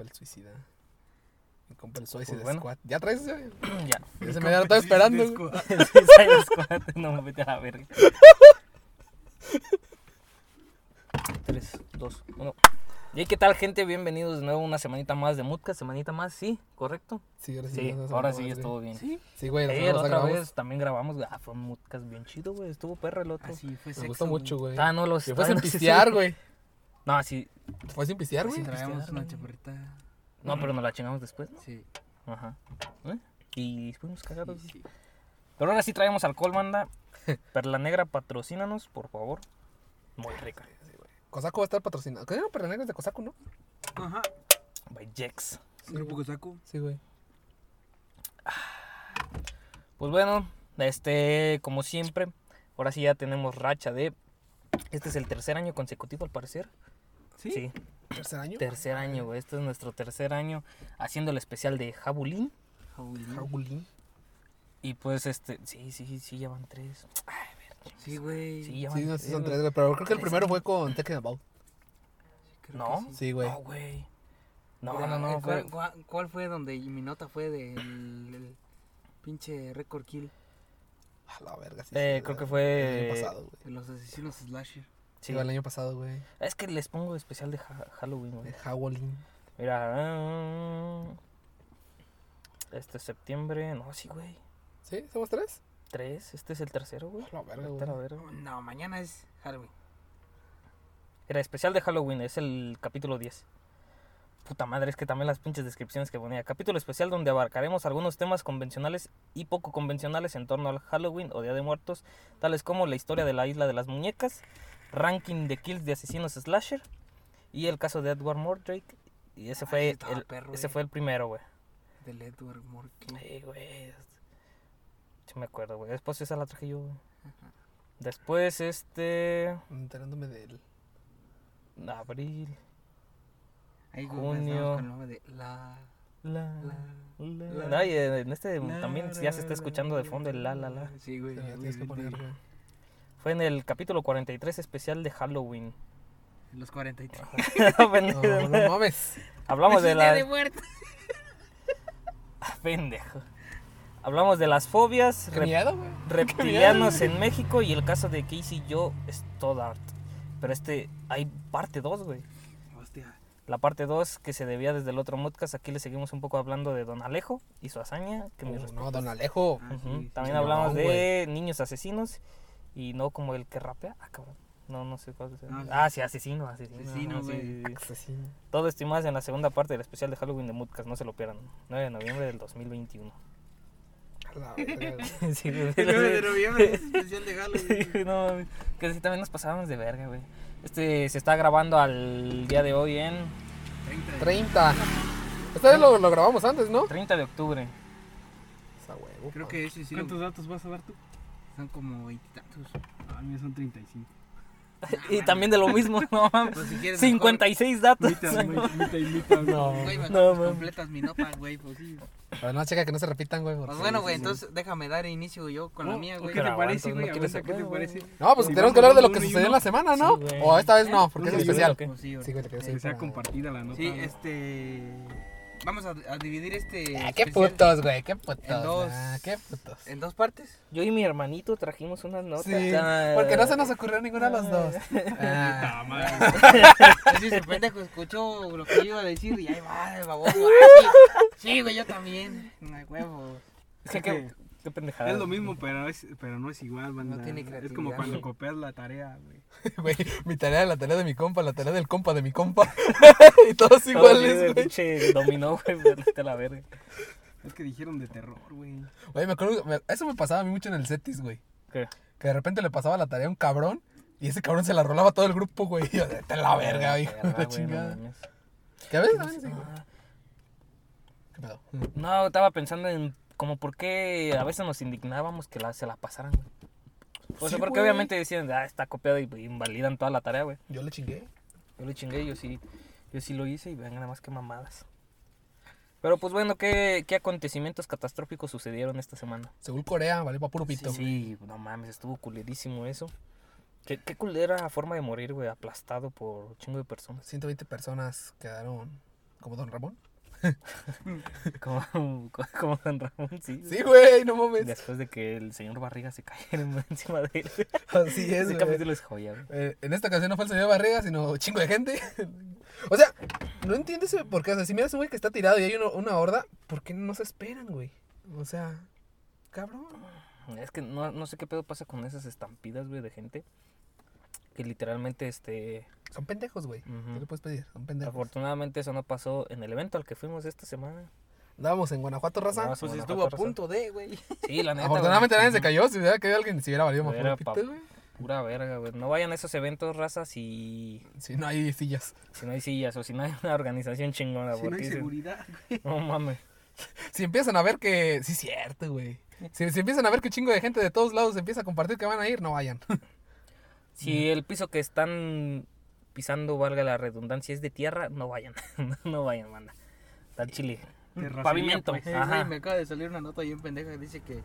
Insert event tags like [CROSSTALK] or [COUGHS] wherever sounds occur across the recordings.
compa el suicida. Mi compa el suicida Pues bueno. squad. ¿Ya traes ese? [CLEARS THROAT] ya. Ya se me estaba esperando. [LAUGHS] Suicide Squad, no me vete a la verga. 3, 2, 1. ¿Y qué tal, gente? Bienvenidos de nuevo a una semanita más de Mutka. Semanita más, sí, correcto. Sí, ahora sí. Sí, ya ahora sí estuvo bien. Sí, Sí, güey. pasada otra grabamos. vez también grabamos. Ah, fue un Mutcast bien chido, güey. Estuvo perro el otro. así fue Me sexo. gustó mucho, güey. Ah, no, los fue sí, pistear, güey. No, sí. Fue sin pistear, güey. Sí, traíamos una chaparrita. No, pero nos la chingamos después, ¿no? Sí. Ajá. ¿Eh? Y fuimos cagados. sí, sí. Pero ahora sí traemos alcohol, banda. [LAUGHS] Perla Negra, patrocínanos, por favor. Muy rica. Cosaco va a estar patrocinado. ¿Qué Perla Negra es de Cosaco, no? Ajá. By Jex. Grupo Cosaco. Sí, güey. Pues bueno, este, como siempre, ahora sí ya tenemos racha de. Este es el tercer año consecutivo, al parecer. ¿Sí? Sí, ¿Tercer año? tercer año, güey. Este es nuestro tercer año haciendo el especial de Jabulín. Jaulín. Jaulín. Y pues, este, sí, sí, sí, ya van tres. Ay, ver, Sí, güey. Sí, ya van Sí, no si son tres, güey. Pero creo que el primero fue con Tekken About. Creo ¿No? sí. Sí, güey. No, güey. No, no, no, eh, fue. ¿cuál, fue donde mi nota fue del el pinche record kill A la verga, sí. Eh, sí, creo que El fue- año pasado, güey. de los asesinos slasher? Sí, el año pasado, güey. Es que les pongo especial de Halloween, güey. De Jaulín. Mira. ah, Este es septiembre. No, sí, güey. ¿Sí? ¿Somos tres? Tres. Este es el tercero, güey. La verga, güey. verga. No, mañana es Halloween. Era especial de Halloween, es el capítulo 10. Puta madre, es que también las pinches descripciones que ponía. Capítulo especial donde abarcaremos algunos temas convencionales y poco convencionales en torno al Halloween o Día de Muertos, tales como la historia de la isla de las muñecas, ranking de kills de asesinos slasher y el caso de Edward Mordrake. Y ese fue, estaba el, perro, ese eh. fue el primero, güey. Del Edward Morkin. Sí, güey. Sí me acuerdo, güey. Después esa la traje yo, güey. Después este... Enterándome de él. Abril. Ahí Junio. con el nombre de la... La, La- la- la- No, y en este la- también ya se está escuchando de fondo el la la la. Sí, güey. Sí, tienes que poner, güey. Fue en el capítulo 43 especial de Halloween. Los 43. [LAUGHS] Pendejo. No, no mames. Hablamos de la de muertos. pendejo. Hablamos de las fobias, Qué rep- miedo, reptilianos en México y el caso de Casey Joe Stoddart. Pero este hay parte 2, güey. Hostia. La parte 2 que se debía desde el otro podcast, aquí le seguimos un poco hablando de Don Alejo y su hazaña, que Oh, no, don Alejo. Ah, Ujú, sí, También sí, hablamos no, de niños asesinos y no como el que rapea. Ah, cabrón. No, no sé cuál es. el- Ah, sí. Ah, sí, asesino, asesino. Asesino, sí. Asesino. Todo esto y más en la segunda parte del especial de Halloween de Moodcast. No se lo pierdan. 9 de noviembre del 2021. A la [LAUGHS] sí. El 9 de noviembre es especial de Halloween. no, que sí, también nos pasábamos de verga, güey. Este se está grabando al día de hoy en 30. 30. Esta vez lo, lo grabamos antes, ¿no? 30 de octubre. Esa huevo. Creo que ese sí. ¿Cuántos lo- datos vas a dar tú? Son como veintitantos. A mí son 35. y también de lo mismo, [LAUGHS] no mames. Pues si quieres 56 datos. Mitad, mitad y mitad. No. Güey, No, mames. completas mi nota, güey. Pues sí. Pero no, checa que no se repitan, güey. Pues bueno, güey, sí, sí. entonces déjame dar inicio yo con la No, mía, ¿o güey. ¿Qué te parece, güey? no ¿Qué te parece? No, pues tenemos que hablar de lo que sucedió en la semana, ¿no? O esta vez no, porque es especial. sí, güey, te quedas ahí Que sea compartida la nota. Sí, ¿no? este. Vamos a, a dividir este. Ah, qué putos, güey, qué putos. En dos. ah, qué putos. En dos partes. Yo y mi hermanito trajimos unas notas. Sí, Ah, porque no se nos ocurrió ninguno de los dos. Ah, madre. Así [LAUGHS] ese pendejo escuchó lo que yo iba a decir y ahí va, el baboso. Ah, sí, sí, güey, yo también. Ay, huevo. Es que, qué, qué pendejada. Es lo mismo, pero, es, pero no es igual, banda. No tiene Es creatividad. como cuando copias la tarea, güey. [LAUGHS] Güey, mi tarea, la tarea de mi compa, la tarea del compa de mi compa. [LAUGHS] y todos iguales, güey. pinche dominó, güey, a la verga. Es que dijeron de terror, güey. Güey, me acuerdo, me- eso me pasaba a mí mucho en el Cetis, güey. ¿Qué? Que de repente le pasaba la tarea a un cabrón y ese cabrón se la rolaba a todo el grupo, güey. Y yo, a la verga, hijo de la no chingada. ¿Qué ves? Güey. Ah, ¿Qué pedo? No, estaba pensando en como por qué a veces nos indignábamos que la, se la pasaran, güey. O sea, Sí, porque güey. obviamente decían, ah, está copiado y invalidan toda la tarea, güey. Yo le chingué. Yo le chingué, yo sí, yo sí lo hice y vengan nada más que mamadas. Pero pues bueno, ¿qué, qué acontecimientos catastróficos sucedieron esta semana? Según Corea, vale, para puro pito. Sí, no mames, estuvo culerísimo eso. ¿Qué, qué culera forma de morir, güey, aplastado por un chingo de personas. 120 personas quedaron Como Don Ramón. [LAUGHS] Como, como Don Ramón, sí. Sí, güey, no mames. Después de que el señor Barriga se cayera [LAUGHS] encima de él. Así es, Ese capítulo es joya, güey. Eh, en esta ocasión no fue el señor Barriga, sino chingo de gente. [LAUGHS] o sea, no entiendes por qué. O sea, si miras un güey que está tirado y hay uno- una horda, ¿por qué no se esperan, güey? O sea, cabrón. Es que no, no sé qué pedo pasa con esas estampidas, güey, de gente. Que literalmente, este... Son pendejos, güey. ¿Qué le puedes pedir? Son pendejos. Afortunadamente eso no pasó en el evento al que fuimos esta semana. Andábamos en Guanajuato, raza. Pues estuvo a punto de, güey. Sí, la neta. Afortunadamente nadie se cayó. Si hubiera caído alguien, si hubiera valido más güey. Pura verga, güey. No vayan a esos eventos, razas, si, Si no hay sillas. si no hay sillas o si no hay una organización chingona. Si no hay seguridad, güey. no mames. Si empiezan a ver que. Sí, cierto, güey. Si, si empiezan a ver que chingo de gente de todos lados empieza a compartir que van a ir, no vayan. [LAUGHS] Si el piso que están pisando, valga la redundancia, es de tierra, no vayan. [LAUGHS] no vayan, banda. Está el chile. Pavimento. pues. Eh, Ajá. me acaba de salir una nota bien pendeja que dice que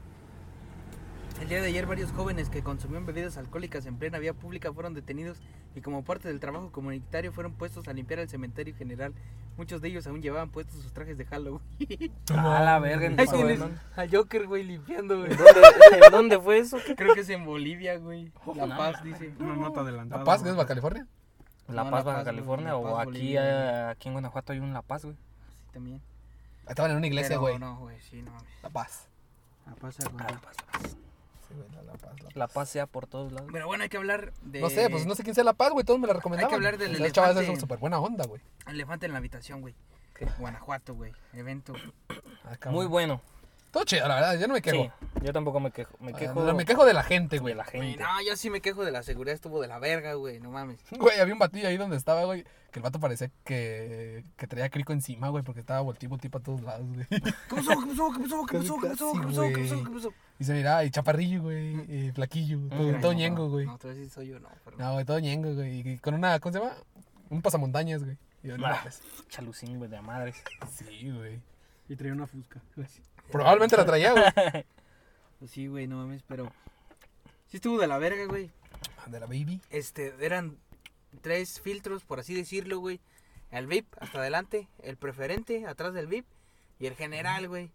el día de ayer varios jóvenes que consumían bebidas alcohólicas en plena vía pública fueron detenidos y como parte del trabajo comunitario fueron puestos a limpiar el cementerio general. Muchos de ellos aún llevaban puestos sus trajes de Halloween. [LAUGHS] A la verga, ¿en Ahí eso, tienes güey? al Joker, güey, limpiando, güey. ¿Dónde, ¿Dónde fue eso? [LAUGHS] Creo que es en Bolivia, güey. La No, Paz, dice. Una nota adelantada. La Paz, que es. Baja California. La No, Paz, La Baja California, La o aquí, eh, aquí en Guanajuato hay un La Paz, güey. Sí, también. Estaban en una iglesia, Pero güey. No, güey, sí, no mames. La Paz. La Paz, Ah, güey. La Paz, La Paz. Sí, la, Paz. La Paz. La Paz sea por todos lados. Pero bueno, hay que hablar de. No sé, pues no sé quién sea La Paz, güey. Todos me la recomendaban. hablar del O sea, chaval, elefante. es súper buena onda, güey. Elefante en la habitación, güey. ¿Qué? Guanajuato, güey. Evento. Ah, cabrón. Muy bueno. Todo chido, la verdad. Yo no me quejo. Sí, yo tampoco me quejo. Me Ah, quejo no, me quejo de la gente, de güey. la Güey, gente. no, yo sí me quejo de la seguridad. Estuvo de la verga, güey. No mames. [LAUGHS] Güey, había un batillo ahí donde estaba, güey. Que el vato parecía que, que traía crico encima, güey. Porque estaba voltí, voltí para todos lados, güey. ¿Qué pasó? ¿Qué pasó? ¿Qué pasó? ¿Qué pasó? ¿Qué pasó? ¿Qué pasó? ¿Qué pasó? ¿Qué pasó? Y se miraba, y chaparrillo, güey. Y flaquillo. Todo, Ay, todo no, ñengo, güey. No, tú sí soy yo, no. Pero... No, güey, todo ñengo, güey. Y con una, ¿cómo se llama? Un pasamontañas, güey. Y yo, no, Ah. Chalucín, güey, de madres. sí, güey. Y traía una fusca. güey. Probablemente la traía, güey. [LAUGHS] Pues sí, güey, no mames, pero. Sí estuvo de la verga, güey. De la baby. Este, eran tres filtros, por así decirlo, güey. El VIP hasta adelante, el preferente atrás del VIP y el general, güey.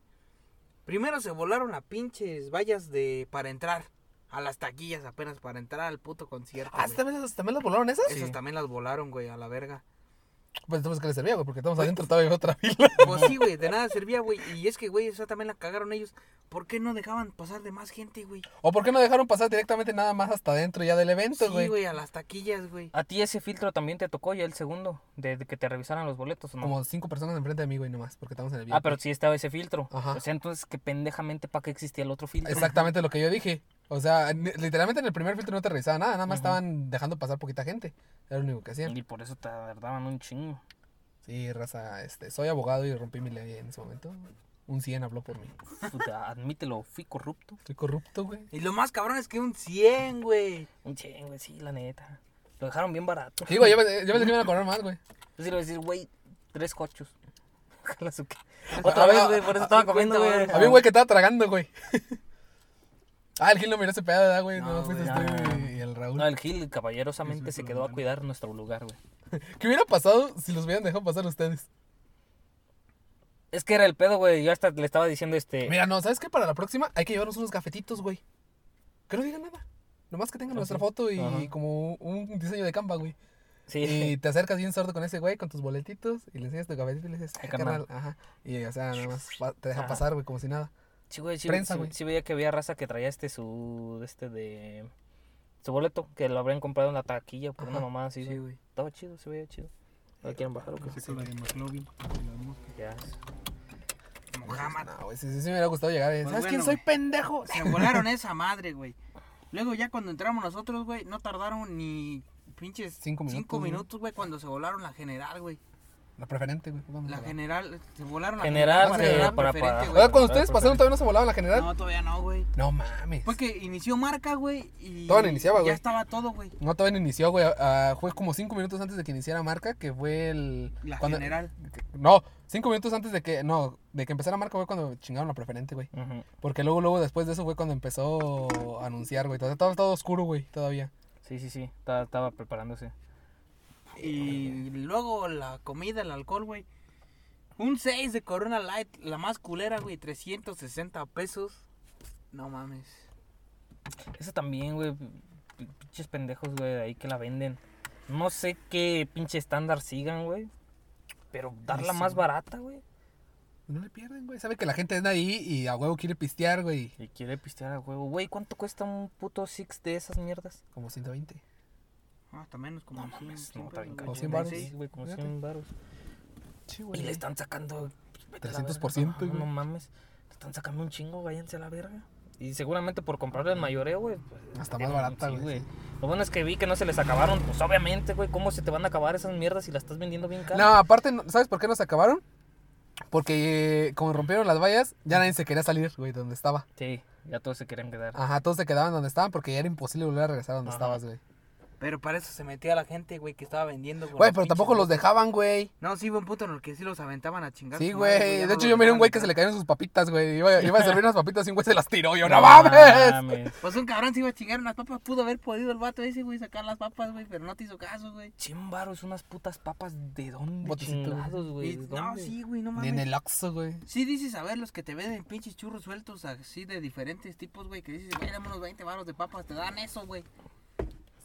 Primero se volaron las pinches vallas de para entrar a las taquillas apenas para entrar al puto concierto. Ah, güey. ¿también, ¿también las volaron esas? Esas también las volaron, güey, a la verga. Pues entonces, ¿qué les servía, güey? Porque estamos adentro todavía en otra fila. Pues sí, [LAUGHS] güey, de nada servía, güey. Y es que, güey, esa también la cagaron ellos. ¿Por qué no dejaban pasar de más gente, güey? ¿O por qué no dejaron pasar directamente nada más hasta adentro ya del evento, Sí, güey? güey, a las taquillas, güey. ¿A ti ese filtro también te tocó ya el segundo? De, de que te revisaran los boletos o no? Como cinco personas enfrente de mí, güey, nomás. Porque estamos en el Ah, pero sí estaba ese filtro. Ajá. O sea, entonces, que pendejamente, ¿para qué existía el otro filtro? Exactamente lo que yo dije. O sea, literalmente en el primer filtro no te revisaba nada, nada más estaban dejando pasar poquita gente. Era lo único que hacían. Y por eso te daban un chingo. Sí, raza, este, soy abogado y rompí mi ley en ese momento. Un 100 habló por mí. Puta, admítelo, fui corrupto. Estoy corrupto, güey. Y lo más cabrón es que un 100, güey. Un chingo, güey, sí, la neta. Lo dejaron bien barato. Sí, güey, yo, pensé- que me iban a cobrar más, güey. Yo sí le voy a decir, güey, tres cochos. [LAUGHS] Ojalá su que- Otra vez, güey, por eso estaba comiendo, güey. Había un güey que estaba tragando, güey. [LAUGHS] Ah, el Gil no miró ese pedo, ¿verdad, güey? No, No, fuiste güey. usted y- y el Raúl. No, el Gil caballerosamente se quedó a cuidar nuestro lugar, güey. [LAUGHS] ¿Qué hubiera pasado si los hubieran dejado pasar ustedes? Es que era el pedo, güey. Yo hasta le estaba diciendo este. Mira, no, ¿sabes qué? Para la próxima hay que llevarnos unos gafetitos, güey. Que no digan nada. Nomás que tengan Ah, nuestra sí. foto y Ajá. como un diseño de Canva, güey. Sí. Y [LAUGHS] te acercas bien sordo con ese güey, con tus boletitos, y le enseñas tu gafetito y le dices, Ay, "Ah, carnal". Ajá. Y, o sea, nada más te deja Ajá. pasar, güey, como si nada. Sí, güey, sí, Prensa, sí- güey. sí veía que había raza que traía este su. Este de. Su boleto, que lo habrían comprado en la taquilla por una mamá así, Sí, güey. Estaba chido, se veía chido. ¿No quieren bajar o qué? Con la de McLovin. Ya. Mohamed. No, güey, sí, sí, sí me hubiera gustado llegar. Pues ¿Sabes quién soy, güey. pendejo? Se volaron esa madre, güey. Luego ya cuando entramos nosotros, güey, no tardaron ni pinches Cinco minutos, cinco güey. minutos, güey, cuando se volaron la general, güey. La preferente, güey. A La general, se volaron la General, general, para- para- cuando ustedes pasaron, todavía no se volaba la general. No, todavía no, güey. No mames. Fue que inició marca, güey, y Todavía no iniciaba, güey. ya estaba todo, güey. No, todavía no inició, güey. Fue como cinco minutos antes de que iniciara marca, que fue el. La cuando- general. No, cinco minutos antes de que. No, de que empezara marca fue cuando chingaron la preferente, güey. Porque luego, luego después de eso fue cuando empezó a anunciar, güey. Todavía estaba todo oscuro, güey, todavía. Sí, sí, sí. Estaba, estaba preparándose. Y luego la comida, el alcohol, güey. Un 6 de Corona Light, la más culera, güey, 360 pesos. No mames. Esa también, güey. Pinches pendejos, güey, de ahí que la venden. No sé qué pinche estándar sigan, güey. Pero darla sí, más barata, güey. No le pierden, güey. Sabe que la gente anda ahí y a huevo quiere pistear, güey. Y quiere pistear a huevo. Güey, ¿cuánto cuesta un puto Six de esas mierdas? Como 120. Ah, hasta menos, como No 100, mames, 100 no, pesos, Como güey. 100 varos. Sí, güey, como Fíjate. 100 baros. Sí, Y le están sacando. pues, vete a la 300%, verga. No, güey. No mames. Le están sacando un chingo, váyanse a la verga. Y seguramente por comprarle el mayoreo, güey. pues, Hasta más barata, sí, güey. Lo bueno es que vi que no se les acabaron. Pues obviamente, güey. ¿Cómo se te van a acabar esas mierdas si las estás vendiendo bien caras? No, aparte, no- ¿sabes por qué nos acabaron? Porque eh, como rompieron las vallas, ya nadie se quería salir, güey, de donde estaba. Sí, ya todos se querían quedar. Ajá, todos se quedaban donde estaban porque ya era imposible volver a regresar a donde Ajá. estabas, güey. Pero para eso se metía la gente, güey, que estaba vendiendo. Güey, pero pinches tampoco los dejaban, güey. No, sí, hubo un punto en el que sí los aventaban a chingar. Sí, güey. De no hecho, yo miré un güey que se le cayeron sus papitas, güey. Iba, [LAUGHS] iba a servir unas papitas y un güey se las tiró. Yo, ¡no No mames! mames. Pues un cabrón se iba a chingar unas papas. Pudo haber podido el vato ese, güey, sacar las papas, güey, pero no te hizo caso, güey. 100 baros, unas putas papas. ¿De dónde chingados, güey? Y- ¿De No, sí, güey, no Ni mames. en el Oxxo, güey. Sí dices, a ver, los que te venden pinches churros sueltos así de diferentes tipos, güey, que dices, güey, dame unos 20 baros de papas, te dan eso, güey.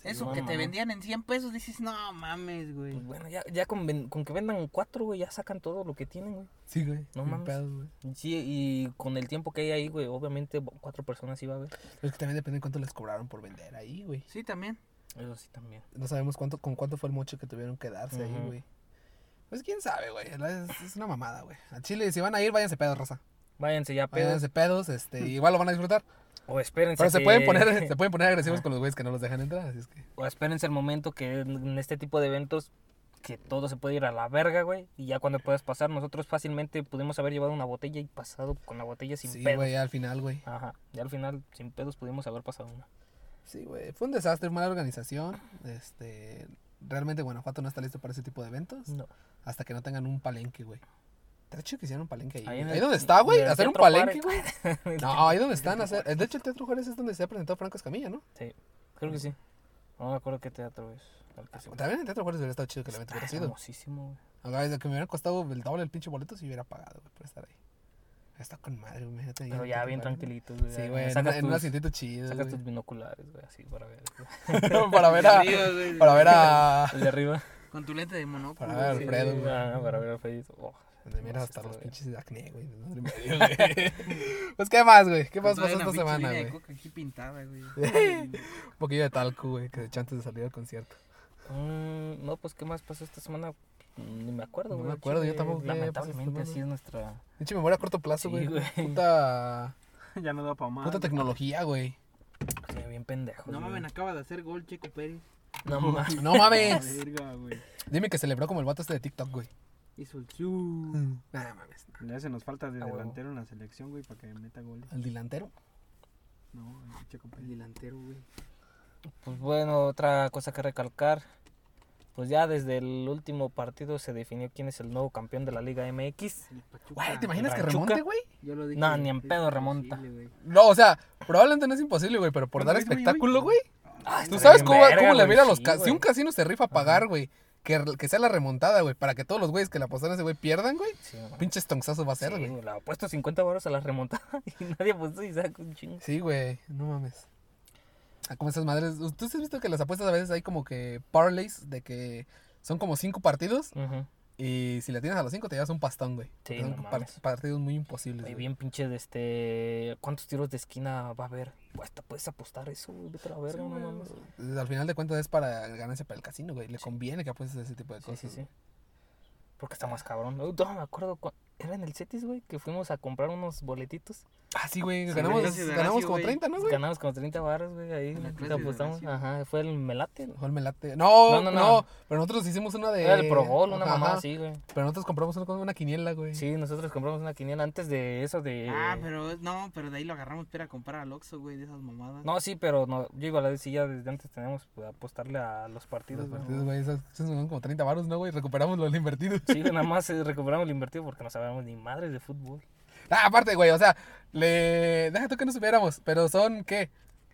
Eso no, que te vendían en 100 pesos, dices, no mames, güey. Pues bueno, ya, ya con, con que vendan cuatro, güey, ya sacan todo lo que tienen, güey. Sí, güey. No mames. pedo, güey. Sí, y con el tiempo que hay ahí, güey, obviamente cuatro personas iba a ver. Pero es que también depende de cuánto les cobraron por vender ahí, güey. Sí, también. Eso sí también. No sabemos cuánto, con cuánto fue el mocho que tuvieron que darse ahí, güey. Pues quién sabe, güey. Es una mamada, güey. A Chile, si van a ir, váyanse pedos, raza. Váyanse ya, pedos. Váyanse pedos, este, igual lo van a disfrutar. O espérense. Pero se que- pueden poner, [LAUGHS] se pueden poner agresivos Ajá. con los güeyes que no los dejan entrar, así es que. O espérense el momento que en este tipo de eventos que todo se puede ir a la verga, güey. Y ya cuando puedas pasar, nosotros fácilmente pudimos haber llevado una botella y pasado con la botella sin Sí, pedos. güey, al final, güey. Ajá. Ya al final, sin pedos, pudimos haber pasado una. Sí, güey. Fue un desastre, mala organización. Este, realmente Guanajuato no está listo para ese tipo de eventos. No. Hasta que no tengan un palenque, güey. Te hecho que hicieran un palenque ahí. Ahí donde está, güey. Hacer un palenque, güey. [LAUGHS] No, [LAUGHS] ahí donde están. Hacer... De hecho, el Teatro Juárez es donde se ha presentado Franco Escamilla, ¿no? Sí, creo que sí. No me acuerdo qué teatro es. se- También el Teatro Juárez hubiera estado chido que el evento hubiera Está sido. hermosísimo, güey. Que me hubiera costado el doble el pinche boleto si hubiera pagado, güey, por estar ahí. Está con madre, güey. Pero ya bien Juárez. tranquilitos, güey. Sí, güey. En, un asientito chido. Sacas güey. tus binoculares, güey, así para ver. [LAUGHS] para ver a. Para ver a. El de arriba. Con tu lente de monóculo. Para ver a. Alfredo, güey. Ah, para ver a Fedito. Miras Más hasta los pinches de acné, güey. de madre medio, güey. [LAUGHS] pues, ¿qué más, güey? ¿Qué más todavía pasó esta pinche semana, de güey? aquí pintada, güey. [LAUGHS] Un poquillo de talco, güey, que se echó antes de salir al concierto. Mm, no, pues, ¿qué más pasó esta semana? Mm, Ni me acuerdo, No güey. me al acuerdo, yo tampoco, ¿qué pasó esta Lamentablemente, así es nuestra. De hecho, memoria a corto plazo, güey. Puta. [LAUGHS] ya no da para más. Puta tecnología, güey. Sí, bien pendejo. No mames, acaba de hacer gol Checo Pérez. No mames. No mames. Dime que celebró como el vato este de TikTok, güey. Hizo el su. Nada mames. Ya se nos falta de A huevo. delantero en la selección, güey, para que meta goles. El delantero. No, el Checo El delantero, güey. Pues bueno, otra cosa que recalcar. Pues ya desde el último partido se definió quién es el nuevo campeón de la Liga MX. Güey, ¿te imaginas que remonte, güey? Yo lo dije. No, ni en pedo remonta. No, o sea, probablemente no es imposible, güey, pero por dar espectáculo, güey. Ah, Tú sabes cómo, verga, cómo le mira a los sí, ca- Si un casino se rifa a pagar, güey, que, que sea la remontada, güey, para que todos los güeyes que la apostaron a ese güey pierdan, güey. Sí. Pinche estonzazo va a ser, Sí, güey. güey, le ha puesto 50 baros a la remontada [LAUGHS] y nadie apostó y saca un chingo. Sí, güey, no mames. Ah, como esas madres. ¿Tú has visto que las apuestas a veces hay como que parlays de que son como cinco partidos Ujú. Y si le tienes a los cinco te llevas un pastón, güey? Sí, son no par- mames. partidos muy imposibles. Güey. bien pinche de este... ¿Cuántos tiros de esquina va a haber? Pues hasta puedes apostar eso, güey, vete a la verga, Sí, no mames. Al final de cuentas es para ganancia para el casino, güey. Le conviene que apuestes ese tipo de Sí, cosas. sí, sí. güey. Porque está más cabrón. No, no, me acuerdo, cu- era en el Cetis, güey, que fuimos a comprar unos boletitos. Ah, sí, güey. Sí, ganamos ganamos como güey. 30, ¿no, güey? Ganamos como 30 baros, güey, ahí apostamos. Ajá, fue el melate. Mejor me late. No, No, no, no, no, no. Pero nosotros hicimos una de. Era el Pro Bowl, una Ajá, mamá así, güey. Pero nosotros compramos una, una quiniela, güey. Sí, nosotros compramos una quiniela antes de eso de... Ah, pero no, pero de ahí lo agarramos para comprar al Oxxo, güey, de esas mamadas. No, sí, pero no, yo iba a decir ya desde antes tenemos que apostarle a los partidos, Los güey. partidos, güey. Esos, son como 30 baros, ¿no, güey? Recuperamos lo invertido. Sí, nada más eh, recuperamos el invertido porque no sabíamos ni madres de fútbol. Ah, aparte, güey, o sea, le. Deja tú que no supiéramos, pero son, ¿qué?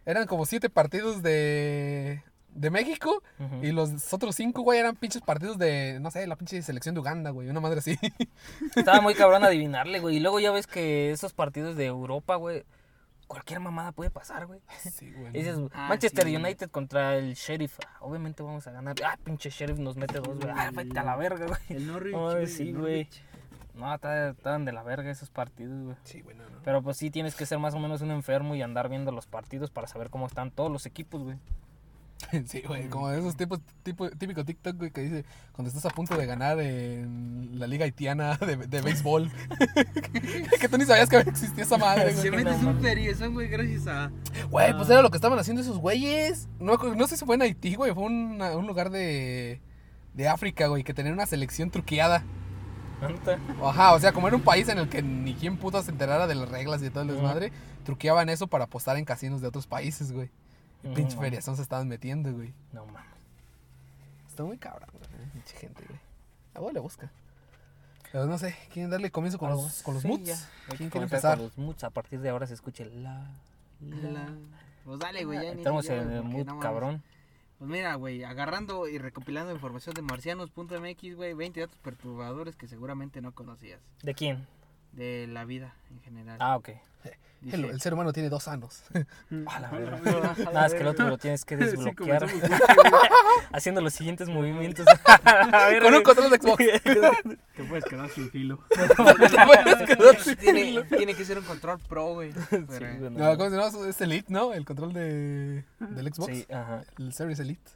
Eran como siete partidos de. de México. Ujú. Y los otros cinco, güey, eran pinches partidos de, no sé, la pinche selección de Uganda, güey. Una madre así. [LAUGHS] Estaba muy cabrón adivinarle, güey. Y luego ya ves que esos partidos de Europa, güey, cualquier mamada puede pasar, güey. Sí, güey. [LAUGHS] Dices, Ah, Manchester sí. United contra el Sheriff. Ah, Obviamente vamos a ganar. Ah, pinche Sheriff nos mete dos, güey. Ah, vete a la verga, güey. El Norwich. Ay, güey, sí, el güey. Norwich. No, está- estaban de la verga esos partidos, güey. Sí, güey, no. Pero pues sí tienes que ser más o menos un enfermo y andar viendo los partidos para saber cómo están todos los equipos, güey. [LAUGHS] Sí, güey, como de esos tipos, tipo, típico TikTok, güey, que dice, cuando estás a punto de ganar en la liga haitiana [LAUGHS] de, de béisbol, [LAUGHS] que tú ni sabías que existía esa madre, Se güey. no metes un feriezón, güey, gracias a. Güey, pues era lo que estaban haciendo esos güeyes. No, no sé si fue en Haití, güey, fue una- un lugar de, de África, güey, que tenía una selección truqueada. Ajá, o sea, como era un país en el que ni quien puta se enterara de las reglas y de todo el desmadre, truqueaban eso para apostar en casinos de otros países, güey. Y No pinche feriazón se estaban metiendo, güey. No mames. Está muy cabrón, güey. Pinche gente, güey. A vos le busca. Pero no sé, ¿quieren darle comienzo con los, con los Sí, moods? ¿Quién quiere empezar? Con los moods. A partir de ahora se escuche la. La- Pues dale, güey, ya Estamos inicia, en el mood no cabrón. Pues mira, güey, agarrando y recopilando información de marcianos.mx, güey, 20 datos perturbadores que seguramente no conocías ¿De quién? De la vida en general. Ah, ok. Dice, [LAUGHS] El, el ser humano tiene dos anos. [LAUGHS] [LAUGHS] A la verga. Nada, es que el otro lo tienes que desbloquear. haciendo los siguientes movimientos. Con un control de Xbox. Te puedes quedar sin filo. tiene, tiene que ser un control pro, güey. Sí, no. ¿cómo se llama? Es Elite, ¿no? El control de, del Xbox. Sí, ajá. El Series Elite.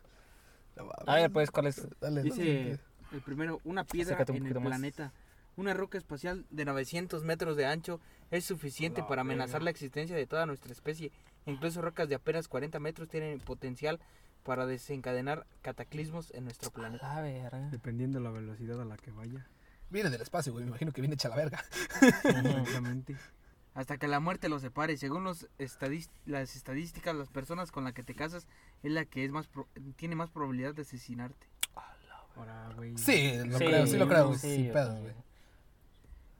A ver, pues, ¿cuál es? Dale. Dice el primero, una piedra Acércate un en el más. planeta. Una roca espacial de 900 metros de ancho es suficiente La para amenazar la existencia de toda nuestra especie. Incluso rocas de apenas 40 metros tienen potencial para desencadenar cataclismos en nuestro planeta. A ver. Dependiendo de la velocidad a la que vaya. Viene del espacio, güey. Me imagino que viene hecha la verga. [LAUGHS] Exactamente. Hasta que la muerte los separe. Según los estadis- las estadísticas, las personas con las que te casas es la que es más pro- tiene más probabilidad de asesinarte. Ahora, güey. Sí, lo Sí, creo, sí lo creo, sí, Sin también. güey.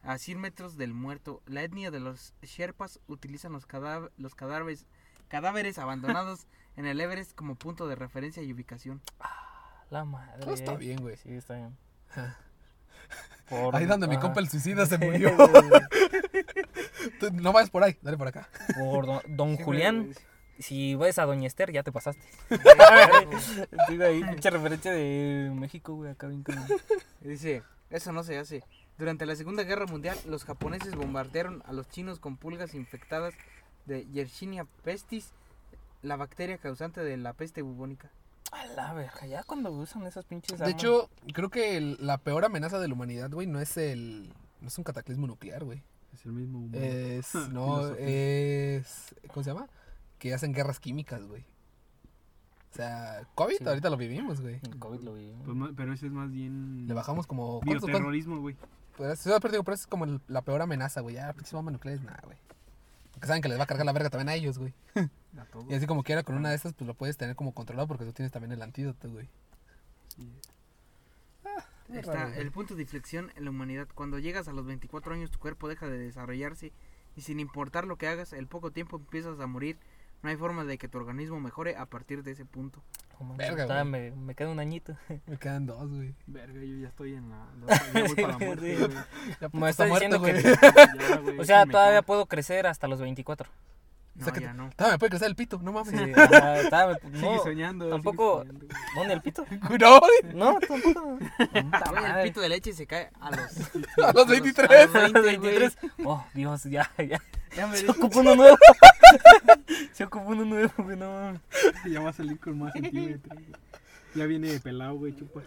A 100 metros del muerto, la etnia de los Sherpas utilizan los, cadáver- los cadáveres, cadáveres abandonados [LAUGHS] en el Everest como punto de referencia y ubicación. La madre. Todo está bien, güey. Sí, está bien. [LAUGHS] Por- Ahí donde mi ajá. compa el suicida se [LAUGHS] murió. Tú no vayas por ahí, dale por acá. Por don, don Sí, Julián. Si ves a Doña Esther, ya te pasaste. Digo ahí, mucha referencia de México, güey, acá bien. Dice, eso no se hace. Durante la Segunda Guerra Mundial, los japoneses bombardearon a los chinos con pulgas infectadas de Yersinia pestis, la bacteria causante de la peste bubónica. A la verga, ya cuando usan esas pinches De armas. hecho, creo que el- la peor amenaza de la humanidad, güey, no es el. No es un cataclismo nuclear, güey. Es el mismo humor. Es. [LAUGHS] No, Filosofía. es. ¿Cómo se llama? Que hacen guerras químicas, güey. O sea, COVID Sí. ahorita lo vivimos, güey. El COVID lo vi. Pues ma- pero ese es más bien. Le bajamos como. ¿Cuántos? cuántos? Bioterrorismo, güey. Pues, pero es como el- la peor amenaza, güey. Ya, pinches bombas nucleares, nada, güey. Porque saben que les va a cargar la verga también a ellos, güey. [LAUGHS] A todos. Y así como quiera, con una de estas, pues lo puedes tener como controlado porque tú tienes también el antídoto, güey. Sí. Qué Está raro, güey. el punto de inflexión en la humanidad. Cuando llegas a los 24 años, tu cuerpo deja de desarrollarse y sin importar lo que hagas, el poco tiempo empiezas a morir. No hay forma de que tu organismo mejore a partir de ese punto. Mames, Verga, güey. me, me queda un añito. [LAUGHS] Me quedan dos, güey. Verga, yo ya estoy en la. [LAUGHS] Ya voy para la muerte, Sí. güey. Ya Me está diciendo güey. que- [LAUGHS] Ya, güey, O sea, me todavía cago. puedo crecer hasta los 24. No, O sea que ya no. Todavía me puede crecer el pito, no mames. Sí, [LAUGHS] ajá, todavía me- Sigue no, soñando. tampoco- sigue soñando. ¿Dónde el pito? [LAUGHS] No. No, tampoco. El pito de leche se cae a los, [LAUGHS] A los 23. a los A los 20, güey. 23. Oh, Dios, ya, ya. Ya me Se ocupó uno nuevo. Se ocupó uno nuevo, güey, no mames. Ya va a salir con más centímetros. Ya viene pelado, güey, chupa.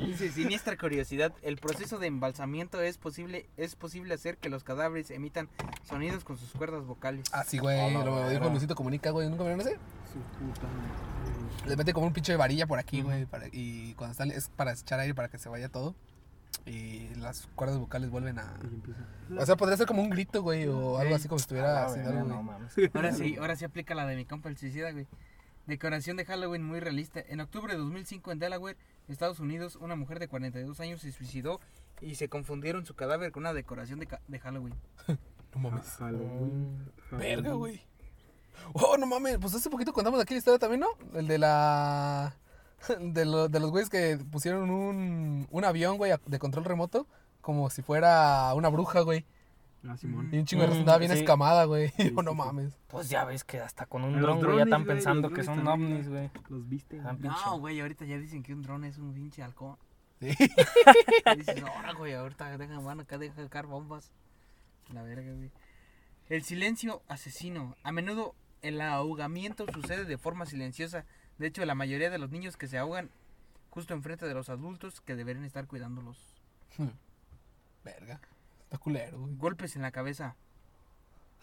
Dice, siniestra curiosidad, el proceso de embalsamiento es posible, es posible hacer que los cadáveres emitan sonidos con sus cuerdas vocales. Ah, sí, güey. La Lo dijo. Luisito Comunica, güey. ¿Nunca vieron ese? Su puta madre. Le mete como un pinche varilla por aquí, güey. para- Y cuando está, es para echar aire para que se vaya todo. Y las cuerdas vocales vuelven a. O sea, podría ser como un grito, güey. O algo así como si estuviera haciendo algo, no güey. mames. Ahora sí, [LAUGHS] ahora sí aplica la de mi compa el suicida, güey. Decoración de Halloween muy realista. En octubre de 2005 en Delaware, Estados Unidos, una mujer de 42 años se suicidó y se confundieron su cadáver con una decoración de, ca- de Halloween. [LAUGHS] No mames. Halloween. Verga, güey. Oh, no mames, pues hace poquito contamos aquí la historia también, ¿no? El de la... [LAUGHS] De, lo- de los güeyes que pusieron un, un avión, güey, de control remoto, como si fuera una bruja, güey. Ah, Simón. Y un chingo de raza Mm, andaba bien sí. escamada, güey. [LAUGHS] Sí, oh, no sí, sí. mames. Pues ya ves que hasta con un dron, güey, ya están güey, pensando que son ovnis, güey. Los viste. No, güey, ahorita ya dicen que un dron es un pinche halcón. Sí. [LAUGHS] Y dices, ahora, güey, ahorita dejan, van acá, dejan sacar bombas. La verga, güey. El silencio asesino. A menudo el ahogamiento sucede de forma silenciosa. De hecho, la mayoría de los niños que se ahogan justo enfrente de los adultos que deberían estar cuidándolos. [LAUGHS] Verga. Está culero, güey. Golpes en la cabeza.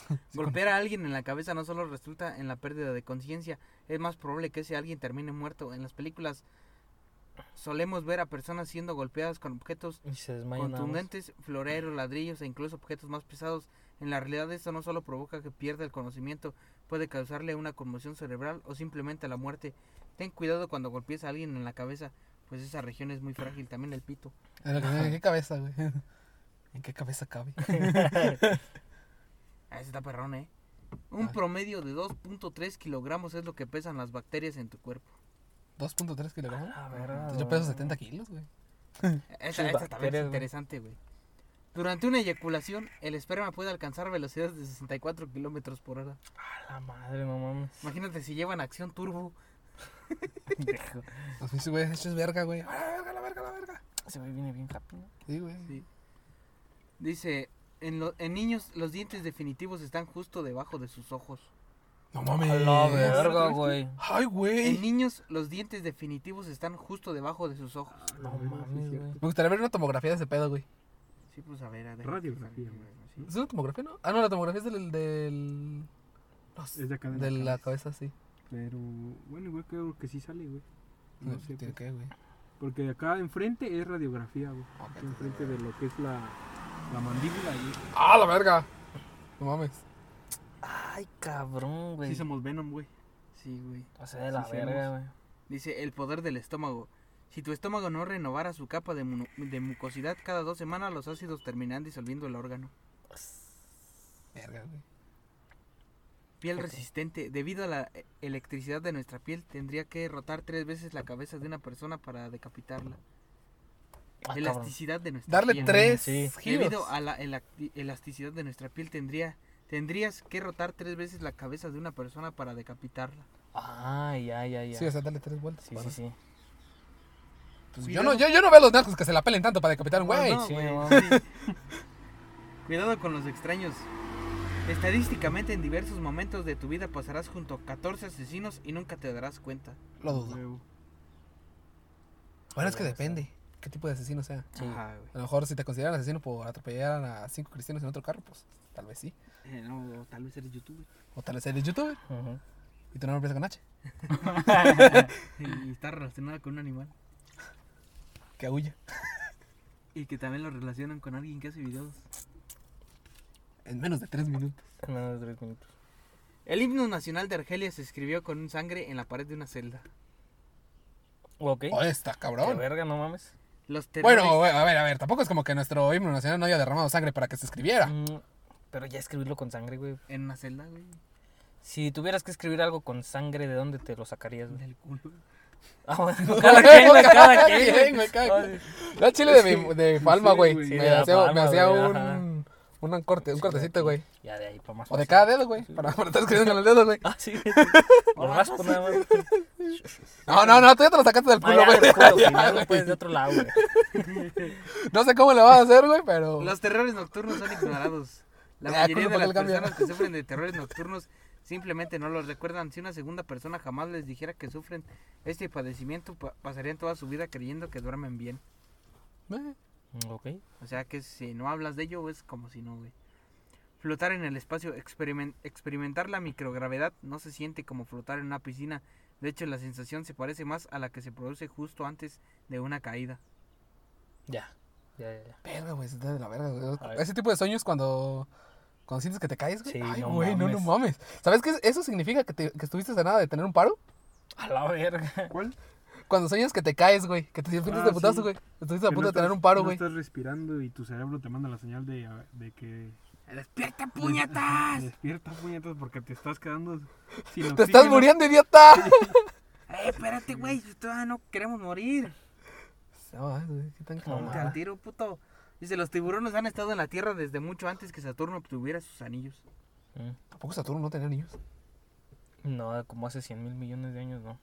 [LAUGHS] Golpear a alguien en la cabeza no solo resulta en la pérdida de conciencia, es más probable que ese alguien termine muerto. En las películas solemos ver a personas siendo golpeadas con objetos contundentes, floreros, ladrillos e incluso objetos más pesados. En la realidad esto no solo provoca que pierda el conocimiento, puede causarle una conmoción cerebral o simplemente la muerte. Ten cuidado cuando golpees a alguien en la cabeza, pues esa región es muy frágil, también el pito. En, lo que- ¿en qué [LAUGHS] cabeza, güey? ¿En qué cabeza cabe? [LAUGHS] Ah, ese está perrón, ¿eh? Un Ah. promedio de 2.3 kilogramos es lo que pesan las bacterias en tu cuerpo. 2.3 kilogramos. Ah, Yo peso güey. 70 kilos, güey. Esta, esta también es interesante, güey. Durante una eyaculación, el esperma puede alcanzar velocidades de 64 kilómetros por hora. A la madre, no mames. Imagínate si llevan acción turbo. Pendejo. Pues sí, güey, esto es verga, güey. ¡Ah, la verga, la verga, la verga! Ese güey viene bien ¿no? Sí, güey. Sí. Dice, en, lo- en niños los dientes definitivos están justo debajo de sus ojos. No mames. A la verga, güey. Ay, En güey. niños los dientes definitivos están justo debajo de sus ojos. No sí, mames, cierto. güey. Me gustaría ver una tomografía de ese pedo, güey. Sí, pues a ver, a ver. Radiografía, güey. Sí. ¿Es una tomografía, no? Ah, no, la tomografía es del... del... no, Es de acá de, de la la cabeza, sí. Pero, bueno, igual creo que sí sale, güey. No sé, ¿Tiene pues. que, güey? Porque acá enfrente es radiografía, güey. Enfrente de lo que es la, la mandíbula y ¡Ah, la verga! No mames. Ay, cabrón, güey. sí somos Venom, güey. Sí, güey. O sea, de la Sí verga, güey. Dice, el poder del estómago. Si tu estómago no renovara su capa de, mu- de mucosidad cada dos semanas, los ácidos terminan disolviendo el órgano. Verga, güey. Piel resistente. Debido a la electricidad de nuestra piel, tendría que rotar tres veces la cabeza de una persona para decapitarla. Ah, cabrón. Elasticidad de nuestra Darle piel. tres Sí. giros. Debido a la elasticidad de nuestra piel, tendría, tendrías que rotar tres veces la cabeza de una persona para decapitarla. Ah, ya, ya, ya. Sí, o sea, darle tres vueltas. sí, para- sí, sí. Pues yo, no, yo, yo no veo a los narcos que se la pelen tanto para decapitar a un güey. No, sí, güey, no. sí. [LAUGHS] Cuidado con los extraños. Estadísticamente en diversos momentos de tu vida pasarás junto a 14 asesinos y nunca te darás cuenta. Lo dudo. Bueno, es que depende qué tipo de asesino sea. Sí. Ajá, güey. A lo mejor si te consideran asesino por atropellar a cinco cristianos en otro carro, pues tal vez sí. Eh, no, tal vez eres youtuber. O tal vez eres youtuber y tu nombre empieza con H. [LAUGHS] y está relacionado con un animal. Que huya. Y que también lo relacionan con alguien que hace videos. En menos de tres minutos. En menos de tres minutos. El himno nacional de Argelia se escribió con un sangre en la pared de una celda. Ok. Oh, está Qué cabrón. verga, no mames. Los. Bueno, a ver, a ver, tampoco es como que nuestro himno nacional no haya derramado sangre para que se escribiera. Mm, Pero ya escribirlo con sangre, güey. En una celda, güey. Si tuvieras que escribir algo con sangre, ¿de dónde te lo sacarías, güey? Del culo. Ah, bueno, [LAUGHS] cada quien, cada quien. La chile de, mi, de palma, güey. Sí, me hacía, palma, me hacía güey, un, ajá. Un, corte, un cortecito, güey. Ya de ahí para más O de cada dedo, güey. Para, para estar escribiendo con el dedo, güey. Ah, sí. Lo [LAUGHS] raspo nada más. No, no, no, tú ya te lo sacaste del culo, güey. no puedes [LAUGHS] de otro lado, güey. [LAUGHS] No sé cómo le vas a hacer, güey, pero. Los terrores nocturnos son ignorados. La mayoría de ¿por qué las personas que sufren de terrores nocturnos simplemente no los recuerdan. Si una segunda persona jamás les dijera que sufren este padecimiento, pa- pasarían toda su vida creyendo que duermen bien. Eh, Ok. O sea que si no hablas de ello es como si no, güey. Flotar en el espacio, experimen- experimentar la microgravedad no se siente como flotar en una piscina. De hecho, la sensación se parece más a la que se produce justo antes de una caída. Ya. Ya, ya, ya. Verga, güey, de la verga, güey. Ese tipo de sueños cuando. Cuando sientes que te caes, güey. Sí, Ay, no güey, no, no mames. mames. ¿Sabes qué? Eso significa que, te, que estuviste a nada de tener un paro. A la verga. ¿Cuál? Cuando sueñas que te caes, güey. Que te sientes Ah, de putazo, sí. güey. Estuviste a punto no de tener un paro, no güey. estás respirando y tu cerebro te manda la señal de, de que ¡Despierta, puñetas! Despierta, puñetas, porque te estás quedando sin ¡Te estás muriendo, idiota! [LAUGHS] [LAUGHS] ¡Eh, espérate, güey! Todavía no queremos morir. No, qué tan al tiro, puto. Dice, los tiburones han estado en la Tierra desde mucho antes que Saturno obtuviera sus anillos. Mm. Tampoco Saturno no tenía niños. No, como hace 100 mil millones de años, no.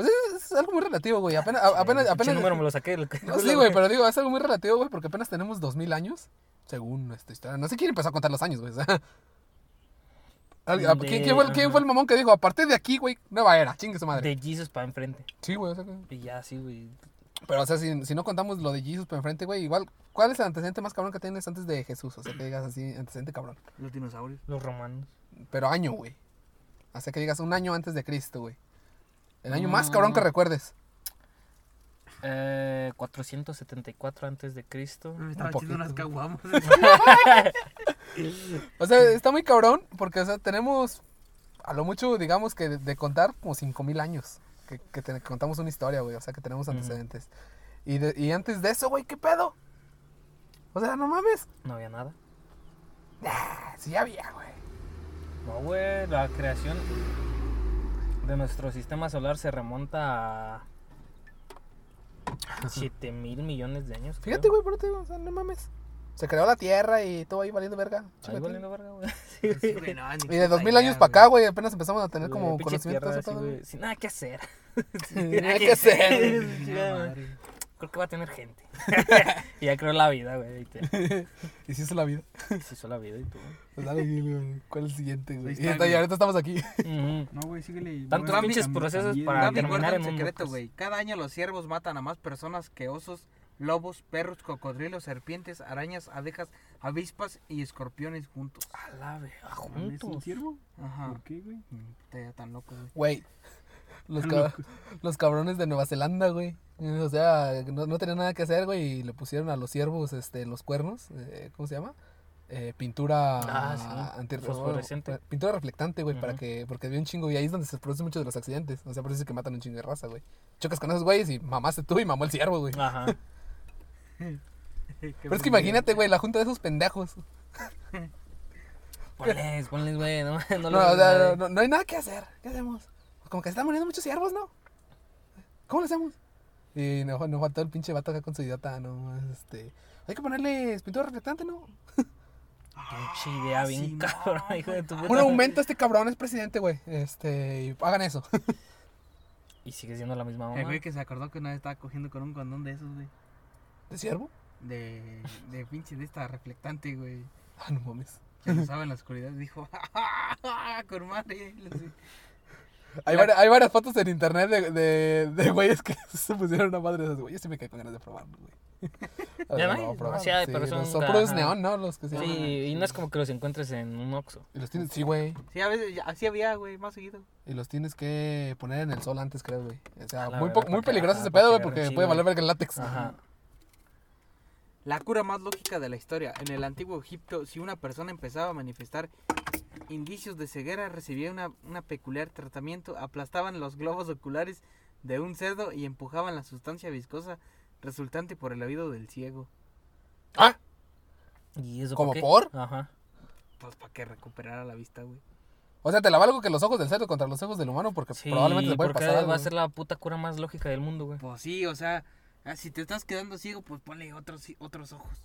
O sea, es algo muy relativo, güey. Apenas, a- apenas, Pinche apenas. número me lo saqué. No, sí, güey, pero digo, es algo muy relativo, güey, porque apenas tenemos 2000 años, según nuestra historia. No sé quién empezó a contar los años, güey. De- ¿Quién, quién fue, el- quién fue el mamón que dijo, a partir de aquí, güey, nueva era, chingue su madre? De Jesus para enfrente. Sí, güey, o sea, que- Y ya, sí, güey. pero o sea, si, si no contamos lo de Jesus por enfrente, güey, igual, ¿cuál es el antecedente más cabrón que tienes antes de Jesús? O sea, que digas así, antecedente cabrón. Los dinosaurios. Los romanos. Pero año, güey. O sea, que digas un año antes de Cristo, güey. El año más cabrón que recuerdes. Eh, 474 antes de Cristo. Me estaba echando unas caguamas. [LAUGHS] O sea, está muy cabrón porque, o sea, tenemos a lo mucho, digamos que de, de contar como 5000 años que, que, te- que contamos una historia, güey. O sea, que tenemos antecedentes. y, de- y antes de eso, güey, ¿qué pedo? O sea, no mames. No había nada. Ah, sí había, güey. No, güey, la creación de nuestro sistema solar se remonta a 7 mil millones de años. creo. Fíjate, güey, digo, o sea, no mames. Se creó la Tierra y todo ahí valiendo verga. Ahí valiendo verga, güey. [LAUGHS] Sí, güey, no, Y de puta 2000 idea, años para acá, güey, apenas empezamos a tener Güey, como conocimiento de tierra eso así, todo, güey. Sin nada que [LAUGHS] hacer. Nada que [LAUGHS] hacer. Creo que va a tener gente. [LAUGHS] y ya creó la vida, güey. Y [LAUGHS] si hizo la vida. se hizo la vida y todo. Pues dale, güey. ¿Cuál es el siguiente, güey? Y, ahorita- y güey. ahorita estamos aquí. Ujú. No, güey, síguele. Tantos a pinches procesos para terminar en un secreto, podcast. güey. Cada año los ciervos matan a más personas que osos, lobos, perros, cocodrilos, serpientes, arañas, abejas, avispas y escorpiones juntos. A la verga, ¿Es un juntos. ciervo? Ajá. ¿Por qué, güey? Mm, Está ya tan loco, güey. Güey. [LAUGHS] Los, cab- [LAUGHS] los cabrones de Nueva Zelanda, güey. O sea, no, no tenían nada que hacer, güey. Y le pusieron a los ciervos este, los cuernos. eh, ¿Cómo se llama? Eh, pintura Ah, sí, anti- fosforescente. bueno, pintura reflectante, güey, para que porque había un chingo y ahí es donde se producen muchos de los accidentes. O sea, por eso es que matan un chingo de raza, güey. Chocas con esos güeyes y mamaste tú y mamó el ciervo, güey. Ajá. [LAUGHS] Pero es que imagínate, güey, la junta de esos pendejos. Ponles, ponles, güey. No, no, No, o sea, no, no hay nada que hacer. ¿Qué hacemos? Como que se están muriendo muchos ciervos, ¿no? ¿Cómo lo hacemos? Y no, no faltó el pinche vato acá con su idiota, ¿no? Este, hay que ponerle pintura reflectante, ¿no? Pinche idea bien sí, cabrón, no, hijo de tu puta. Un aumento a este cabrón es presidente, güey. Este, y hagan eso. [LAUGHS] Y sigue siendo la misma El mamá. güey que se acordó que una vez estaba cogiendo con un condón de esos, güey. ¿De ciervo? De, de pinche de esta reflectante, güey. Ah, no mames. Que lo usaba en la oscuridad. Dijo, [LAUGHS] con madre. Hay, vari- hay varias fotos en internet de, de, de güeyes que [LAUGHS] se pusieron una madre de esos güeyes. Sí me quedé con ganas de probarlo, güey. [LAUGHS] A Ya ver, no hay, voy a probar. no, sí hay, pero los- son son puros neón, ¿no? Los que se Sí, llaman. y no es como que los encuentres en un Oxxo. Y los tienes, sí, güey. Sí, a veces ya- así había, güey, más seguido. Y los tienes que poner en el sol antes, creo, güey. O sea, A la muy, verga, po- muy que- peligroso ese pedo, güey, porque puede valer verga el látex. Ajá. La cura más lógica de la historia. En el antiguo Egipto, si una persona empezaba a manifestar indicios de ceguera, recibía una, una peculiar tratamiento, aplastaban los globos oculares de un cerdo y empujaban la sustancia viscosa resultante por el oído del ciego. Ah, ¿Y eso ¿Como qué? por? Ajá. Pues para que recuperara la vista, güey. o sea, te la valgo que los ojos del cerdo contra los ojos del humano, porque Sí, probablemente te puede porque pasar algo. va a ser la puta cura más lógica del mundo, güey. Pues sí, o sea, ah, si te estás quedando ciego, pues ponle otros, otros ojos.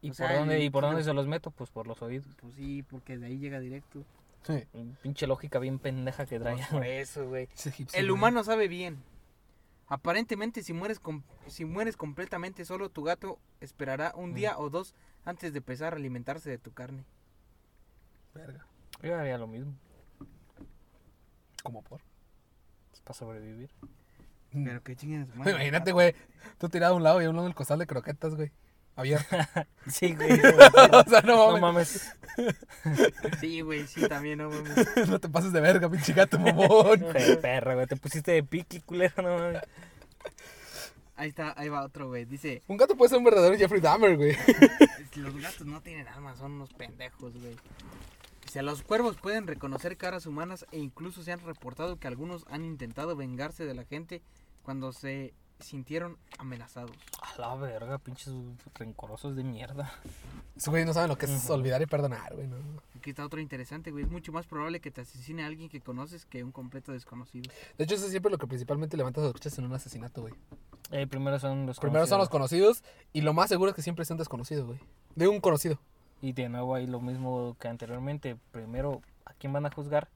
¿Y o por sea, dónde, el- y por dónde se los meto? Pues por los oídos. Pues sí, porque de ahí llega directo. Sí. Pinche lógica bien pendeja que trae. Pues por eso, güey. Es egipcio, El güey. humano sabe bien. Aparentemente, si mueres, com- si mueres completamente solo, tu gato esperará un día o dos antes de empezar a alimentarse de tu carne. Verga. Yo haría lo mismo. Como por. pues, para sobrevivir. Pero su madre. [LAUGHS] Imagínate, güey. Tú tirado a un lado y a un lado el costal de croquetas, güey. Abierto. [LAUGHS] Sí, güey. [LAUGHS] o sea, no no mames. mames. [LAUGHS] Sí, güey, sí, también, no mames. No te pases de verga, pinche gato, mamón. Perra, güey. Te pusiste de piqui, culero, no mames. Ahí está, ahí va otro, güey. Dice, Un gato puede ser un verdadero Jeffrey Dahmer, güey. los gatos no tienen alma, son unos pendejos, güey. Dice, los cuervos pueden reconocer caras humanas e incluso se han reportado que algunos han intentado vengarse de la gente cuando se sintieron amenazados. A la verga, pinches rencorosos de mierda. Esos güeyes no saben lo que es olvidar y perdonar, güey. No. Aquí está otro interesante, güey. Es mucho más probable que te asesine a alguien que conoces que un completo desconocido. De hecho, eso es siempre lo que principalmente levanta sospechas en un asesinato, güey. Eh, primero son los Primero son los conocidos. conocidos y lo más seguro es que siempre sea un desconocido, güey. De un conocido. Y de nuevo ahí lo mismo que anteriormente. Primero, ¿a quién van a juzgar?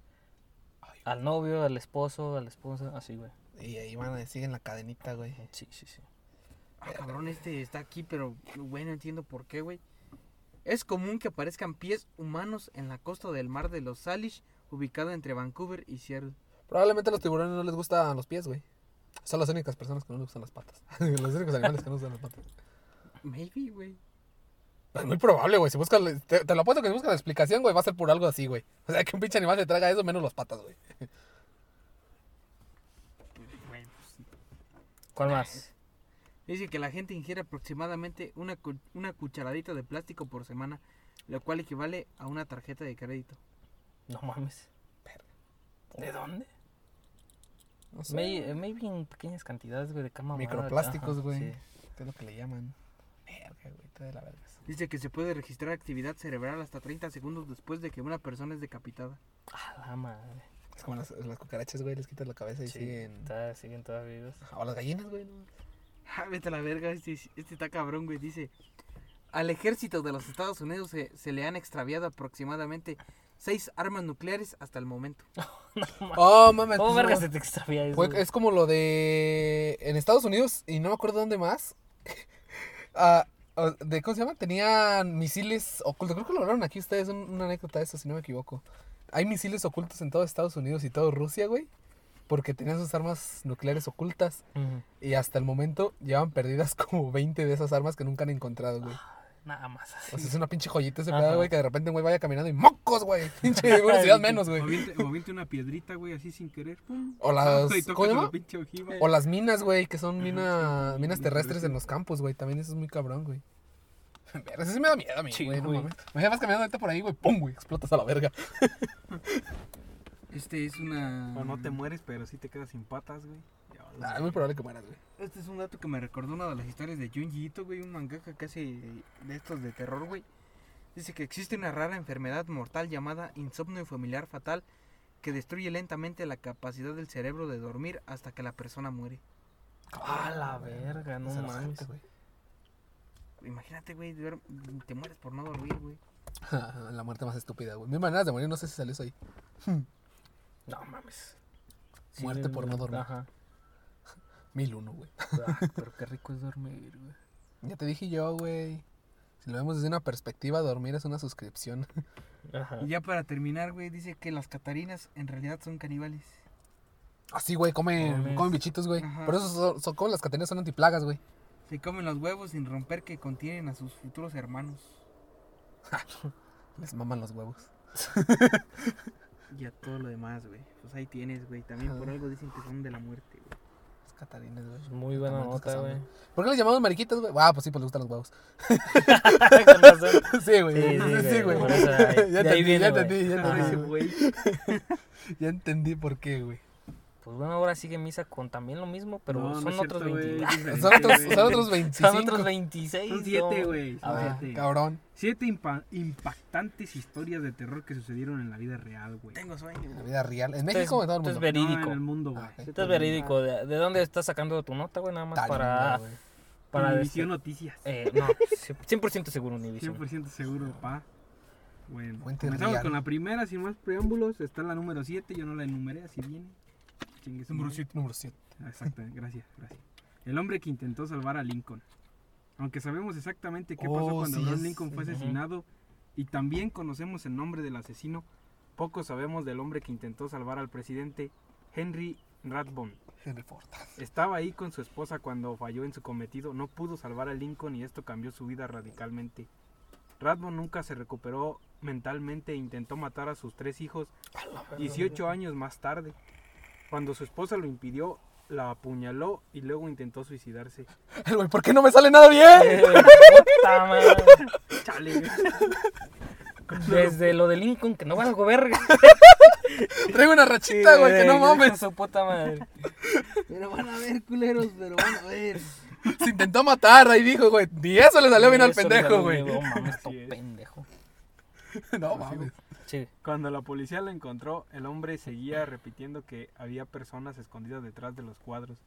Al novio, al esposo, a la esposa, así, güey. Y ahí van a siguen la cadenita, güey. Sí, sí, sí. Ah, cabrón, este está aquí, pero güey, no entiendo por qué, güey. Es común que aparezcan pies humanos en la costa del mar de los Salish, ubicado entre Vancouver y Seattle. Probablemente a los tiburones no les gustan los pies, güey. Son las únicas personas que no les gustan las patas. [LAUGHS] los únicos animales que no les gustan las patas. Maybe, güey. Es muy probable, güey. Si buscas, te, te lo apuesto que si buscas la explicación, güey, va a ser por algo así, güey. O sea, que un pinche animal se traga eso menos las patas. Güey, pues, ¿Cuál más? [LAUGHS] Dice que la gente ingiere aproximadamente una, cu- una cucharadita de plástico por semana, lo cual equivale a una tarjeta de crédito. No mames. ¿De dónde? No sé. May- eh, maybe en pequeñas cantidades, güey, de cama. Microplásticos, güey. Sí. ¿Qué es lo que le llaman? Verga, güey. De la verga. Dice que se puede registrar actividad cerebral hasta 30 segundos después de que una persona es decapitada. A la madre. Es como las, las cucarachas, güey. Les quitas la cabeza y Sí, siguen. ta- siguen todavía vivos. O las gallinas, güey. ¿no? Ah, vete a la verga, este, este está cabrón, güey. Dice, al ejército de los Estados Unidos se, se le han extraviado aproximadamente seis armas nucleares hasta el momento. [LAUGHS] Oh, mames. ¿Cómo pues, verga no. se te extravía eso? Fue- es como lo de. En Estados Unidos, y no me acuerdo dónde más. [LAUGHS] ah, de, ¿Cómo se llama? Tenían misiles ocultos. Creo que lo hablaron aquí ustedes, un- una anécdota de eso, si no me equivoco. Hay misiles ocultos en todo Estados Unidos y todo Rusia, güey. Porque tenían sus armas nucleares ocultas. Y hasta el momento llevan perdidas [LAUGHS] como 20 de esas armas que nunca han encontrado, güey. Nada más así. O sea, es una pinche joyita ese Ajá. güey, que de repente un güey vaya caminando y ¡mocos, güey! [LAUGHS] Pinche una ciudad [LAUGHS] menos, güey. O aviente una piedrita, güey, así sin querer. pum. O las. O las minas, güey, que son mina- minas terrestres. en los campos, güey. También eso es muy cabrón, güey. [LAUGHS] Verga, Eso sí me da miedo a mí, Sí, güey. no güey. mames. Imagínate vas caminando ahorita por ahí, güey. ¡Pum, güey! Explotas a la verga. [LAUGHS] Este es una... O no te mueres, pero sí te quedas sin patas, güey. Ya, Ah, es muy probable que mueras, güey. Este es un dato que me recordó una de las historias de Junji Ito, güey, un mangaka que hace de estos de terror, güey. Dice que existe una rara enfermedad mortal llamada insomnio familiar fatal que destruye lentamente la capacidad del cerebro de dormir hasta que la persona muere. A la verga, no mames. güey. Imagínate, güey, te mueres por no dormir, güey. [LAUGHS] la muerte más estúpida, güey. Mil maneras de morir, no sé si salió eso ahí. [LAUGHS] No mames. Muerte por no dormir. Ajá. [LAUGHS] Mil uno, güey. Ah, pero qué rico es dormir, güey. Ya te dije yo, güey. Si lo vemos desde una perspectiva, dormir es una suscripción. Ajá. Y ya para terminar, güey, dice que las catarinas en realidad son caníbales. Así, güey, comen, comen bichitos, güey. Por eso son, son como las catenas son antiplagas, güey. Se comen los huevos sin romper que contienen a sus futuros hermanos. [LAUGHS] Les maman los huevos. [LAUGHS] Y a todo lo demás, güey. Pues ahí tienes, güey. También por algo dicen que son de la muerte, güey. Las catarinas, güey. Muy buena nota, güey. ¿Por qué les llamamos mariquitas, güey? Ah, pues sí, pues les gustan los huevos. [LAUGHS] Sí, güey. Sí, Sí, sí, güey. güey, por eso ahí- de ya ya güey. entendí, ya entendí. Ya entendí por qué, güey. Pues bueno, ahora sigue misa con también lo mismo, pero No, no son es otros cierto, güey, 20. es diferente, [LAUGHS] Son otros, son otros 25. Son otros 26. Son siete, no. güey. Ah, cabrón. Siete impa- impactantes historias de terror que sucedieron en la vida real, güey. Tengo sueño, La güey. vida real. En México o en todo el esto es mundo. No, verídico. en el mundo, güey. Ah. Esto es verídico. ¿De, de dónde estás sacando tu nota, güey? Nada más Talinga, para... güey. para Univisión este- Noticias. eh, no, 100% seguro Univision. 100% seguro, pa. Bueno, Fuente comenzamos real. con la primera, sin más preámbulos. Está la número 7, yo no la enumeré, así viene. Chingue su Número madre. 7, número 7. Ah, Exacto, gracias, gracias. El hombre que intentó salvar a Lincoln. Aunque sabemos exactamente qué pasó Oh, cuando sí, Abraham Lincoln fue asesinado y también conocemos el nombre del asesino, poco sabemos del hombre que intentó salvar al presidente Henry Rathbone. Henry Ford. Estaba ahí con su esposa cuando falló en su cometido, no pudo salvar a Lincoln y esto cambió su vida radicalmente. Rathbone nunca se recuperó mentalmente e intentó matar a sus tres hijos 18 años más tarde. Cuando su esposa lo impidió, la apuñaló y luego intentó suicidarse. [LAUGHS] El güey, ¿por qué no me sale nada bien? Eh, [LAUGHS] puta madre. Chale. Desde lo de Lincoln, que no valgo verga. [LAUGHS] Traigo una rachita, güey, que no mames. Su puta madre. Pero van a ver, culeros, pero van a ver. Se intentó matar, ahí dijo, güey. Ni eso le salió bien al pendejo, güey. No mames, pendejo. No mames. Cuando la policía lo encontró, el hombre seguía repitiendo que había personas escondidas detrás de los cuadros.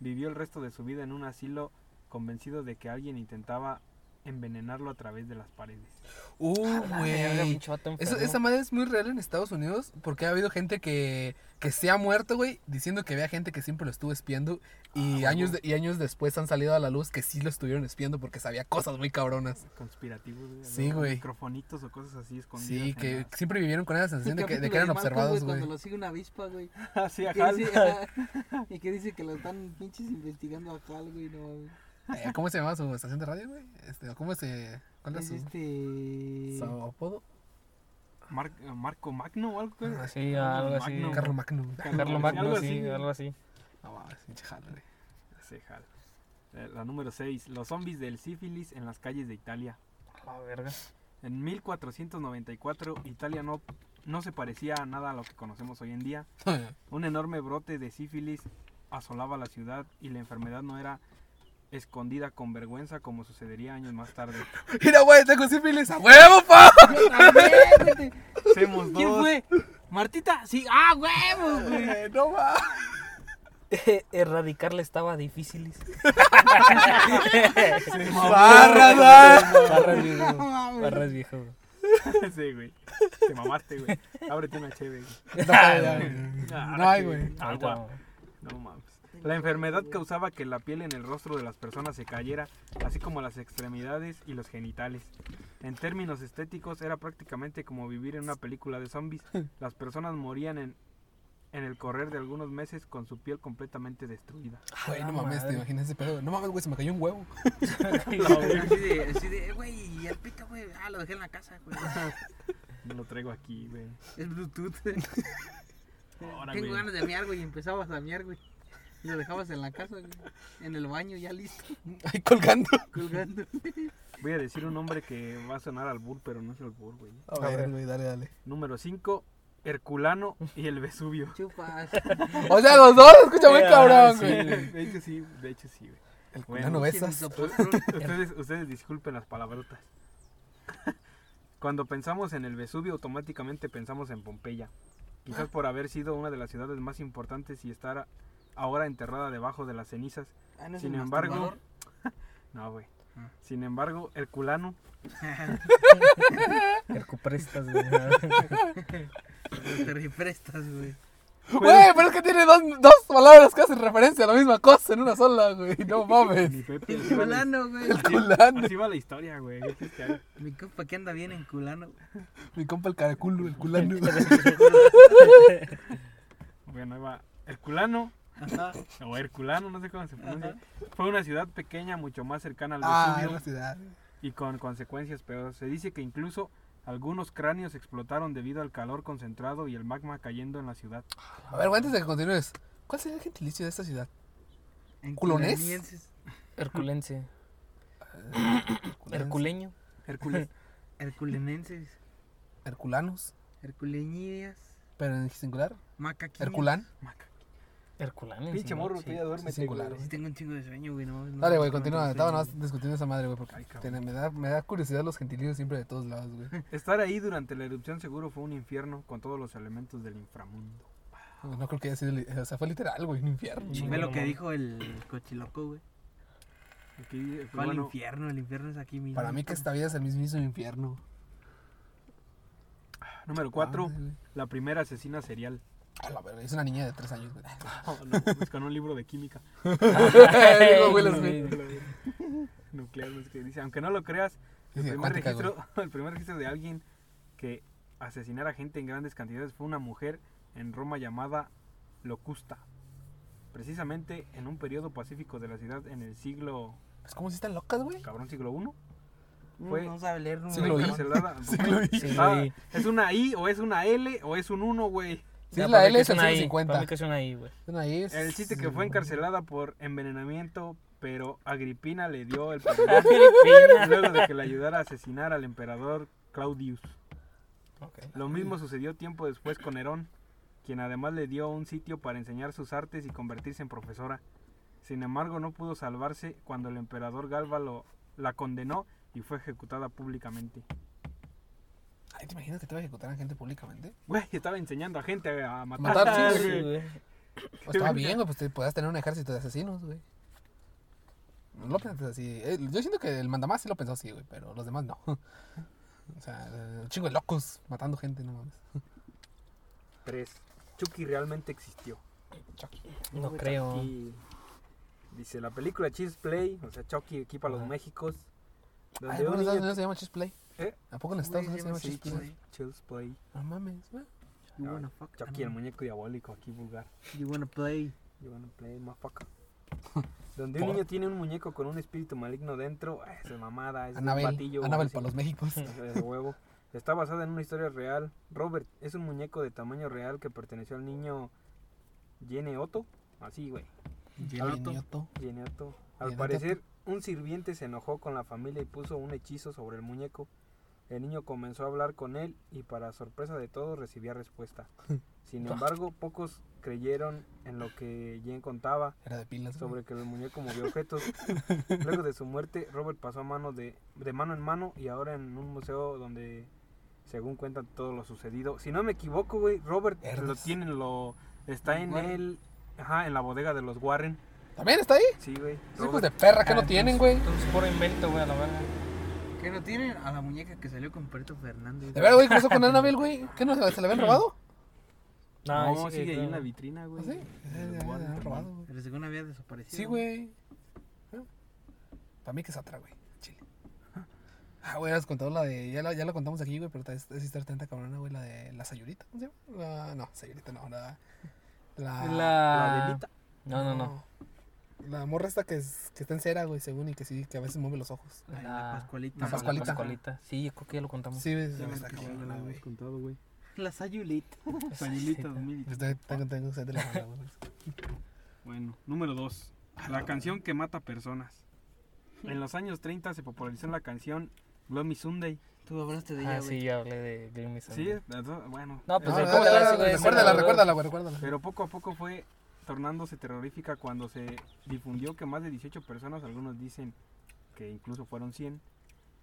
Vivió el resto de su vida en un asilo convencido de que alguien intentaba envenenarlo a través de las paredes. Uh, Verga, güey. esa madre es muy real en Estados Unidos porque ha habido gente que, que se ha muerto, güey, diciendo que había gente que siempre lo estuvo espiando y, Ah, años de- y años después han salido a la luz que sí lo estuvieron espiando porque sabía cosas muy cabronas. Conspirativos, güey. Sí, güey. Microfonitos o cosas así escondidas. Sí, que las- siempre vivieron con esa sensación de que, de que eran observados, güey. Cuando lo sigue una avispa, güey. [LAUGHS] Así, Que ajá. Y que dice que lo están pinches investigando a Hal, güey. No, mames. Eh, ¿Cómo se llama su estación de radio, güey? Este, ¿Cómo se...? ¿Cuál es es su, este. su apodo? Mar- Marco Magno o algo. güey. Ah, Sí, algo así. Magno. Carlos Magno. Carlos Magno, Algo sí, así. algo así. No mames, pinche jala, güey. Sí, jala. Eh, La número 6. Los zombies del sífilis en las calles de Italia. La verga. En 1494, Italia no, no se parecía a nada a lo que conocemos hoy en día. [LAUGHS] Un enorme brote de sífilis asolaba la ciudad y la enfermedad no era escondida con vergüenza como sucedería años más tarde. [LAUGHS] Mira, güey, tengo sífilis a huevo, pa. Güey, Hacemos ¿Quién dos. fue? ¿Martita? Sí. ¡Ah, huevo, güey! Eh, no mames. [LAUGHS] Erradicarle estaba difícil. [LAUGHS] Barras, Barras viejo. Barras viejo. sí, güey. Te mamaste, güey. Ábrete una chévere. No, no hay, güey. Agua. No mames. La enfermedad causaba que la piel en el rostro de las personas se cayera, así como las extremidades y los genitales. En términos estéticos era prácticamente como vivir en una película de zombies. [LAUGHS] Las personas morían en, en el correr de algunos meses con su piel completamente destruida. Güey, no mames, te imaginas ese pedo. No mames, güey, se me cayó un huevo. [LAUGHS] [LAUGHS] Así de, así de, güey, y el pito, güey. Ah, lo dejé en la casa, güey. No lo traigo aquí, güey. Es Bluetooth. Ahora, Tengo güey. ganas de miar, güey. Y empezabas a miar, güey. Y lo dejabas en la casa, güey. En el baño, ya listo. Ahí colgando. Colgando. Voy a decir un nombre que va a sonar al burr, pero no es el burr, güey. A ver, güey, dale, dale. Número 5, Herculano y el Vesubio. Chupas. O sea, los dos se escucha muy Ah, cabrón, sí. güey. De hecho sí, de hecho sí, güey. El Bueno, culano besas. Ustedes, ustedes disculpen las palabrotas. [LAUGHS] Cuando pensamos en el Vesubio, automáticamente pensamos en Pompeya. Quizás por haber sido una de las ciudades más importantes y estar ahora enterrada debajo de las cenizas. Ah, ¿no Sin el embargo, [LAUGHS] no, güey. Ah. Sin embargo, Herculano, Hercuprestas, [LAUGHS] güey. Te refrestas, güey. Güey, pero es que tiene dos, dos palabras que hacen referencia a la misma cosa en una sola, güey. No [LAUGHS] mames. mi Pepe, El culano, güey. El culano. así va la historia, güey. ¿qué quieres que haga? Mi compa que anda bien en culano. Mi compa el caraculo, el culano. Bueno, ahí va. Herculano, Ajá. [LAUGHS] o Herculano, no sé cómo se pronuncia. Fue una ciudad pequeña, mucho más cercana al Ah, Vesubio. ciudad. y con consecuencias peores. Se dice que incluso algunos cráneos explotaron debido al calor concentrado y el magma cayendo en la ciudad. A ver, antes de que continúes. ¿Cuál sería el gentilicio de esta ciudad? ¿Culonés? Herculense. [COUGHS] Herculeño. Hércules. [LAUGHS] Herculenenses. Herculanos. Herculeñidas. Pero en singular. Macaquinos. Herculán. Herculano. Pinche morro, sí. tú ya singular, güey. Sí tengo un chingo de sueño, güey. No, no Dale, güey, continúa. Estaba sueño. más discutiendo esa madre, güey, porque Ay, cabrón. tiene- me, da, me da curiosidad los gentilicios siempre de todos lados, güey. [LAUGHS] Estar ahí durante la erupción seguro fue un infierno con todos los elementos del inframundo. No creo que haya sido, o sea, fue literal, güey, un infierno. Ve lo que dijo el cochiloco, güey. Aquí, eh, Fue al infierno, el infierno es aquí mismo. Para mí que esta vida es el mismísimo infierno. número 4, Ah, la primera asesina serial. A la verga, es una niña de tres años, güey. [LAUGHS] No, no, pues con un libro de química. [LAUGHS] [LAUGHS] Nuclear, sé qué dice. Aunque no lo creas, el Sí, primer, cuántica, registro, el primer registro de alguien que asesinara gente en grandes cantidades fue una mujer en Roma llamada Locusta. Precisamente en un periodo pacífico de la ciudad en el siglo, Es como si están locas, güey. cabrón, siglo I. Mm, fue- No sabe leer, no. Siglo I. Siglo Ah, I. ¿Es una I o es una L o es un 1, güey? Si Ya, es para la L que es el una I, 150. Para mí que es una I, güey. Una I es- El chiste que fue encarcelada por envenenamiento, pero Agripina le dio el [LAUGHS] perdón Agripina. luego de que le ayudara a asesinar al emperador Claudius. Lo mismo sucedió tiempo después con Nerón, quien además le dio un sitio para enseñar sus artes y convertirse en profesora. Sin embargo, no pudo salvarse cuando el emperador Galba lo, la condenó y fue ejecutada públicamente. Ay, ¿te imaginas que te va a ejecutar a gente públicamente? Güey, estaba enseñando a gente a matar. Matar, sí, güey. Pues estaba bien, güey, pues te podías tener un ejército de asesinos, güey. No lo pensé así. Eh, Yo siento que el mandamás sí lo pensó así, güey, pero los demás no. [LAUGHS] O sea, un chingo de locos matando gente, no mames. 3. Chucky realmente existió. Chucky. No creo. Chucky- dice la película Cheese Play, o sea, Chucky equipa a los. Méxicos. Donde Ay, ¿a poco un en Estados Unidos se llama Cheese Play? ¿Eh? ¿A poco en Estados Unidos se llama Play? Play. No mames, güey. You Ah, wanna fuck? Chucky, el muñeco diabólico, aquí vulgar. You wanna play? You wanna play, motherfucker. [LAUGHS] Donde un niño tiene un muñeco con un espíritu maligno dentro, esa es mamada, es un Anabel. patillo. Anabel para los Méxicos. [LAUGHS] de huevo. Está basada en una historia real. Robert es un muñeco de tamaño real que perteneció al niño Gene Otto. Así, güey. Bien, Nieto. Gene Otto. Al Gene parecer, un sirviente se enojó con la familia y puso un hechizo sobre el muñeco. El niño comenzó a hablar con él y para sorpresa de todos recibía respuesta. [LAUGHS] Sin embargo, pocos creyeron en lo que Jen contaba Era de pilas, sobre que el muñeco movió objetos. [LAUGHS] Luego de su muerte, Robert pasó a mano de, de mano en mano y ahora en un museo donde, según cuentan todo lo sucedido. Si no me equivoco, güey, Robert lo tienen, lo está en Warren. el, ajá, en la bodega de los Warren. ¿También está ahí? Sí, güey. Hijos Robert. de perra que Ah, no tienen, güey. Entonces, por invento, güey, a la verga. ¿Qué no tienen? A la muñeca que salió con Perito Fernández. De verdad, güey, ¿qué pasó con Annabelle, güey? ¿Qué no se se la habían [CLEARS THROAT] robado? No, No, sigue ahí en la vitrina, güey. ¿Ah, sí? Eh, los Warren ya, también. robado, güey. Pero según había desaparecido. Sí, güey. Para mí que es otra, güey. Chile. [LAUGHS] Ah, güey, has contado la de. Ya la, ya la contamos aquí, güey, pero es, es historia tanta cabrona, güey, la de la Sayurita. ¿Cómo se llama? La, no, Sayurita no, la. La. La La... No, no, no. La morra esta que, es, que está en cera, güey, según y que sí, que a veces mueve los ojos. La- la Pascualita. La Pascualita. Pascualita. Sí, yo creo que ya lo contamos. Sí, ves, Ya está ves que sí, la güey. contado, güey. La Sayulita. [LAUGHS] Sayulita Sí, 2000. Estoy- Tengo, tengo sed de la güey. Bueno, número 2. La canción que mata personas. En los años 30 se popularizó la canción Gloomy Sunday. Tú hablaste de ella, Ah, sí, ya hablé de Gloomy Sí, Sunday. eso- bueno. No, pues güey, recuérdala, sí, recuérdala, güey, recuérdala. Pero poco a poco fue tornándose terrorífica cuando se difundió que más de 18 personas, algunos dicen que incluso fueron 100,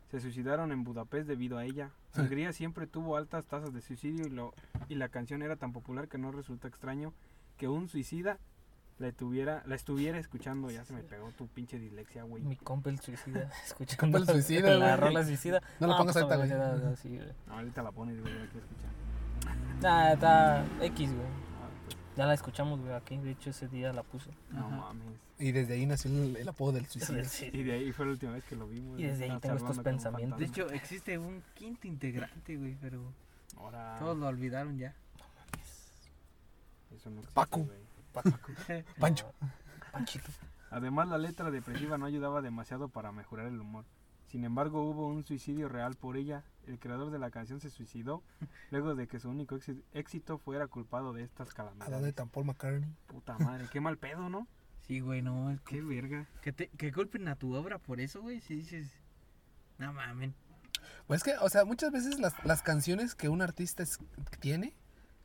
se suicidaron en Budapest debido a ella. Hungría siempre tuvo altas tasas de suicidio y, lo, y la canción era tan popular que no resulta extraño que un suicida la, tuviera, la estuviera escuchando. Ya se me pegó tu pinche dislexia, güey. Mi compa el suicida. [LAUGHS] Escucha. Compa el suicida, La rola suicida. No lo pongas pues, ahorita, güey. No, ahorita la pones, güey, hay que escuchar. Nah, está X, güey. Ya la escuchamos, güey, aquí. De hecho, ese día la puse. no Ajá. mames. Y desde ahí nació el, el apodo del [LAUGHS] suicidio. Sí. Y de ahí fue la última vez que lo vimos. Y desde ahí tengo estos pensamientos. De hecho, existe un quinto integrante, güey, pero Ahora, todos lo olvidaron ya. eso no existe, Paco. güey. [LAUGHS] Pancho. Panchito. Además, la letra depresiva no ayudaba demasiado para mejorar el humor. Sin embargo, hubo un suicidio real por ella. El creador de la canción se suicidó [LAUGHS] luego de que su único éxi- éxito fuera culpado de estas ¿A dónde calamidades. tan Paul McCartney? Puta madre, qué mal pedo, ¿no? Sí, güey, no. Es Qué que, verga. que, te, que golpen a tu obra por eso, güey. Si dices, no mames. Pues es que, o sea, muchas veces las, las canciones que un artista es- tiene,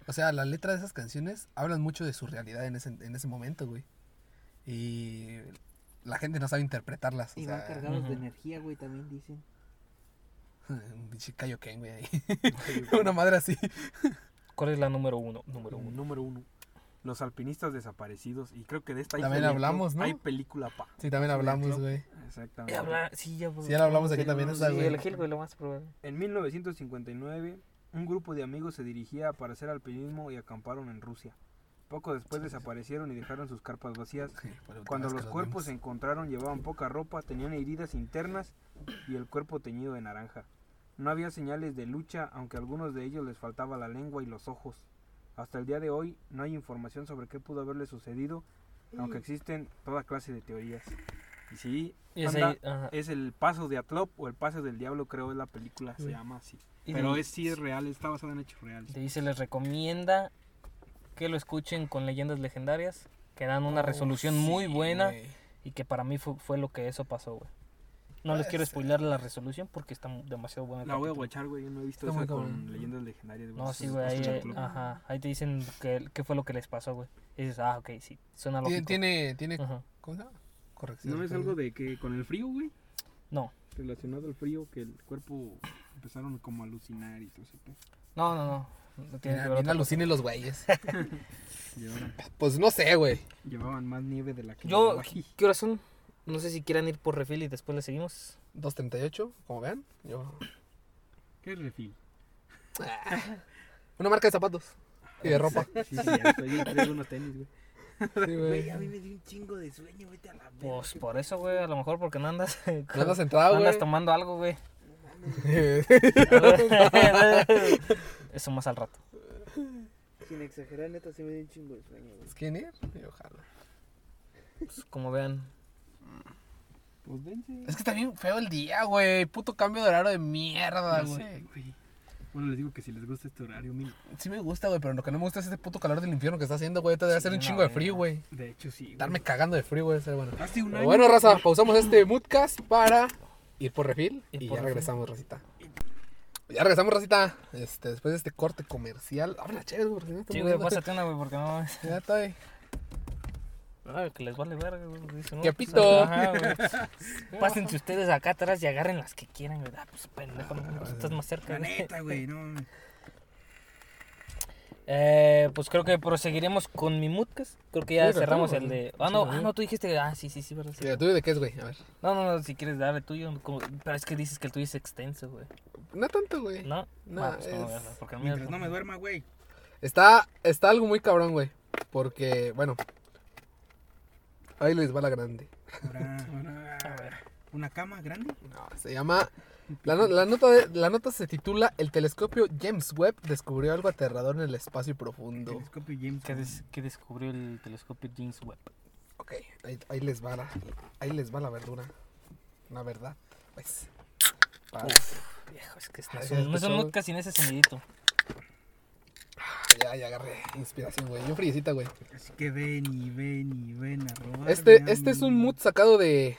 o sea, la letra de esas canciones hablan mucho de su realidad en ese, en ese momento, güey. Y la gente no sabe interpretarlas. O Y van sea, cargados de Ujú. energía, güey, también dicen. [LAUGHS] un pinche Kaioken, güey, ahí. [LAUGHS] Una madre así. ¿Cuál es la número uno? Número uno. Número uno. Los alpinistas desaparecidos. Y creo que de esta hay También hablamos, ¿no? Hay película, pa. Sí, también hablamos, güey. Exactamente. Ya habla- sí, ya, Sí, ya lo hablamos aquí también, esa, Sí, güey. elegí el güey, lo más probable. En 1959, un grupo de amigos se dirigía para hacer alpinismo y acamparon en Rusia. Poco después desaparecieron y dejaron sus carpas vacías. Sí, Cuando los cuerpos se encontraron llevaban poca ropa, tenían heridas internas y el cuerpo teñido de naranja. No había señales de lucha, aunque a algunos de ellos les faltaba la lengua y los ojos. Hasta el día de hoy no hay información sobre qué pudo haberle sucedido, aunque existen toda clase de teorías. Y sí, anda, es el paso de Atlop o el paso del diablo, creo es la película, se llama así. Pero es sí es real, está basado en hechos reales. Se les recomienda que lo escuchen con leyendas legendarias, que dan una Oh, resolución sí, muy buena güey. y que para mí fue, fue lo que eso pasó, güey. No les Puede quiero ser. spoiler la resolución porque está demasiado buena. La voy a capítulo. guachar, güey. No he visto Está esa con leyendas legendarias, güey. No, sí, güey, ahí, eh, ajá, ahí te dicen qué, qué fue lo que les pasó, güey. Y dices, ah, ok, sí, suena Tiene, lógico. tiene, tiene Ajá. ¿cómo se llama? Corrección. ¿No es algo de que con el frío, güey? No, Relacionado al frío, que el cuerpo empezaron como a alucinar y todo eso. no, no, no. No tiene que ver Bien otra alucinen los güeyes. [LAUGHS] Llevaban, [LAUGHS] Pues no sé, güey. llevaban más nieve de la que Yo, llevaba aquí. ¿qué horas son? No sé si quieran ir por refil y después le seguimos. 238, como vean. Yo. ¿Qué es refil? Una marca de zapatos. Y de ropa. Sí, sí, ya estoy. Traigo unos tenis, güey. Sí, Güey, a güey. mí me dio un chingo de sueño, vete a la verga. Pues qué por eso, güey, a lo mejor porque no andas, No [LAUGHS] andas no centrado, güey. andas tomando algo, güey. Eso más al rato. Sin exagerar, neta, sí me dio un chingo de sueño, güey. Skinner. Y ojalá. Pues, como vean. Pues dense. Es que está bien feo el día, güey. Puto cambio de horario de mierda, Ya güey. sé, güey. Bueno, les digo que si les gusta este horario, mira. Sí me gusta, güey, pero lo que no me gusta es este puto calor del infierno que está haciendo, güey. Te debe hacer un no, chingo de frío, güey. De hecho, sí. güey. Estarme cagando de frío, güey. Bueno. Hace un Pero año. bueno, raza, pausamos este moodcast para ir por refil y por ya refil. regresamos, racita. Ya regresamos, racita. Este, después de este corte comercial. Abre la chévere, güey, no Sí, güey, pásate una, güey, porque no. [LAUGHS] Ya estoy. Ay, que les vale verga, güey. dicen, ¡Qué pues, pito! ajá, güey. [LAUGHS] Pásense ustedes acá atrás y agarren las que quieran, güey. Ah, pues pendejo, no, estás más cerca, La neta, güey, no. Eh, pues creo que proseguiremos con mi moodcast. Creo que ya Sí, cerramos el de. Ah, no, sí. ah, no, tú dijiste. Ah, sí, sí, sí, verdad. sí. Sí, ¿Tú de qué es, güey? A ver. No, no, no, si quieres dar el tuyo. como- Pero es que dices que el tuyo es extenso, güey. No tanto, güey. ¿No? No, Ah, pues, es- porque el mío- Mientras no me duerma, güey. Está, está algo muy cabrón, güey. Porque, bueno. Ahí les va la grande. Ahora, ahora, A ver. ¿Una cama grande? No, se llama. La, no- la nota de- la nota se titula El telescopio James Webb descubrió algo aterrador en el espacio profundo. Telescopio James. ¿Qué, des- qué descubrió el telescopio James Webb? Ok, ahí, ahí les va la, ahí les va la verdura. La verdad, pues. Para- Viejo, es que no Ay, es ya un, no escuchó. moodcast sin ese sonidito. ya, ya agarré inspiración, güey. Yo friecita, güey. Así que ven y ven y ven a robar. Este, este es un mood sacado de.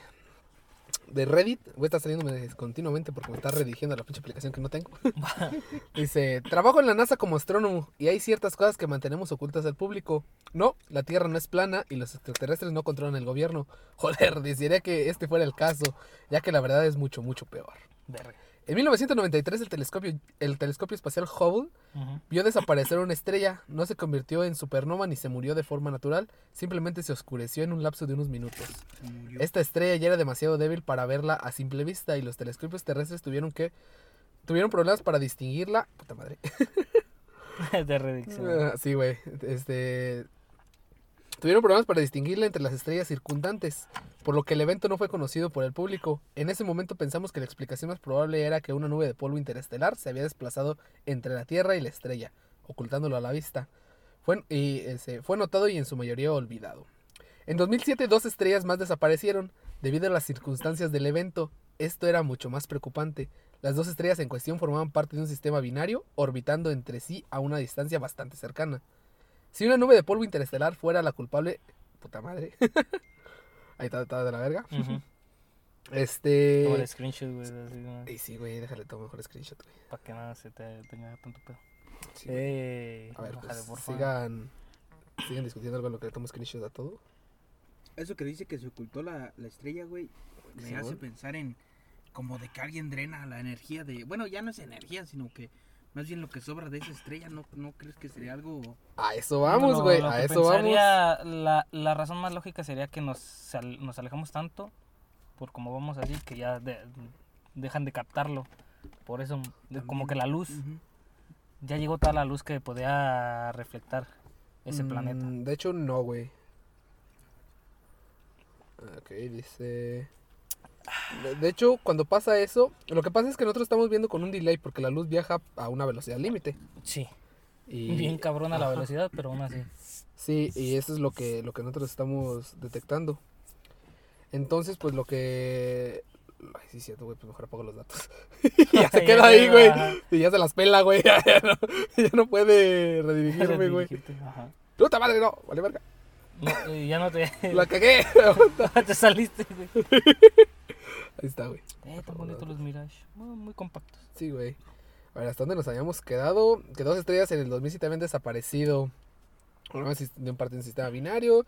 De Reddit. Voy a estar saliéndome continuamente porque me está redirigiendo a la pinche aplicación que no tengo. [LAUGHS] [LAUGHS] Dice: Trabajo en la NASA como astrónomo y hay ciertas cosas que mantenemos ocultas al público. No, la Tierra no es plana y los extraterrestres no controlan el gobierno. [LAUGHS] Joder, desearía que este fuera el caso, ya que la verdad es mucho, mucho peor. Verga. En 1993 el telescopio, el telescopio espacial Hubble vio desaparecer una estrella, no se convirtió en supernova ni se murió de forma natural, simplemente se oscureció en un lapso de unos minutos. Esta estrella ya era demasiado débil para verla a simple vista y los telescopios terrestres tuvieron que tuvieron problemas para distinguirla. Puta madre. [LAUGHS] de redicción. Ah, sí, güey. Este tuvieron problemas para distinguirla entre las estrellas circundantes, por lo que el evento no fue conocido por el público. En ese momento pensamos que la explicación más probable era que una nube de polvo interestelar se había desplazado entre la Tierra y la estrella, ocultándolo a la vista. Fue, y, ese, fue notado y en su mayoría olvidado. En 2007 dos estrellas más desaparecieron debido a las circunstancias del evento. Esto era mucho más preocupante. Las dos estrellas en cuestión formaban parte de un sistema binario orbitando entre sí a una distancia bastante cercana. Si una nube de polvo interestelar fuera la culpable... Puta madre. [LAUGHS] Ahí está, está de la verga. Este... Toma el screenshot, güey, así, Ey, sí, güey, déjale tomar mejor screenshot, güey. para que nada se te tenga tanto pedo. Sí. Eh, a ver, bájale, pues sigan... Sigan discutiendo algo en lo que le tomo screenshot a todo. Eso que dice que se ocultó la, la estrella, güey, me Sí, hace pensar en como de que alguien drena la energía de... Bueno, ya no es energía, sino que más bien lo que sobra de esa estrella, ¿no, no crees que sería algo... A eso vamos, güey, a eso vamos. La, la razón más lógica sería que nos, nos alejamos tanto, por como vamos así, que ya de- dejan de captarlo. Por eso, de- como que la luz, ya llegó toda la luz que podía reflectar ese Mm, planeta. De hecho, no, güey. Ok, dice... De, hecho, cuando pasa eso, lo que pasa es que nosotros estamos viendo con un delay porque la luz viaja a una velocidad límite. Sí, Y, bien cabrona la velocidad, pero aún así. Sí, y eso es lo que, lo que nosotros estamos detectando. Entonces, pues lo que... Ay, sí, cierto, güey, pues mejor apago los datos. [LAUGHS] ya se [LAUGHS] Ya queda ahí, güey. Y ya se las pela, güey. [LAUGHS] Ya, ya no, ya no puede redirigirme, güey. Puta madre, no, vale verga. No, eh, ya no te, La cagué. te saliste, güey. Ahí está, güey. Eh, tan bonitos los Mirage. Muy, muy compactos. Sí, güey. A ver, ¿hasta dónde nos habíamos quedado? Que dos estrellas en el 2007 habían desaparecido. Una vez de un parte de un sistema binario.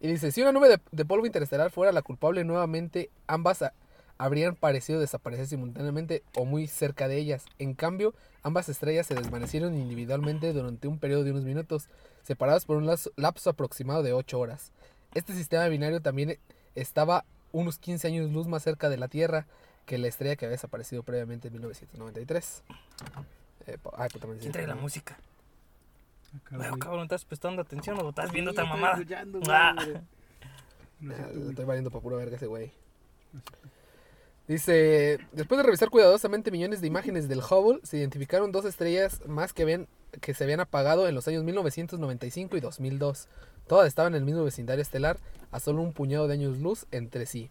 Y dice, si una nube de, de polvo interestelar fuera la culpable nuevamente, ambas a- habrían parecido desaparecer simultáneamente o muy cerca de ellas. En cambio, ambas estrellas se desvanecieron individualmente durante un periodo de unos minutos, separadas por un lazo- lapso aproximado de 8 horas. Este sistema binario también estaba unos 15 años luz más cerca de la Tierra que la estrella que había desaparecido previamente en 1993. Eh, ay, ¿Quién trae la música? Acá, Bueno, cabrón, ¿estás prestando atención o estás viendo Sí, estoy mamada? güey, [LAUGHS] Ah. No estoy valiendo para pura verga ese güey. Dice, después de revisar cuidadosamente millones de imágenes del Hubble, se identificaron dos estrellas más que, habían, que se habían apagado en los años 1995 y 2002. Todas estaban en el mismo vecindario estelar, a solo un puñado de años luz entre sí.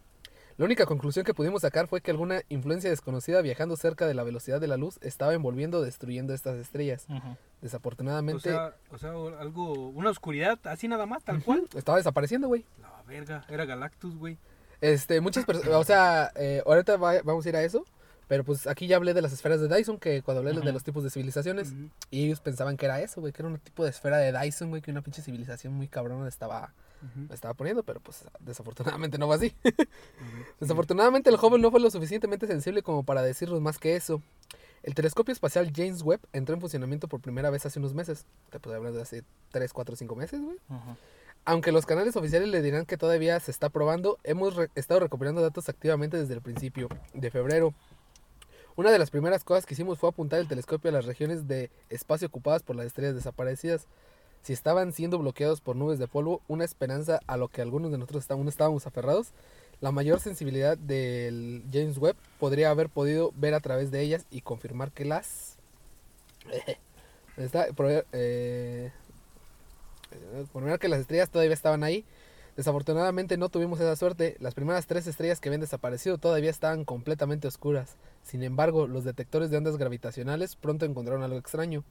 La única conclusión que pudimos sacar fue que alguna influencia desconocida viajando cerca de la velocidad de la luz estaba envolviendo o destruyendo estas estrellas. Ujú. O Desafortunadamente, sea, o sea, algo, una oscuridad así nada más, tal cual. estaba desapareciendo, güey. La verga, era Galactus, güey. Este, muchas personas, o sea, eh, ahorita va- vamos a ir a eso, pero pues aquí ya hablé de las esferas de Dyson, que cuando hablé de los tipos de civilizaciones, y ellos pensaban que era eso, güey, que era un tipo de esfera de Dyson, güey, que una pinche civilización muy cabrona estaba, estaba poniendo, pero pues desafortunadamente no fue así. [LAUGHS] Desafortunadamente el Hubble no fue lo suficientemente sensible como para decirnos más que eso. El telescopio espacial James Webb entró en funcionamiento por primera vez hace unos meses. Te puedo hablar de hace 3, 4, 5 meses, güey. Aunque los canales oficiales le dirán que todavía se está probando, hemos re- estado recopilando datos activamente desde el principio de febrero. Una de las primeras cosas que hicimos fue apuntar el telescopio a las regiones de espacio ocupadas por las estrellas desaparecidas. Si estaban siendo bloqueados por nubes de polvo, una esperanza a lo que algunos de nosotros aún estábamos aferrados, la mayor sensibilidad del James Webb podría haber podido ver a través de ellas y confirmar que las... [LAUGHS] Está, pro- eh, que las estrellas todavía estaban ahí. Desafortunadamente no tuvimos esa suerte. Las primeras tres estrellas que habían desaparecido todavía estaban completamente oscuras. Sin embargo, los detectores de ondas gravitacionales pronto encontraron algo extraño.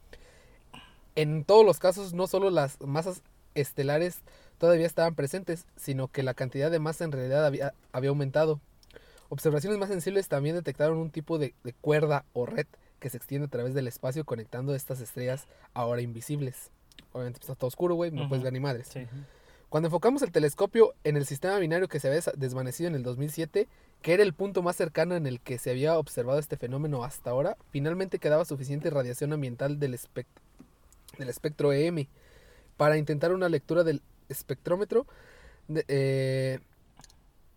En todos los casos, no solo las masas estelares todavía estaban presentes, sino que la cantidad de masa en realidad había, había aumentado. Observaciones más sensibles también detectaron un tipo de, de cuerda o red que se extiende a través del espacio conectando estas estrellas ahora invisibles. Obviamente pues, está todo oscuro, güey, no puedes ver ni madres. Sí. Cuando enfocamos el telescopio en el sistema binario que se había desvanecido en el 2007, que era el punto más cercano en el que se había observado este fenómeno hasta ahora, finalmente quedaba suficiente radiación ambiental del, espect- del espectro EM para intentar una lectura del espectrómetro de, eh,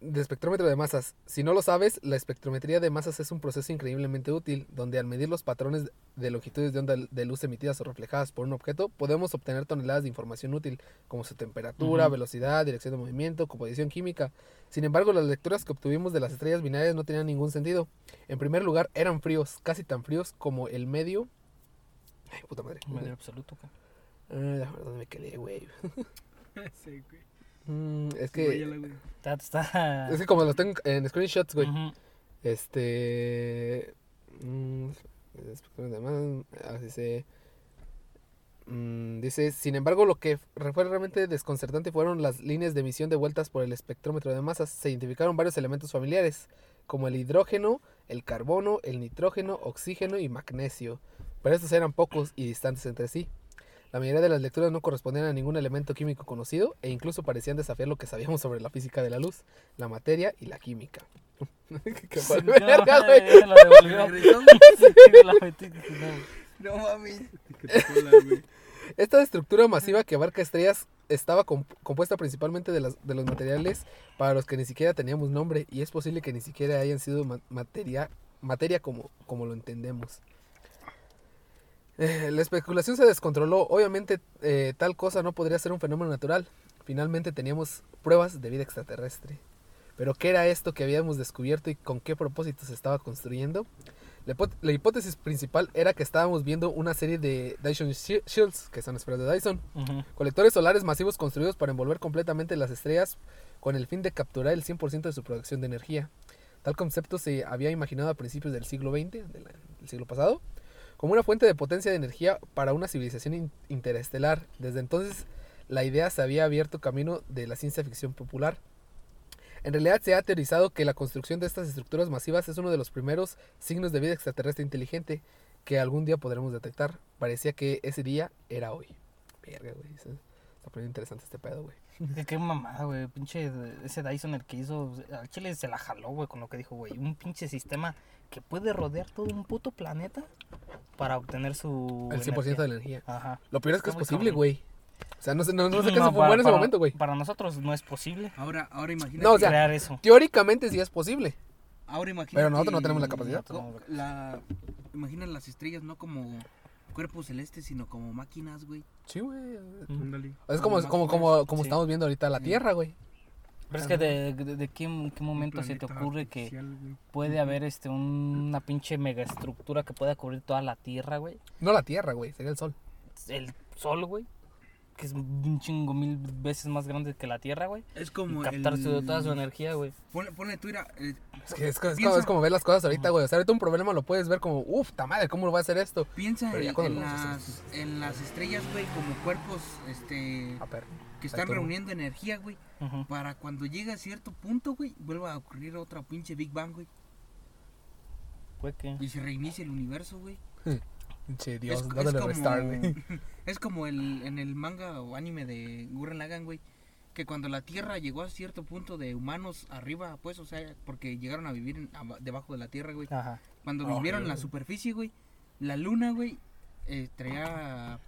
de espectrómetro de masas. Si no lo sabes, la espectrometría de masas es un proceso increíblemente útil, donde al medir los patrones de longitudes de onda de luz emitidas o reflejadas por un objeto, podemos obtener toneladas de información útil, como su temperatura, velocidad, dirección de movimiento, composición química. Sin embargo, las lecturas que obtuvimos de las estrellas binarias no tenían ningún sentido. En primer lugar, eran fríos, casi tan fríos como el medio... Ay, puta madre. Medio absoluto. ca. Ah, dónde me quedé, güey. [LAUGHS] Sí, güey. Mm, es que... Güey. Está, está... Es que como los tengo en screenshots, güey. Este. mm, así se. mm, dice, sin embargo, lo que fue realmente desconcertante fueron las líneas de emisión de vueltas por el espectrómetro de masas. Se identificaron varios elementos familiares, como el hidrógeno, el carbono, el nitrógeno, oxígeno y magnesio. Pero estos eran pocos y distantes entre sí. La mayoría de las lecturas no correspondían a ningún elemento químico conocido e incluso parecían desafiar lo que sabíamos sobre la física de la luz, la materia y la química. [LAUGHS] Qué Sí, no, verga, güey. [LAUGHS] no. Esta estructura masiva que abarca estrellas estaba comp- compuesta principalmente de, las- de los materiales para los que ni siquiera teníamos nombre y es posible que ni siquiera hayan sido ma- materia, materia como, como lo entendemos. Eh, la especulación se descontroló. Obviamente eh, tal cosa no podría ser un fenómeno natural. Finalmente teníamos pruebas de vida extraterrestre. Pero ¿qué era esto que habíamos descubierto y con qué propósito se estaba construyendo? La, hipó- la hipótesis principal era que estábamos viendo una serie de Dyson Shi- Shields, que son esferas de Dyson, colectores solares masivos construidos para envolver completamente las estrellas con el fin de capturar el 100% de su producción de energía. Tal concepto se había imaginado a principios del siglo XX, del siglo pasado, como una fuente de potencia de energía para una civilización in- interestelar. Desde entonces, la idea se había abierto camino de la ciencia ficción popular. En realidad se ha teorizado que la construcción de estas estructuras masivas es uno de los primeros signos de vida extraterrestre inteligente que algún día podremos detectar. Parecía que ese día era hoy. Verga, güey. Está poniendo interesante este pedo, güey. Qué, mamada, güey. Pinche ese Dyson el que hizo. Al chile se la jaló, güey, con lo que dijo, güey. Un pinche sistema que puede rodear todo un puto planeta para obtener su. El 100% de la energía. Ajá. Lo peor es que es Está posible, güey. O sea, no sé, no, no sé qué No, se fumó para- en ese para- momento, güey. Para nosotros no es posible Ahora, ahora imagínate. No, o sea, crear eso. Teóricamente sí es posible. ahora imagínate. pero nosotros no tenemos la capacidad. La, imagina las estrellas no como cuerpos celestes, sino como máquinas, güey. Sí, güey. Es como, Como como, como, máquinas. como Sí. estamos viendo ahorita la Sí. Tierra, güey. Pero es que de, de, de qué, momento se te ocurre que puede haber este un- una pinche megaestructura que pueda cubrir toda la Tierra, güey. No la Tierra, güey. Sería el Sol. El Sol, güey. Que es un chingo mil veces más grande que la Tierra, güey. Es Y como. captar el- su- toda su energía, güey. Ponle, ponle tú, mira, eh, Es que es, co- es Piensa- como, es como ver las cosas ahorita, güey. O sea, ahorita un problema lo puedes ver como, uff, ta madre, ¿cómo lo va a hacer esto? piensa en, las, en las estrellas, güey, como cuerpos este, A ver. que están reuniendo energía, güey. Para cuando llegue a cierto punto, güey, vuelva a ocurrir otra pinche Big Bang, güey. Fue que. Y se reinicia el universo, güey. [LAUGHS] Pinche Dios, es, como, restart, güey. [LAUGHS] es como el, en el manga o anime de Gurren Lagann, güey. Que cuando la Tierra llegó a cierto punto de humanos arriba, pues, o sea, porque llegaron a vivir en- debajo de la Tierra, güey. Ajá. Cuando Ah, vivieron en la superficie, güey, la luna, güey, eh, traía...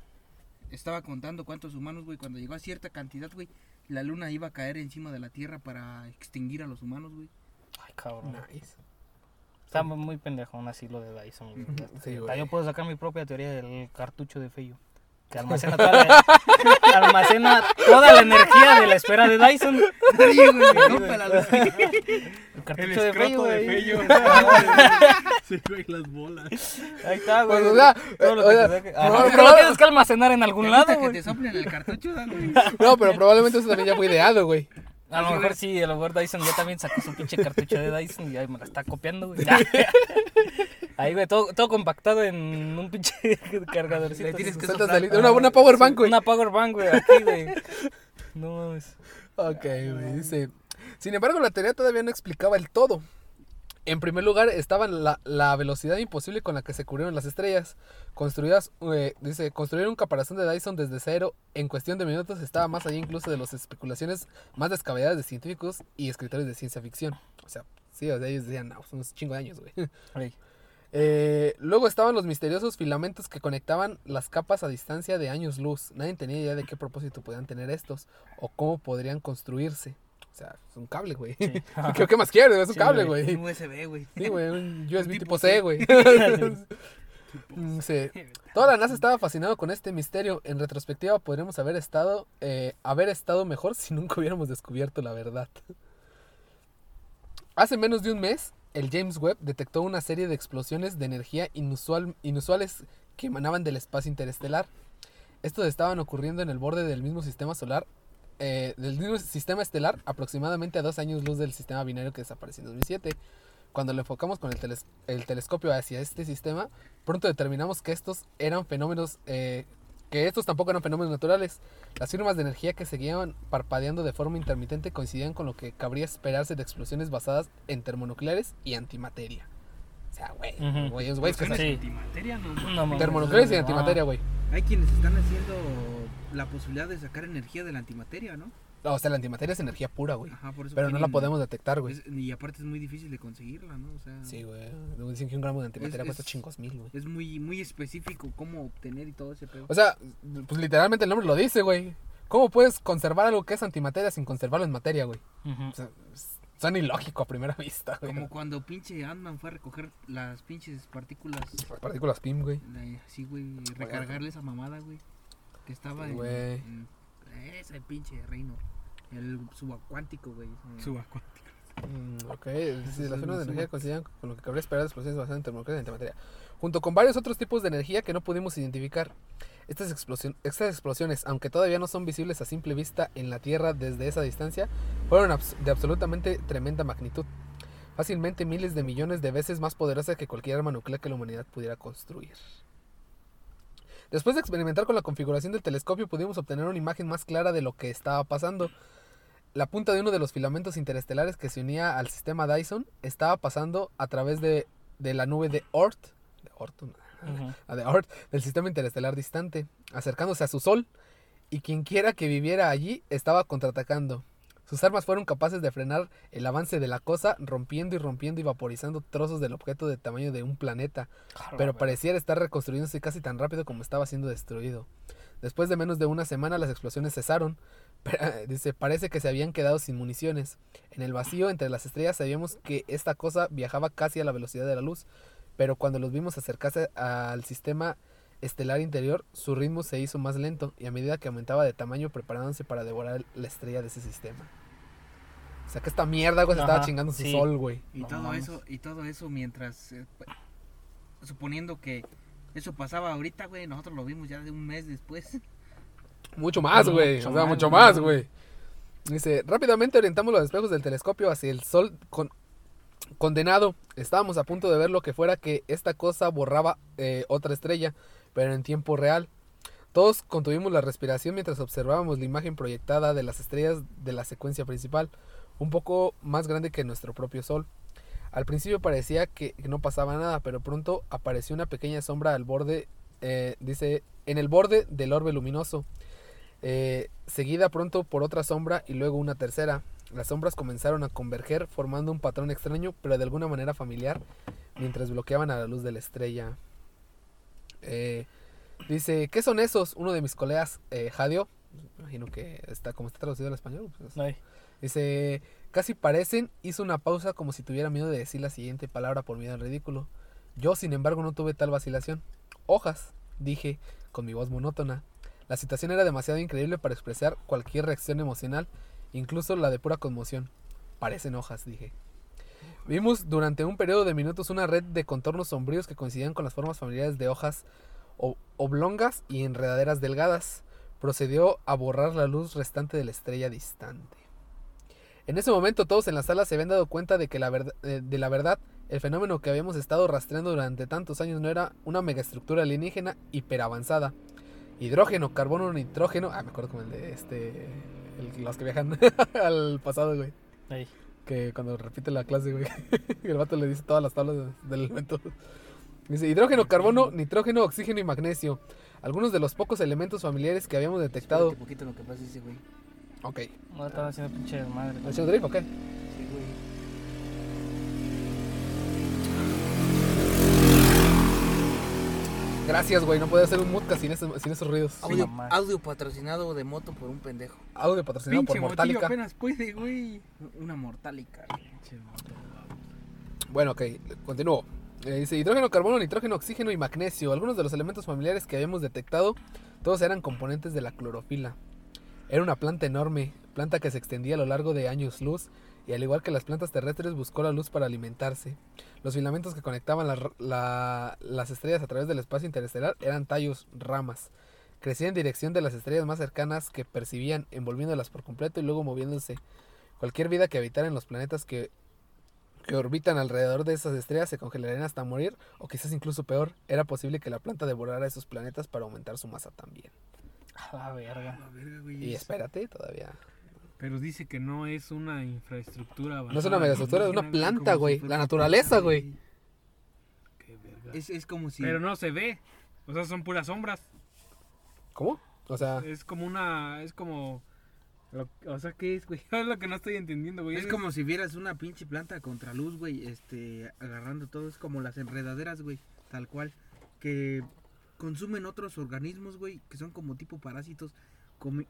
Estaba contando cuántos humanos, güey. Cuando llegó a cierta cantidad, güey, la luna iba a caer encima de la Tierra para extinguir a los humanos, güey. Ay, cabrón. Nice. Está muy- pendejón así lo de Dyson. [LAUGHS] güey. Sí, Hasta güey. Yo puedo sacar mi propia teoría del cartucho de Feyo. Que almacena toda la, [LAUGHS] almacena toda la energía de la esfera de Dyson. Oye, güey, rompe la. El El cartucho de escroto Feyo, de güey. Fello. [LAUGHS] Sí, güey, las bolas. Ahí está, güey. Pues, o sea, Todo lo o que sea, te saque- no, pero- lo tienes que almacenar en algún ¿Te gusta lado, que güey. te soplen el cartucho, güey? [LAUGHS] No, pero probablemente eso también ya fue ideado, güey. A lo mejor sí, a lo mejor Dyson ya también sacó su pinche cartucho de Dyson y ahí me la está copiando, güey. [LAUGHS] Ahí, güey, todo, todo compactado en un pinche [LAUGHS] cargadorcito. Le tienes que la li- una, una power bank, güey. Una power bank, güey, aquí, güey. No mames. Ok, güey, dice. Sin embargo, la teoría todavía no explicaba el todo. En primer lugar, estaba la, la velocidad imposible con la que se cubrieron las estrellas. Construidas, eh, dice, construir un caparazón de Dyson desde cero en cuestión de minutos estaba más allá incluso de las especulaciones más descabelladas de científicos y escritores de ciencia ficción. O sea, sí, o sea, ellos decían, no, son unos chingo de años, güey. [LAUGHS] Ey. Eh, luego estaban los misteriosos filamentos que conectaban las capas a distancia de años luz. Nadie tenía idea de qué propósito podían tener estos o cómo podrían construirse. O sea, es un cable, güey. Sí. [LAUGHS] ¿Qué, qué más quieres? Es un Sí, cable, güey. Un USB, güey. Sí, güey, un [LAUGHS] USB tipo C, güey. [LAUGHS] Mm, sí. Toda la NASA estaba fascinado con este misterio. En retrospectiva, podríamos haber estado, eh, haber estado mejor si nunca hubiéramos descubierto la verdad. Hace menos de un mes, el James Webb detectó una serie de explosiones de energía inusual, inusuales que emanaban del espacio interestelar. Estos estaban ocurriendo en el borde del mismo sistema solar, eh, del mismo sistema estelar, aproximadamente a dos años luz del sistema binario que desapareció en 2007. Cuando lo enfocamos con el, teles- el telescopio hacia este sistema, pronto determinamos que estos eran fenómenos, eh, que estos tampoco eran fenómenos naturales. Las firmas de energía que seguían parpadeando de forma intermitente coincidían con lo que cabría esperarse de explosiones basadas en termonucleares y antimateria. O sea, güey, güey, esos güeyes que Antimateria, no. No. Termonucleares y Ah. antimateria, güey. Hay quienes están haciendo la posibilidad de sacar energía de la antimateria, ¿no? No, o sea, la antimateria es energía pura, güey. Ajá, por eso Pero no la podemos detectar, güey. es- y aparte es muy difícil de conseguirla, ¿no? O sea, Sí, güey. Dicen que un gramo de antimateria Es- cuesta es- chingos mil, güey. es muy, muy específico cómo obtener y todo ese pedo. O sea, pues literalmente el nombre lo dice, güey. ¿Cómo puedes conservar algo que es antimateria sin conservarlo en materia, güey? Ujú. O sea, suena ilógico a primera vista, güey. Como cuando pinche Ant-Man fue a recoger las pinches partículas. Las partículas PIM, güey. la- Sí, güey, recargarle esa mamada, güey. Que estaba Sí, en, en ese pinche reino. El subacuántico, güey. Subacuático. Mm, ok, sí, las firmas de energía coincidían con lo que cabría esperar de explosiones basadas en antimateria. Junto con varios otros tipos de energía que no pudimos identificar. Estas, explosion- estas explosiones, aunque todavía no son visibles a simple vista en la Tierra desde esa distancia, fueron abs- de absolutamente tremenda magnitud. Fácilmente miles de millones de veces más poderosas que cualquier arma nuclear que la humanidad pudiera construir. Después de experimentar con la configuración del telescopio, pudimos obtener una imagen más clara de lo que estaba pasando. la punta de uno de los filamentos interestelares que se unía al sistema Dyson estaba pasando a través de, de la nube de Oort, de Oort, Ujú. a de Oort, del sistema interestelar distante, acercándose a su sol, y quien quiera que viviera allí estaba contraatacando. Sus armas fueron capaces de frenar el avance de la cosa, rompiendo y rompiendo y vaporizando trozos del objeto de tamaño de un planeta, pero pareciera estar reconstruyéndose casi tan rápido como estaba siendo destruido. Después de menos de una semana las explosiones cesaron. [LAUGHS] Pero, dice, parece que se habían quedado sin municiones. En el vacío entre las estrellas sabíamos que esta cosa viajaba casi a la velocidad de la luz, pero cuando los vimos acercarse al sistema estelar interior, su ritmo se hizo más lento y a medida que aumentaba de tamaño preparándose para devorar la estrella de ese sistema. O sea que esta mierda, güey, se estaba chingando su sí. sol, güey. Y No todo mames. eso, y todo eso mientras eh, pues, suponiendo que eso pasaba ahorita, güey, nosotros lo vimos ya de un mes después. Mucho más, güey. O sea, más, mucho güey. más, güey. Dice, rápidamente orientamos los espejos del telescopio hacia el sol con... condenado. Estábamos a punto de ver lo que fuera que esta cosa borraba eh, otra estrella, pero en tiempo real. Todos contuvimos la respiración mientras observábamos la imagen proyectada de las estrellas de la secuencia principal, un poco más grande que nuestro propio Sol. Al principio parecía que no pasaba nada, pero pronto apareció una pequeña sombra al borde, eh, dice, en el borde del orbe luminoso, eh, seguida pronto por otra sombra y luego una tercera. Las sombras comenzaron a converger formando un patrón extraño, pero de alguna manera familiar, mientras bloqueaban a la luz de la estrella. Eh, dice, ¿qué son esos? Uno de mis colegas, eh, Jadio, imagino que está como está traducido al español. pues, Dice, casi parecen, hizo una pausa como si tuviera miedo de decir la siguiente palabra por miedo al ridículo. Yo, sin embargo, no tuve tal vacilación. Hojas, dije, con mi voz monótona. La situación era demasiado increíble para expresar cualquier reacción emocional, incluso la de pura conmoción. Parecen hojas, dije. Vimos durante un periodo de minutos una red de contornos sombríos que coincidían con las formas familiares de hojas oblongas y enredaderas delgadas. Procedió a borrar la luz restante de la estrella distante. En ese momento todos en la sala se habían dado cuenta de que la verdad, de la verdad, el fenómeno que habíamos estado rastreando durante tantos años no era una megaestructura alienígena hiperavanzada. Hidrógeno, carbono, nitrógeno. Ah, me acuerdo como el de este. el- los que viajan [LAUGHS] al pasado, güey. ay. Que cuando repite la clase, güey. [LAUGHS] el vato le dice todas las tablas de- del elemento. Dice hidrógeno, carbono, nitrógeno, oxígeno y magnesio. Algunos de los pocos elementos familiares que habíamos detectado. Espérate poquito lo que pasa ese güey. Ok. No estaba haciendo pinche madre. ¿El señor Drake o qué? Sí, güey. Gracias, güey. No podía hacer un podcast sin, ese- sin esos ruidos. Audio, patrocinado de moto por un pendejo. Audio patrocinado por Pinche motillo Mortálica. apenas puede, güey. Una mortálica. Pinche moto. Bueno, ok, continúo. Eh, dice hidrógeno, carbono, nitrógeno, oxígeno y magnesio. Algunos de los elementos familiares que habíamos detectado, todos eran componentes de la clorofila. Era una planta enorme, planta que se extendía a lo largo de años luz y al igual que las plantas terrestres buscó la luz para alimentarse. Los filamentos que conectaban la- la- las estrellas a través del espacio interestelar eran tallos, ramas. Crecían en dirección de las estrellas más cercanas que percibían, envolviéndolas por completo y luego moviéndose. Cualquier vida que habitara en los planetas que que orbitan alrededor de esas estrellas se congelarían hasta morir, o quizás incluso peor, era posible que la planta devorara esos planetas para aumentar su masa también. A la verga. La verga, güey. Y espérate, todavía. Pero dice que no es una infraestructura. No es una megaestructura, es una planta, güey. si La naturaleza, güey. Qué verga. Es, es como si. Pero no se ve. O sea, son puras sombras. ¿Cómo? O sea, Es como una. Es como. lo- o sea, ¿qué es, güey? [LAUGHS] Es lo que no estoy entendiendo, güey. Es como si vieras una pinche planta a contraluz, güey, este, agarrando todo, es como las enredaderas, güey, tal cual, que consumen otros organismos, güey, que son como tipo parásitos,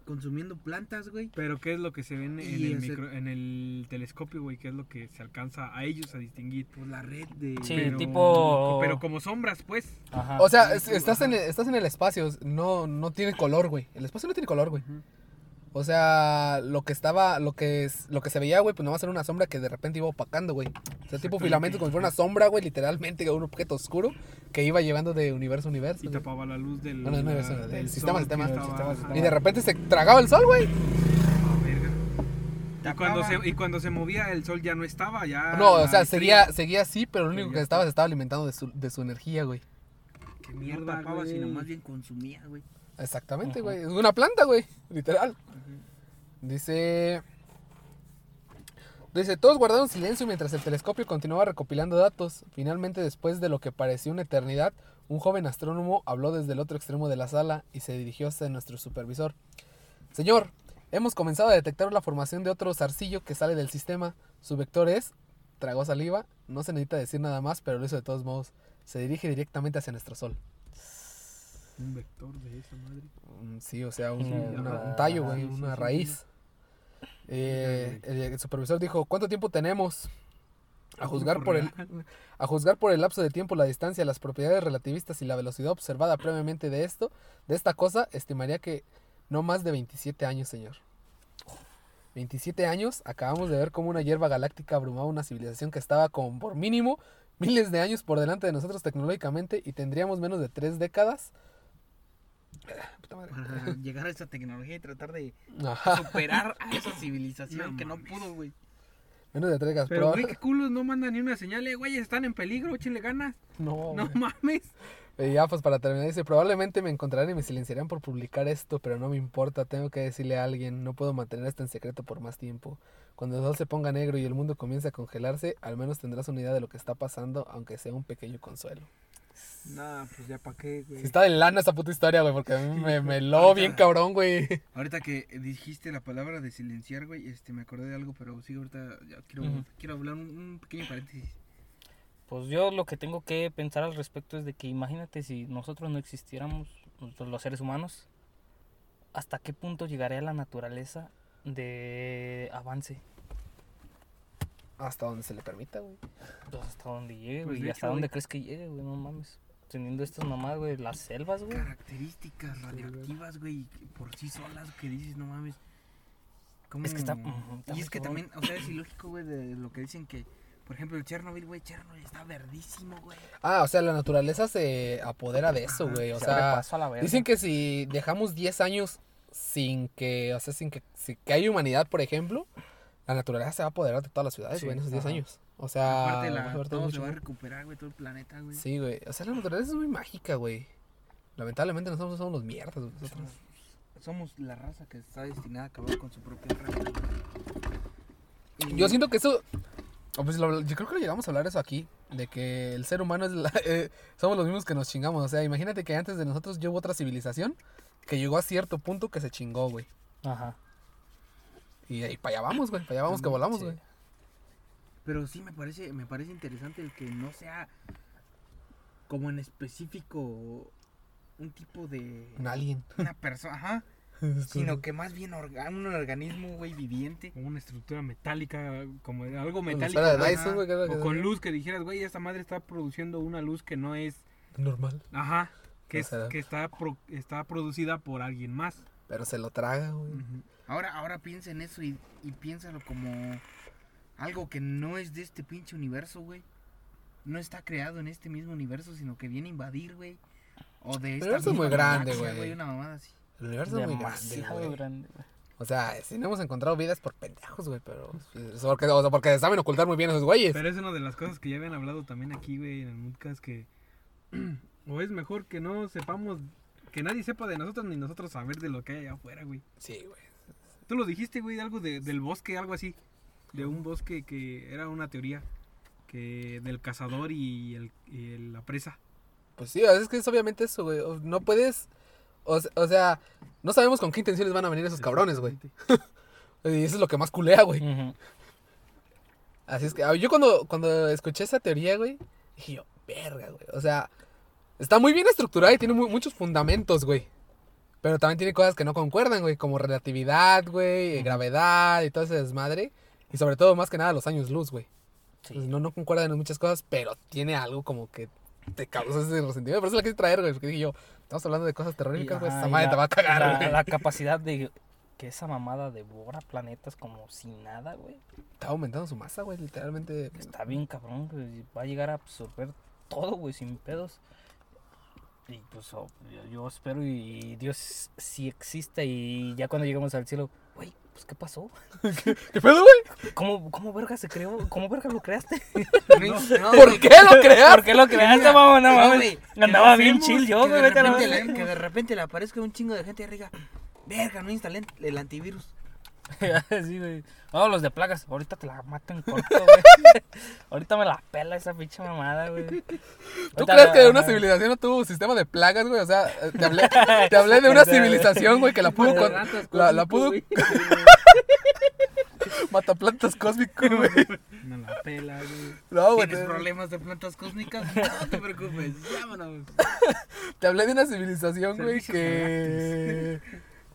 consumiendo plantas, güey. Pero ¿qué es lo que se ve en, el, ese- micro- en el telescopio, güey? ¿Qué es lo que se alcanza a ellos a distinguir? Por la red de... Sí, pero, tipo- Pero como sombras, pues. Ajá. o sea, es- estás en, el, estás en el espacio, no, no tiene color, güey. El espacio no tiene color, güey. Ujú. O sea, lo que estaba, lo que es, lo que se veía, güey, pues nomás era una sombra que de repente iba opacando, güey. O sea, tipo filamentos como si fuera una sombra, güey, literalmente un objeto oscuro que iba llevando de universo a universo. Y güey. tapaba la luz del. No, no, no, la- eso, del del sistema, sistema, estaba- sistema. Y de repente se tragaba el sol, güey. Ah, verga. Y Tapaba. cuando, se, y cuando se movía el sol ya no estaba, ya. No, o sea, seguía, seguía así, pero lo único que estaba se estaba alimentando de su, de su energía, güey. Qué No mierda, tapaba, güey. sino más bien consumía, güey. Exactamente, güey. Es una planta, güey. Literal. Dice. Dice, todos guardaron silencio mientras el telescopio continuaba recopilando datos. Finalmente, después de lo que pareció una eternidad, un joven astrónomo habló desde el otro extremo de la sala y se dirigió hacia nuestro supervisor. Señor, hemos comenzado a detectar la formación de otro zarcillo que sale del sistema. Su vector es... Tragó saliva. No se necesita decir nada más, pero lo hizo de todos modos. Se dirige directamente hacia nuestro sol. Un vector de esa madre. Mm, Sí, o sea, un, Sí, una- ajá. un tallo, güey, sí, una sí, raíz. Eh, el, el supervisor dijo, ¿cuánto tiempo tenemos? A juzgar, por el, a juzgar por el lapso de tiempo, la distancia, las propiedades relativistas y la velocidad observada previamente de esto, de esta cosa, estimaría que no más de 27 años, señor. 27 años, acabamos de ver cómo una hierba galáctica abrumaba una civilización que estaba como por mínimo miles de años por delante de nosotros tecnológicamente y tendríamos menos de tres décadas. Puta madre. Para llegar a esa tecnología y tratar de Ajá. superar a esa [COUGHS] civilización No que no pudo, güey. Menos de tres. Pero, Pero, güey, qué culos, no mandan ni una señal, eh, güey, están en peligro, échenle ganas. no, No güey. mames. Y ya, pues para terminar, dice: Probablemente me encontrarán y me silenciarán por publicar esto, pero no me importa. Tengo que decirle a alguien: No puedo mantener esto en secreto por más tiempo. Cuando el sol se ponga negro y el mundo comience a congelarse, al menos tendrás una idea de lo que está pasando, aunque sea un pequeño consuelo. Nah, pues ya pa' qué, güey. Está de lana esa puta historia, güey, porque a mí me, me lo bien cabrón, güey. Ahorita que dijiste la palabra de silenciar, güey, este, me acordé de algo, pero sí, ahorita ya quiero, quiero hablar un, un pequeño paréntesis. Pues yo lo que tengo que pensar al respecto es de que imagínate si nosotros no existiéramos, nosotros los seres humanos, ¿hasta qué punto llegaría la naturaleza de avance? Hasta donde se le permita, güey. Pues hasta dónde llegue, Pues, güey. ¿Y hasta hecho, dónde güey. crees que llegue, güey? No mames. Teniendo estas mamás, güey, las selvas, güey. Características radioactivas, güey, por sí solas, que dices, no mames. ¿Cómo? Es que está- y es que también, o sea, es ilógico, güey, de lo que dicen que, por ejemplo, el Chernobyl, güey, Chernobyl está verdísimo, güey. Ah, o sea, la naturaleza se apodera de eso, güey. O Se sea. Dicen que si dejamos 10 años sin que, o sea, sin que, sin que haya humanidad, por ejemplo, la naturaleza se va a apoderar de todas las ciudades, Sí, güey, en esos 10 ajá. años. O sea, Aparte, la, todo mucho, se va a recuperar, güey, todo el planeta, güey. Sí, güey. O sea, la naturaleza es muy mágica, güey. Lamentablemente nosotros somos los mierdas, güey, nosotros. Somos, somos la raza que está destinada a acabar con su propia raza. Y- Yo siento que eso. pues lo- yo creo que lo llegamos a hablar eso aquí. De que el ser humano es la- [LAUGHS] eh, somos los mismos que nos chingamos. O sea, imagínate que antes de nosotros yo hubo otra civilización que llegó a cierto punto que se chingó, güey. Ajá. Y ahí para allá vamos, güey. Para allá vamos que volamos, Sí. güey. Pero sí me parece, me parece interesante el que no sea como en específico un tipo de Un alien. una persona, ajá, [LAUGHS] sino que más bien orga- un organismo, güey, viviente. Como una estructura metálica, como algo metálico. ajá. Dyson, güey, O con luz que dijeras, güey, esta madre está produciendo una luz que no es, Normal. ajá, que, es- que está, pro- está producida por alguien más. Pero se lo traga, güey. Ahora, ahora piensa en eso y, y piénsalo como algo que no es de este pinche universo, güey. No está creado en este mismo universo, sino que viene a invadir, güey. O de esta universo es muy grande, güey. Una mamada así. El universo es muy grande, grande, güey. O sea, si no hemos encontrado vidas por pendejos, güey, pero... es porque, o sea, porque saben ocultar muy bien a esos güeyes. Pero es una de las cosas que ya habían hablado también aquí, güey, en el podcast, que [CLEARS THROAT] o es mejor que no sepamos, que nadie sepa de nosotros ni nosotros saber de lo que hay allá afuera, güey. Sí, güey. Tú lo dijiste, güey, algo de- del bosque, algo así. De un bosque que era una teoría. Que del cazador y, el, y la presa. Pues sí, es que es obviamente eso, güey. No puedes... O, se- o sea, no sabemos con qué intenciones van a venir esos cabrones, güey. [LAUGHS] Y eso es lo que más culea, güey. Así es que ah, yo cuando, cuando escuché esa teoría, güey, dije yo, verga, güey. O sea, está muy bien estructurada y tiene mu- muchos fundamentos, güey. Pero también tiene cosas que no concuerdan, güey, como relatividad, güey, gravedad y todo ese desmadre. Y sobre todo, más que nada, los años luz, güey. Sí. Pues no, no concuerdan en muchas cosas, pero tiene algo como que te causa ese resentimiento. Por eso la quise traer, güey, porque dije yo, estamos hablando de cosas terroríficas, güey, esa madre la- te va a cagar, la, güey. la [LAUGHS] capacidad de que esa mamada devora planetas como sin nada, güey. Está aumentando su masa, güey, literalmente. Está bien cabrón, güey. Va a llegar a absorber todo, güey, sin pedos. Y pues oh, yo, espero y Dios sí existe y ya cuando lleguemos al cielo, pues ¿qué pasó? [LAUGHS] ¿Qué pedo, güey? ¿Cómo, cómo verga se creó? ¿Cómo verga lo creaste? [LAUGHS] No, ¿Por qué lo creas? ¿Por qué lo creaste, mamá? No, mames. Andaba bien hacemos, chill yo, güey, Que de repente le aparezca un chingo de gente arriba. Verga, no instalé el antivirus. [LAUGHS] sí, güey. No, los de plagas. Ahorita te la mato en corto, güey. [LAUGHS] Ahorita me la pela esa pinche mamada, güey. ¿Tú crees la- que una civilización no tuvo sistema de plagas, güey? O sea, eh, te hablé, [LAUGHS] te hablé de una civilización, güey, que la pudo... con- la, la pudo... Mataplantas cósmico, güey. No la pela, güey. No, güey. ¿Tienes problemas de plantas cósmicas? No te preocupes, llámanos. te hablé de una civilización, güey, que...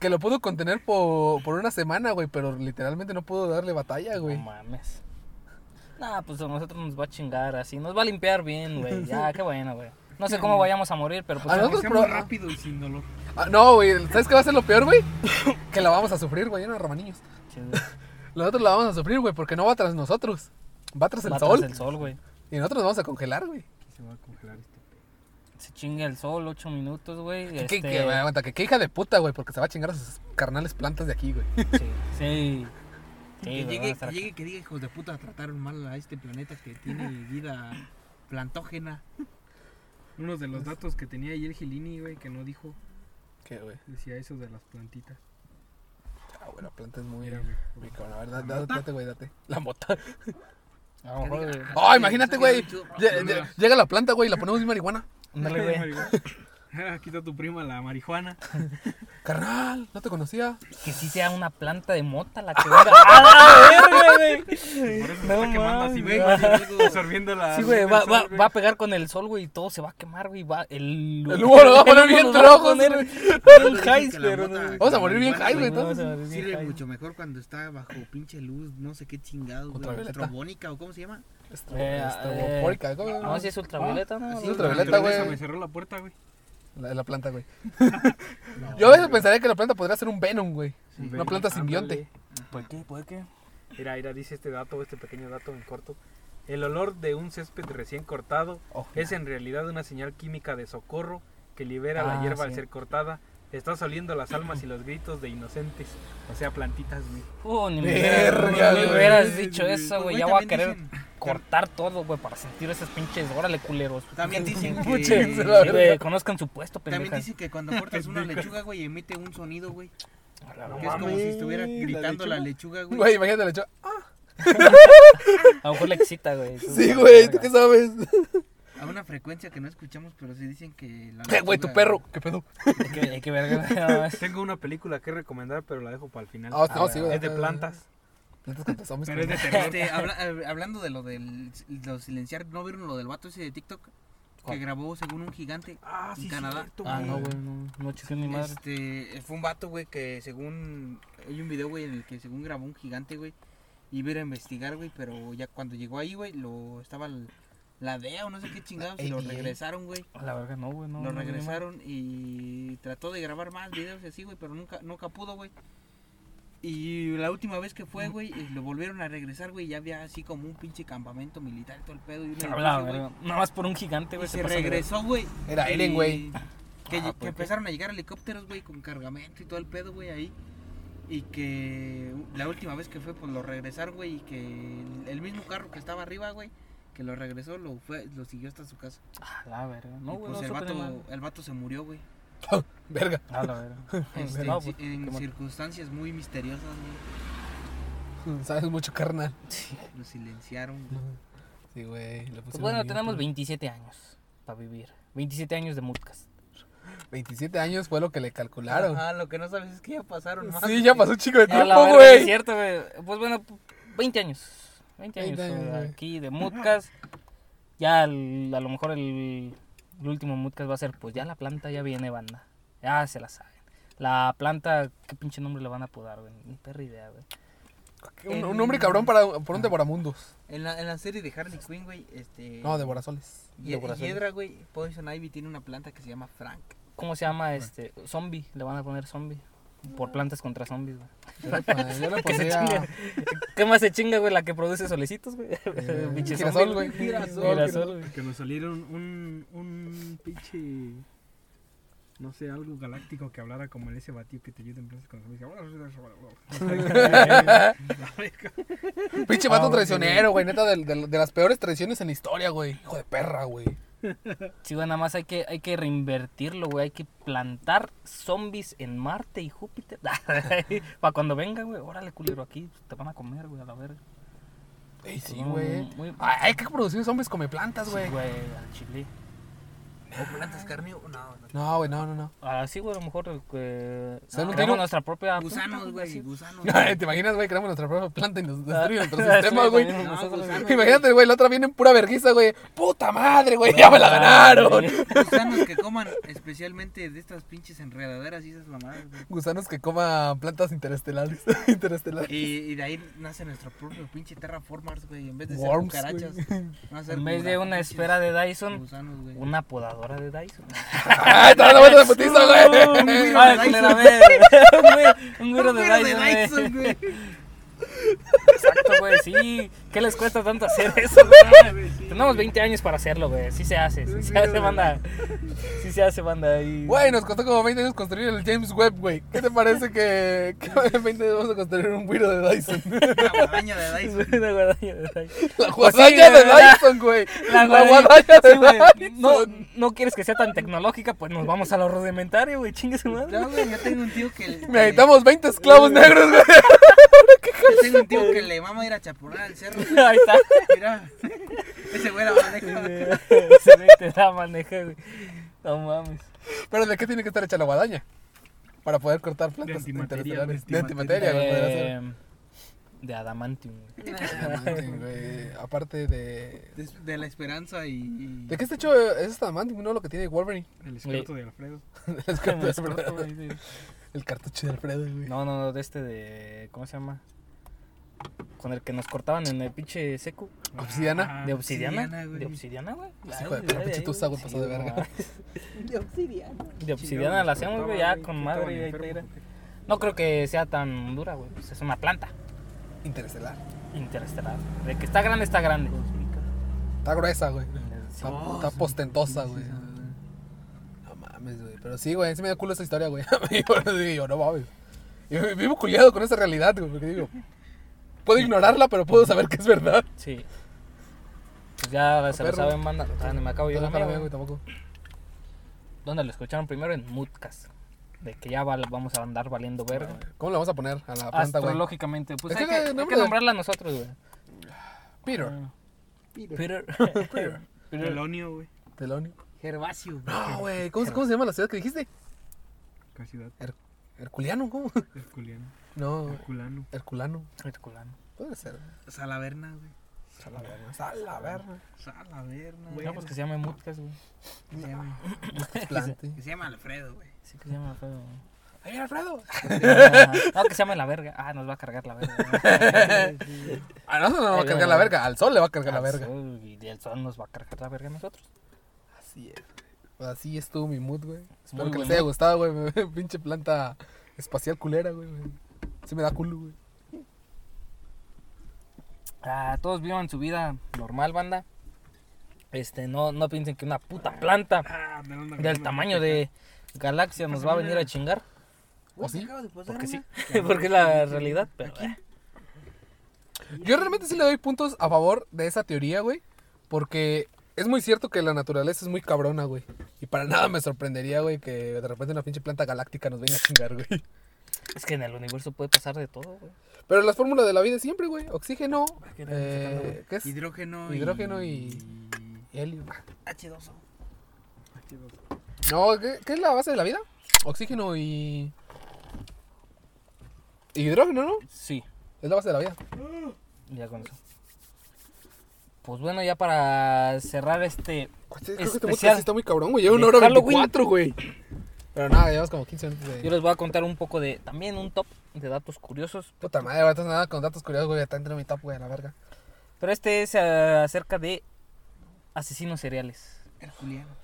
Que lo pudo contener por, por una semana, güey, pero literalmente no pudo darle batalla, güey. No mames. Nah, pues a nosotros nos va a chingar así. Nos va a limpiar bien, güey. Ya, qué bueno, güey. No sé cómo [LAUGHS] vayamos a morir, pero pues. No, no, pues, sea pero- rápido y sin dolor. Ah, no, güey, ¿sabes qué va a ser lo peor, güey? [LAUGHS] que la vamos a sufrir, güey, no romaniños. chido. Nosotros la vamos a sufrir, güey, porque no va tras nosotros. Va tras el Va sol. tras el sol, güey. Y nosotros nos vamos a congelar, güey. Se va a congelar este chinga el sol, ocho minutos, güey. Que, Este... que, güey, aguanta, que qué hija de puta, güey, porque se va a chingar a sus carnales plantas de aquí, güey. Sí. Sí. Sí, que güey, llegue, que llegue, que diga, hijos de puta, trataron mal a este planeta que tiene vida plantógena. Uno de los datos que tenía ayer Gilini, güey, que no dijo, ¿Qué, güey? decía eso de las plantitas. Ah, güey, la planta es muy... Mira, güey. A ver, da- da- date, güey, date. La mota. A lo mejor, güey. Oh, imagínate, güey. Lle- lle- Llega la planta, güey, y la ponemos en marihuana. Ándale, güey. Aquí [LAUGHS] está tu prima, la marihuana. [LAUGHS] Carnal, no te conocía. Que sí sea una planta de mota la que venga. ¡A [LAUGHS] la verga, güey! Por eso se No está quemando así, güey. Absorbiendo la. Sí, güey, el va, va, va a pegar con el sol, güey, y todo se va a quemar, güey. Va, el, El humo lo va a poner bien va a rojo, güey. que la pero. Vamos a morir bien high, güey, entonces. se va a Sirve mucho mejor cuando está bajo pinche luz, no sé qué chingado, güey. Estrobónica o cómo se llama. Eh, ¿cómo? No, si es ultravioleta, ¿no? sí, No, ultravioleta, La güey. Me cerró la puerta, güey. La, la planta, güey. [LAUGHS] Yo a veces pensaría que la planta podría ser un Venom, güey. Una planta simbionte. ¿Por qué? ¿Por qué? Mira, mira, dice este dato, este pequeño dato en corto. El olor de un césped recién cortado Oh, es en realidad una señal química de socorro que libera Ah, la hierba al sí. ser cortada. Estás oliendo las almas y los gritos de inocentes, o sea, plantitas, güey. Uh, ni me, hubieras dicho eso, güey. Güey, Ya voy a querer dicen- cortar todo, güey, para sentir esas pinches. Órale, culeros. También [LAUGHS] dicen que- la conozcan su puesto, También pendejas. dicen que cuando cortas una lechuga, güey, emite un sonido, güey. No Que es como si estuviera ¿la gritando la lechuga, güey. Güey, imagínate la lechuga. [LAUGHS] A lo mejor le excita, güey. Sí, güey, ¿tú qué sabes? A una frecuencia que no escuchamos, pero sí dicen que la Eh, [LAUGHS] Güey, tu perro, ¿qué pedo? Hay que, hay que ver. Tengo una película que recomendar, pero la dejo para el final. Ah, no, sí, güey. es de plantas. Pero es de terror. Este, habla- eh, hablando de lo del lo silenciar, ¿no vieron lo del vato ese de TikTok? Que ¿Cuál? grabó según un gigante. Ah, en sí, Canadá. cierto, Ah, no, güey, no, no ni madre. Este, fue un vato, güey, que según. Hay un video, güey, en el que según grabó un gigante, güey. Iba a ir a investigar, güey, pero ya cuando llegó ahí, güey, lo estaba la DEA o no sé qué chingados y lo regresaron, güey. A La verga, no, güey, no. lo no, regresaron y trató de grabar más videos y así, güey, pero nunca, nunca pudo, güey. Y la última vez que fue, güey, lo volvieron a regresar, güey, y ya había así como un pinche campamento militar y todo el pedo. Y un madre. A la edificio, güey. Nada más por un gigante, Y güey. se regresó, güey. Era Eren, güey. Que, Ah, empezaron a llegar helicópteros, güey, con cargamento y todo el pedo, güey, ahí. Y que la última vez que fue, pues lo regresaron, güey, y que el, mismo carro que estaba arriba, güey, que lo regresó, lo fue, lo siguió hasta su casa. A la verga. No, y güey, pues no el, vato, el vato se murió, güey. [LAUGHS] Verga. A la verga. [LAUGHS] Este, en pues, circunstancias muy misteriosas, güey. [LAUGHS] Sabes mucho, carnal. Lo silenciaron. güey. Sí, güey. Pues bueno, bien, tenemos güey. 27 años para vivir. 27 años de Mutcast. 27 años fue lo que le calcularon. Ajá, lo que no sabes es que ya pasaron más. Sí, ya pasó un chico de tiempo, Es güey. cierto, güey. Pues bueno, 20 años. 20 años, 20 años, güey, güey. aquí de Mutcast. Ya el- a lo mejor el, el último Mutcast va a ser, pues ya la planta ya viene, banda. Ya se la saben. La planta, ¿qué pinche nombre le van a apodar, güey? Ni perra idea, güey. Un, un hombre cabrón para, por un devoramundos. En la, en la serie de Harley Quinn, güey, este... No. Ye- Devorasoles. Hiedra, güey, Poison Ivy tiene una planta que se llama Frank. ¿Cómo se llama este? Zombie, le van a poner zombie. Por plantas contra zombies, güey. Yo le [LAUGHS] pondría. ¿Qué más se chinga, güey? La que produce solecitos, güey. eh, [LAUGHS] Pinche girasol, güey. Girasol, girasol, güey. Que nos salieron un, un pinche. No sé, algo galáctico que hablara como el ese batido que te ayuda en plaza con Pinche Ah, vato ok, traicionero, güey. Neta, de, de- de las peores traiciones en la historia, güey. Hijo de perra, güey. Sí, güey, nada más hay que, hay que reinvertirlo, güey. Hay que plantar zombies en Marte y Júpiter. [LAUGHS] Para cuando venga, güey. Órale, culero, aquí te van a comer, güey, a la verga. Ey, sí, güey. muy- Ay, Hay que producir zombies come plantas, Sí, güey. güey, al chile. ¿O plantas carne? No, no. No, güey, no, no, no. Ah, sí, güey, a lo mejor eh, Se dan un creamos tiro. nuestra propia... Gusanos, güey, gusanos. [LAUGHS] ¿Te imaginas, güey? Creamos nuestra propia planta y nos destruyen nuestro [LAUGHS] sistema, güey. No, gusanos. Imagínate, güey, la otra viene en pura vergüenza, güey. ¡Puta madre, güey! ¡Ya me la ganaron! Gusanos que coman especialmente de estas pinches enredaderas y esas mamadas, güey. Gusanos que coman plantas interestelares. [LAUGHS] interestelares. Y, y de ahí nace nuestro propio pinche terraformers, güey. En vez de ser Worms, cucarachas, ser En vez de una esfera de Dyson, Gusanos, güey. una podadora de Dyson. ¡Ay, te dando vuelta de putiza, güey! güiro Ay, de culera, Dyson. Un güiro- Un güiro Un de güiro. Dyson, güey. Exacto, güey, sí. ¿Qué les cuesta tanto [LAUGHS] hacer eso, güey? Tenemos 20 años para hacerlo, güey. Sí se hace, sí se hace, banda. Sí se hace, banda. Y... Güey, nos costó como 20 años construir el James Webb, güey. ¿Qué te parece que, [LAUGHS] que en 20 años vamos a construir un güiro de Dyson? La guadaña de Dyson. [LAUGHS] Una guadaña de Dyson. La Pues guadaña de. Dyson, güey. La La guadaña- de güey. No, Dyson. no quieres que sea tan tecnológica, pues nos vamos a lo rudimentario, güey. Chingue su madre. No, güey, yo tengo un tío que... que- Necesitamos 20 esclavos negros, güey. Yo tengo un tío que le mama ir a chapurar al cerro. Güey. [LAUGHS] Ahí está. Mira, ese güey la maneja. Se ve te da maneja, güey. No mames. Pero ¿de qué tiene que estar hecha la guadaña? Para poder cortar plantas antimateria, interestelares. güey, De antimateria, güey. Eh, de adamantium. güey. Adamantium, güey. Aparte de... De, de la esperanza y... y- ¿De qué está hecho es adamantium? No lo que tiene Wolverine. El esqueleto de Alfredo. [LAUGHS] El cartucho, güey, sí. el cartucho de Alfredo, güey. No, no, no, de este de. ¿Cómo se llama? Con el que nos cortaban en el pinche seco. Obsidiana. ¿De obsidiana? obsidiana, güey. ¿De obsididiana, güey? Sí, hijo de perra, pinche tusa, güey, pasó de verga. [LAUGHS] De obsidiana. De obsidiana la hacemos, güey, ya con madre. y. No creo que sea tan dura, güey. Pues es una planta Interestelar. interestelar. De que está grande, está grande. Está gruesa, güey. Está, está postentosa, güey. No mames, güey. Pero sí, güey, sí me da culo esa historia, güey. [LAUGHS] Yo no mames. Y vivo culiado con esa realidad, güey. Porque digo, puedo ignorarla, pero puedo saber que es verdad. Sí. Pues ya se lo saben, banda. Ah, no me acabo yo No, la mía, güey. tampoco. ¿Dónde lo escucharon primero? En Moodcast. De que ya vamos a andar valiendo verga. ¿Cómo le vamos a poner a la planta, güey? Astrológicamente. Pues Es hay que que, el hay nombre que de- nombrarla nosotros, güey. Peter. Peter. [LAUGHS] Peter. Telonio, güey. Telonio. Gervasio. No, güey. ¿Cómo, ¿Cómo se llama la ciudad que dijiste? ¿Qué ciudad? Herculiano, ¿cómo? Herculiano. No, Herculano. Herculano. Herculano. Puede ser. Salaverna, güey. Salaverna. Salaverna. Salaverna. No, pues que se llame Moodcast, güey. Que se llama- [LAUGHS] Plante. que se llama Alfredo, güey. Sí que se llama feo. ¡Ay, Alfredo! [LAUGHS] No, que se llame la verga. Ah, nos va a cargar la verga. A nosotros [LAUGHS] no nos va a cargar la verga. Al sol le va a cargar la verga. Y el sol nos va a cargar la verga a nosotros. Así es. Pues así estuvo mi mood, güey. Espero Muy que les haya mood. gustado, güey. Pinche planta espacial culera, güey. Sí me da culo, güey. Ah, todos vivan su vida normal, banda. Este, no, no piensen que una puta planta Ah, me da una del tamaño de galaxia nos va a venir a chingar. ¿O sí? Porque sí, [LAUGHS] porque es la realidad. Pero, eh, Yo realmente sí le doy puntos a favor de esa teoría, güey. Porque es muy cierto que la naturaleza es muy cabrona, güey. Y para nada me sorprendería, güey, que de repente una pinche planta galáctica nos venga a chingar, güey. Es que en el universo puede pasar de todo, güey. Pero las fórmulas de la vida es siempre, güey. Oxígeno, que eh, sacando, ¿qué es? Hidrógeno, Hidrógeno y- Helio. H2O. No, ¿qué, qué es la base de la vida? Oxígeno y... Hidrógeno, ¿no? Sí, Es la base de la vida. ya con eso. Pues bueno, ya para cerrar este Creo que este Especial. podcast sí está muy cabrón, güey. Lleva una de hora Halloween. 24, güey. Pero nada, llevamos como 15 minutos de... Yo les voy a contar un poco de, también un top de datos curiosos. Puta madre, güey. Entonces nada, con datos curiosos, güey. Está entre mi top, güey, a la verga. Pero este es eh, acerca de asesinos seriales. Herculianos.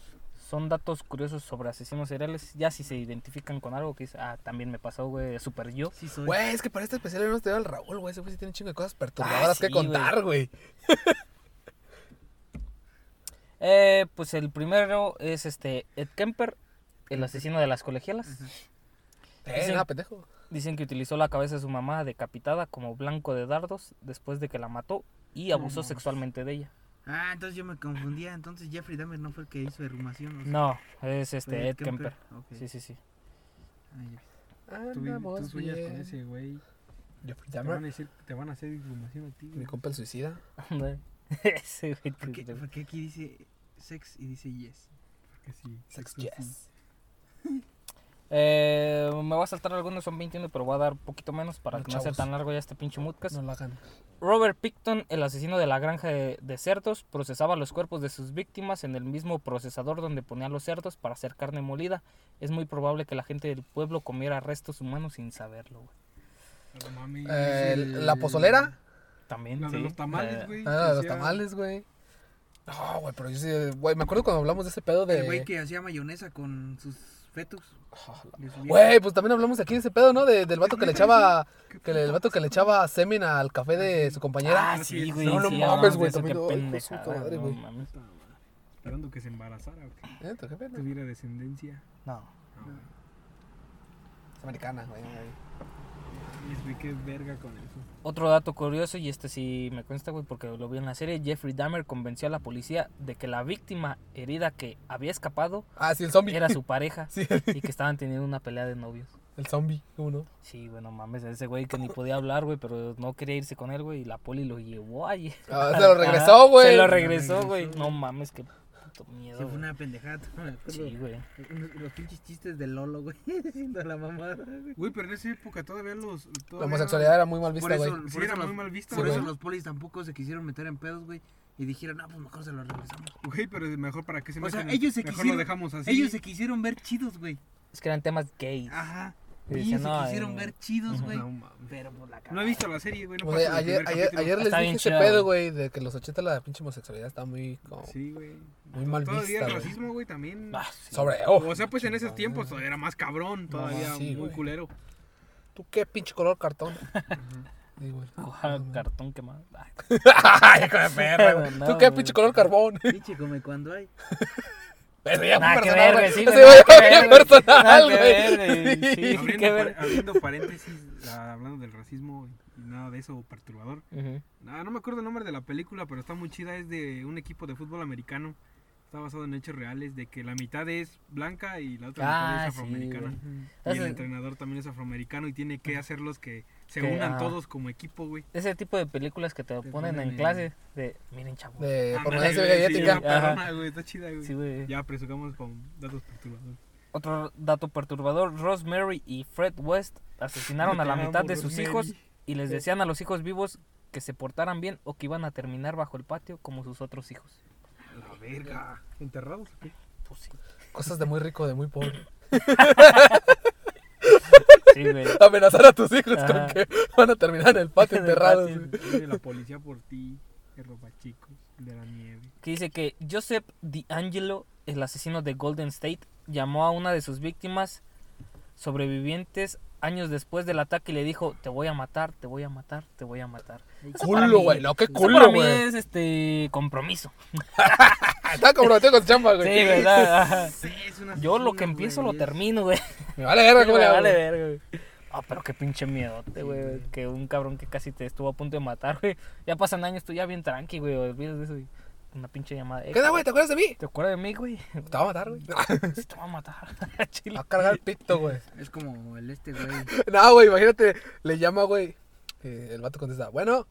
Son datos curiosos sobre asesinos seriales. Ya si se identifican con algo que es, ah, también me pasó, güey, super yo. Sí soy. Güey, es que para este especial no te al Raúl, güey. Ese güey sí tiene un chingo de cosas perturbadoras Ah, sí, que contar, güey. [LAUGHS] Eh, pues el primero es este Ed Kemper, el asesino de las colegialas. Eh, Dicen- nada, pendejo. Dicen que utilizó la cabeza de su mamá decapitada como blanco de dardos después de que la mató y abusó sexualmente de ella. Ah, entonces yo me confundía. Entonces Jeffrey Dahmer no fue el que hizo Errumación. ¿o? No, es este Ed Kemper. Ok. Sí, sí, sí. Ay, Tú, vi- tú Andamos sueñas con bien. ese güey. Jeffrey Te van, Dahmer, a decir, te van a hacer información a ti. mi güey. compa el suicida. [LAUGHS] Ese güey. ¿Por qué, por qué aquí dice sex y dice yes? Que sí. Sex. Yes. Eh, me voy a saltar algunos, son 21, pero voy a dar un poquito menos para No, que no sea tan largo ya este pinche moodcast. No lo hagan. Robert Picton, el asesino de la granja de, de cerdos, procesaba los cuerpos de sus víctimas en el mismo procesador donde ponía los cerdos para hacer carne molida. Es muy probable que la gente del pueblo comiera restos humanos sin saberlo, güey. Mames. Eh, el- La pozolera. También, La de los tamales, Eh, güey. Ah, de los tamales, güey. No, güey, pero yo sí, güey, me acuerdo cuando hablamos de ese pedo de... El güey que hacía mayonesa con sus fetus. Güey, pues también hablamos aquí de ese pedo, ¿no? De- del vato que le [LAUGHS] echaba, que le- el vato que le echaba semen al café de su compañera. Ah, sí, güey. No, no sí, mames, güey, también, pendejada, madre, no güey. madre. Esperando que se embarazara o que ¿Eh? ¿Tu jefe? No. tuviera descendencia. No. No. Es americana, güey. Verga con eso. Otro dato curioso, y este sí me consta, güey, porque lo vi en la serie, Jeffrey Dahmer convenció a la policía de que la víctima herida que había escapado Ah, sí, el zombie. era su [LAUGHS] pareja Sí, y que estaban teniendo una pelea de novios. el zombie, ¿cómo no? Sí, güey, no mames, ese güey que ni podía hablar, güey, pero no quería irse con él, güey, y la poli lo llevó ahí. Ah, se lo regresó, güey. Se lo regresó, güey. No mames, qué puto miedo. Sí, fue una pendejada. [LAUGHS] Sí, güey. Los pinches chistes de Lolo, güey. [LAUGHS] Haciendo la mamada, güey. Güey, pero en esa época todavía los. La todavía- homosexualidad era muy mal vista, güey. Sí, por era eso muy los- mal vista, Por eso los polis tampoco se quisieron meter en pedos, güey. Y dijeron, no, pues mejor se los regresamos. Güey, pero mejor para que se O sea, metan- ellos se Mejor quisieron- lo dejamos así. Ellos se quisieron ver chidos, güey. Es que eran temas gays. Ajá. Y se no, quisieron eh, ver chidos, güey. No. Pero por la cara. No he visto la serie, güey. No ayer, ayer, ayer les dije ese pedo, güey. de que los 80 la pinche homosexualidad está muy como, Sí, güey. muy mal Todavía vista, el racismo, güey, también. Ah, sí. Sobre, oh, O sea, pues en esos tiempos todavía era más cabrón, todavía sí, muy culero. ¿tú qué pinche color cartón? [LAUGHS] Cartón quemado. Ay, [LAUGHS] Ay, hijo de perra, güey. [LAUGHS] No, ¿Tú qué pinche color carbón? Pinche come cuando hay. Eso ya Nada fue que personal, ver, güey. güey, sí, Ese güey, güey nada que ver, personal, Nada que güey. ver, güey. Sí, abriendo, ver. paréntesis, ah, hablando del racismo y nada de eso perturbador. Ah, no me acuerdo el nombre de la película, pero está muy chida. Es de un equipo de fútbol americano. Está basado en hechos reales de que la mitad es blanca y la otra Ah, mitad es sí, afroamericana. y el entrenador también es afroamericano y tiene que hacerlos que se Que, unan ajá. todos como equipo, güey. Ese tipo de películas que te, Te ponen ponen en clase de, miren chavos. De Ándale, promoción güey, sí, güey, está chida, güey. Sí, güey. Ya presugamos con datos perturbadores. Otro dato perturbador, Rosemary y Fred West asesinaron a la mitad de sus Rosemary. hijos y les decían a los hijos vivos que se portaran bien o que iban a terminar bajo el patio como sus otros hijos. La verga. ¿Enterrados o qué? Pues sí. Cosas de muy rico, de muy pobre. [LAUGHS] Sí, [LAUGHS] güey. Amenazar a tus hijos con que van a terminar [LAUGHS] en el patio enterrados. De la policía por ti, el ropa chicos, el de la nieve. que dice que Joseph D'Angelo, el asesino de Golden State, llamó a una de sus víctimas sobrevivientes años después del ataque y le dijo, te voy a matar, te voy a matar, te voy a matar. Eso para Culo, güey. No, qué culo, para mí güey. es este compromiso. [LAUGHS] Está comprometido con chamba, Sí, güey. ¿verdad? Ajá. Sí, es un Yo lo que empiezo güey, lo termino, güey. Me vale verga, [LAUGHS] Sí, ¿cómo me vale verga, güey. Ah, pero qué pinche miedote, Sí, güey. güey. que un cabrón que casi te estuvo a punto de matar, güey. Ya pasan años, tú ya bien tranqui, güey. Olvidas de eso. y Una pinche llamada. ¿Qué onda, güey? ¿Te acuerdas de mí? ¿Te acuerdas de mí, güey? [LAUGHS] Te va a matar, güey. [LAUGHS] Sí, te va a matar. [LAUGHS] Chile. Va a cargar el pito, güey. Es como el este, güey. No, güey, imagínate, le llama, güey. eh, el vato contesta, bueno,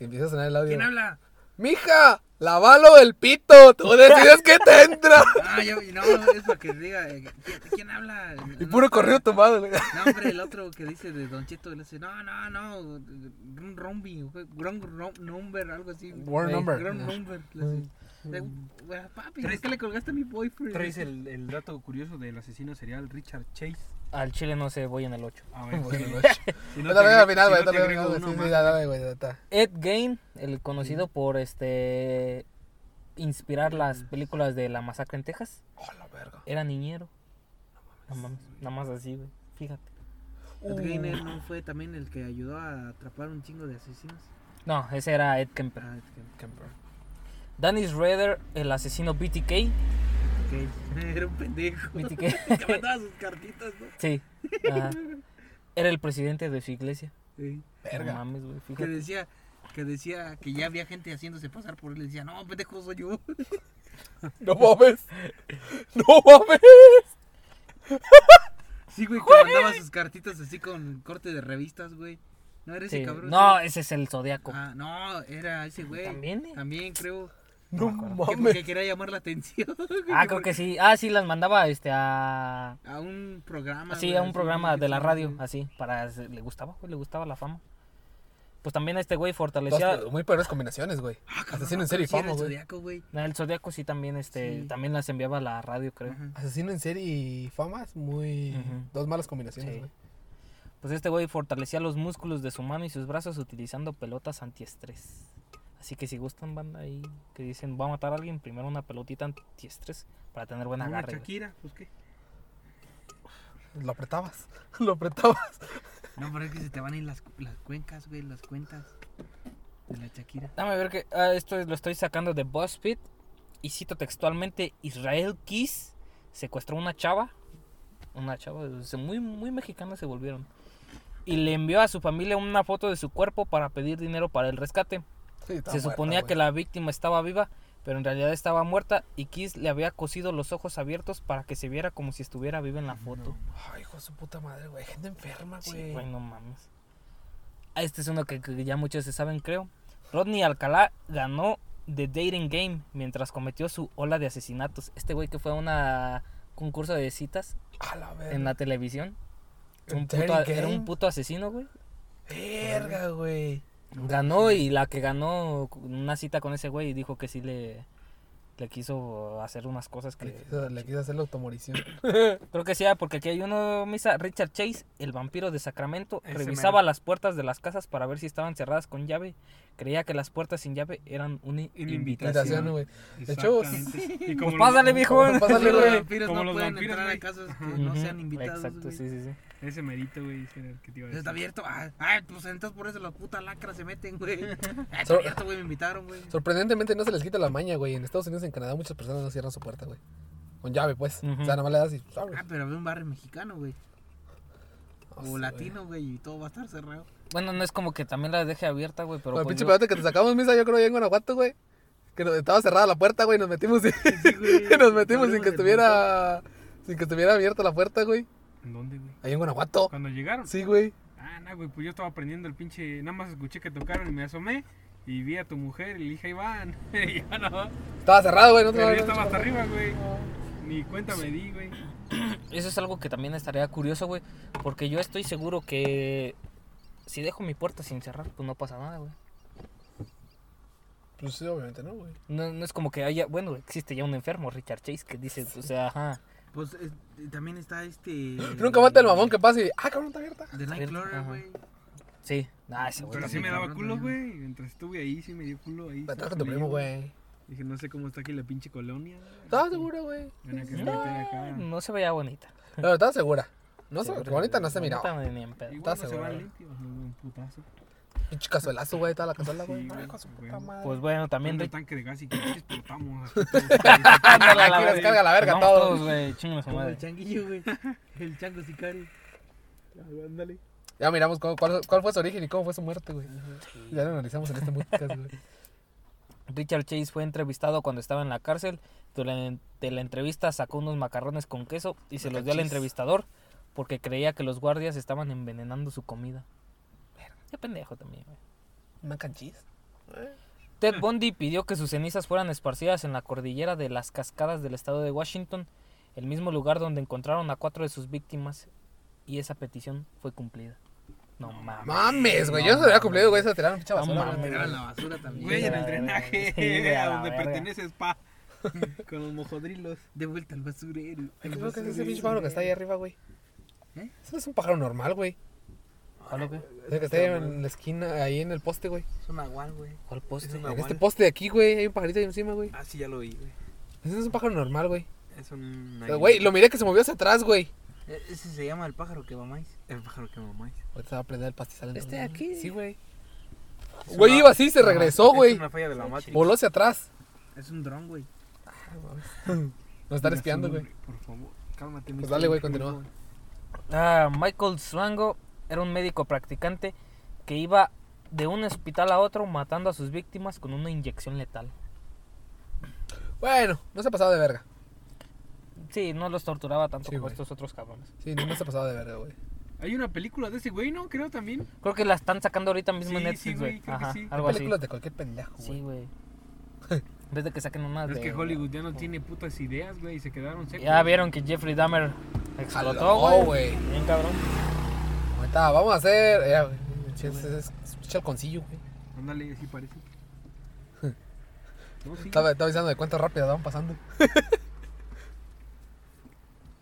y empieza a sonar el audio. ¿Quién habla? Mija, lavalo el pito, tú decides que te entra. [LAUGHS] Ah, yo, no, es para que diga, eh, ¿quién, habla? Y No, puro no, corrido tomado, güey. No, hombre, el otro que dice de Don Cheto, le dice, no, no, no, Grun Rombi, Grun Rom- Number, algo así. Ey, number. Grun Number, le dice. Güey, Papi, ¿por qué le colgaste a mi boyfriend? Traes el, el dato curioso del asesino serial Richard Chase. Al chile no sé, voy en el 8. A ver, Bueno, si güey. no Yo te también al final, güey, no te también al final, güey. Ed Gain, el conocido por este inspirar las películas de la masacre en Texas, Oh, la verga. era niñero. No mames, nada más así, güey. Fíjate. Ed Gainer no fue también el que ayudó a atrapar un chingo de asesinos. No, ese era Ed Kemper. Ah, es que- Kemper. Dennis Rader, el asesino BTK. Ok. [LAUGHS] Era un pendejo. Que [LAUGHS] mandaba sus cartitas, ¿no? sí. ajá. Era el presidente de su iglesia. Sí. No Verga. mames, güey. Que decía, que decía que ya había gente haciéndose pasar por él. Le decía, no, pendejo, soy yo. [LAUGHS] No mames. No mames. Sí, güey, que mandaba sus cartitas así con corte de revistas, güey. No era ese Sí. cabrón. No, ese es el Zodiaco. Ah, no, era ese güey. ¿También? También creo. No Que mames. porque quería llamar la atención. Ah, [LAUGHS] creo que sí. Ah, sí, las mandaba este a. A un programa. Sí, güey, a un programa de la radio, sí. así, para le gustaba, güey, le gustaba la fama. Pues también este güey fortalecía Dos- muy peores combinaciones, güey. Ah, Asesino en no, serie y fama, el güey. Zodiaco, güey. el Zodiaco sí también este Sí. también las enviaba a la radio, creo. Ajá. Asesino en serie y fama es muy. Dos malas combinaciones, Sí. güey. Pues este güey fortalecía los músculos de su mano y sus brazos utilizando pelotas antiestrés. Así que si gustan banda ahí que dicen va a matar a alguien, primero una pelotita antiestrés para tener buen Una agarre. güey. Shakira, pues qué. Lo apretabas. [LAUGHS] Lo apretabas. No, pero es que se te van a ir las, las cuencas, güey, las cuentas de la Shakira. Dame ver que ah, esto lo estoy sacando de BuzzFeed y cito textualmente Israel Kiss secuestró una chava, una chava muy muy mexicana se volvieron y le envió a su familia una foto de su cuerpo para pedir dinero para el rescate. Sí, Se suponía güey. que la víctima estaba viva, pero en realidad estaba muerta y Kiss le había cosido los ojos abiertos para que se viera como si estuviera viva en la foto. Ay, hijo de su puta madre, güey. Gente enferma, Sí, güey. güey, no mames. Ah, Este es uno que, que ya muchos se saben, creo. Rodney Alcalá ganó The Dating Game mientras cometió su ola de asesinatos. Este güey que fue a una concurso de citas A la en la televisión. Un puto- era un puto asesino, güey. Verga, güey. Ganó y la que ganó una cita con ese güey dijo que sí le, le quiso hacer unas cosas Le que... quiso, le quiso hacer la automorición. [COUGHS] Creo que sí, ah, porque aquí hay uno, Misa, Richard Chase, el vampiro de Sacramento, Ese revisaba mero. las puertas de las casas para ver si estaban cerradas con llave. Creía que las puertas sin llave eran una invitación. Güey. De hecho. Y Pues los- pásale, viejo. Pásale, los vampiros Como no los pueden vampiros, entrar a casas que no sean invitados. Exacto, sí, sí, sí. Ese merito, güey, ese era el que te iba a decir. Está abierto. Ah, ah, pues entonces por eso las putas lacras se meten, güey. [LAUGHS] Ah, Está abierto, güey, me invitaron, güey. sorprendentemente no se les quita la maña, güey. En Estados Unidos y en Canadá muchas personas no cierran su puerta, güey. Con llave, pues. O sea, nada más le das y pues, abres. Ah, pero había un barrio mexicano, güey. O latino, güey, y todo va a estar cerrado. Bueno, no es como que también la deje abierta, güey, pero pues pinche yo- que te sacamos, misa, yo creo, allá en Guanajuato, güey. Que nos- estaba cerrada la puerta, güey. Nos metimos, y- güey. [LAUGHS] nos metimos sin que estuviera. Sin que estuviera abierta la puerta, güey. ¿En dónde, güey? Ahí en Guanajuato. Cuando llegaron. Sí, güey. Ah, no, güey, pues yo estaba aprendiendo el pinche. Nada más escuché que tocaron y me asomé. Y vi a tu mujer y le dije, Iván. [LAUGHS] y ya no. Estaba cerrado, güey. No te Pero lo- yo estaba hasta arriba, güey. Ni cuenta me di, güey. [CLEARS THROAT] Eso es algo que también estaría curioso, güey, porque yo estoy seguro que si dejo mi puerta sin cerrar, pues no pasa nada, güey. Pues sí, obviamente, ¿no, güey? No, no es como que haya, bueno, existe ya un enfermo, Richard Chase, que dice, o sea, ajá. Pues es- también está este. [LAUGHS] Nunca mata el mamón que pasa y. Ah, cabrón, está abierta. De Nightcrawler, güey. Sí, ah, ese Pero sí me daba culo, güey. Mientras estuve ahí, sí me dio culo ahí. Vete estaba con tu primo, güey. Dije, no sé cómo está aquí la pinche colonia. Estaba segura, güey. Se No, se veía bonita. No, estaba segura. No que bonita no se miraba. Ni en pedo. Igual no ¿Estás se limpios, no un putazo. Pinche cazuelazo, güey. Toda la cazuela, güey. Sí, güey, güey. madre. Pues bueno, también el Rich- tanque de gas y que aquí explotamos. [LAUGHS] aquí todos. La Aquí nos carga la verga todos. todos, güey, su Como el madre. changuillo, güey. [LAUGHS] El chango sicario. Ándale. Ya miramos cómo- cuál, cuál fue su origen y cómo fue su muerte, güey. Ya lo analizamos en este podcast, güey. Richard Chase fue entrevistado cuando estaba en la cárcel. Durante la entrevista sacó unos macarrones con queso y se los dio al entrevistador porque creía que los guardias estaban envenenando su comida. Qué pendejo también, güey. Mac and cheese. Ted Bundy pidió que sus cenizas fueran esparcidas en la cordillera de las cascadas del estado de Washington, el mismo lugar donde encontraron a cuatro de sus víctimas, y esa petición fue cumplida. No mames. Mames, güey. No Yo no se había mames. cumplido, güey. Se tiraron pinche No basura, mames. güey. Tiraron la basura también. Güey, en el drenaje. Sí, a donde verga. perteneces, pa. [LAUGHS] Con los mojodrilos. De vuelta al basurero. Ay, Creo que es ese pinche pájaro que está ahí arriba, güey. ¿Eh? Ese es un pájaro normal, güey. ¿Cuál? Ese que está ahí en la esquina, ahí en el poste, güey. Es un nahual, güey. ¿Cuál poste? Es En este poste de aquí, güey, hay un pajarito ahí encima, güey. Ah, sí, ya lo vi, güey. Ese es un pájaro normal, güey. Es un... Pero, Güey, lo miré que se movió hacia atrás, güey. E- Ese se llama el pájaro que mamáis. El pájaro que mamáis. Ahorita se va a prender el pastizal. Este de aquí. Sí, güey. Es Güey, una- iba así, se regresó, Es güey. una falla de la Matrix. Voló hacia atrás. Es un dron, güey. [LAUGHS] Nos están espiando, güey. Por favor, cálmate. Pues dale, güey, continúa. Ah, Michael Swango era un médico practicante que iba de un hospital a otro matando a sus víctimas con una inyección letal. Bueno, no se ha pasado de verga. Sí, no los torturaba tanto Sí, como güey. estos otros cabrones. Sí, no, no se ha pasado de verga, güey. Hay una película de ese güey, ¿no? Creo también. Creo que la están sacando ahorita mismo en Sí, sí, Netflix, güey, güey. creo que Ajá, sí. Hay algo así. películas de cualquier pendejo, güey. Sí, güey. [LAUGHS] En vez de que saquen unas Es de... que Hollywood ya no tiene putas ideas, güey, y se quedaron secos. Ya vieron que Jeffrey Dahmer explotó, Jaló, güey. güey. Bien cabrón. Ahorita vamos a hacer. eh, es- es- Escucha el concillo, güey. Ándale, así parece. [LAUGHS] No, sí. Estaba, estaba avisando de cuántas rápidas van pasando. [LAUGHS]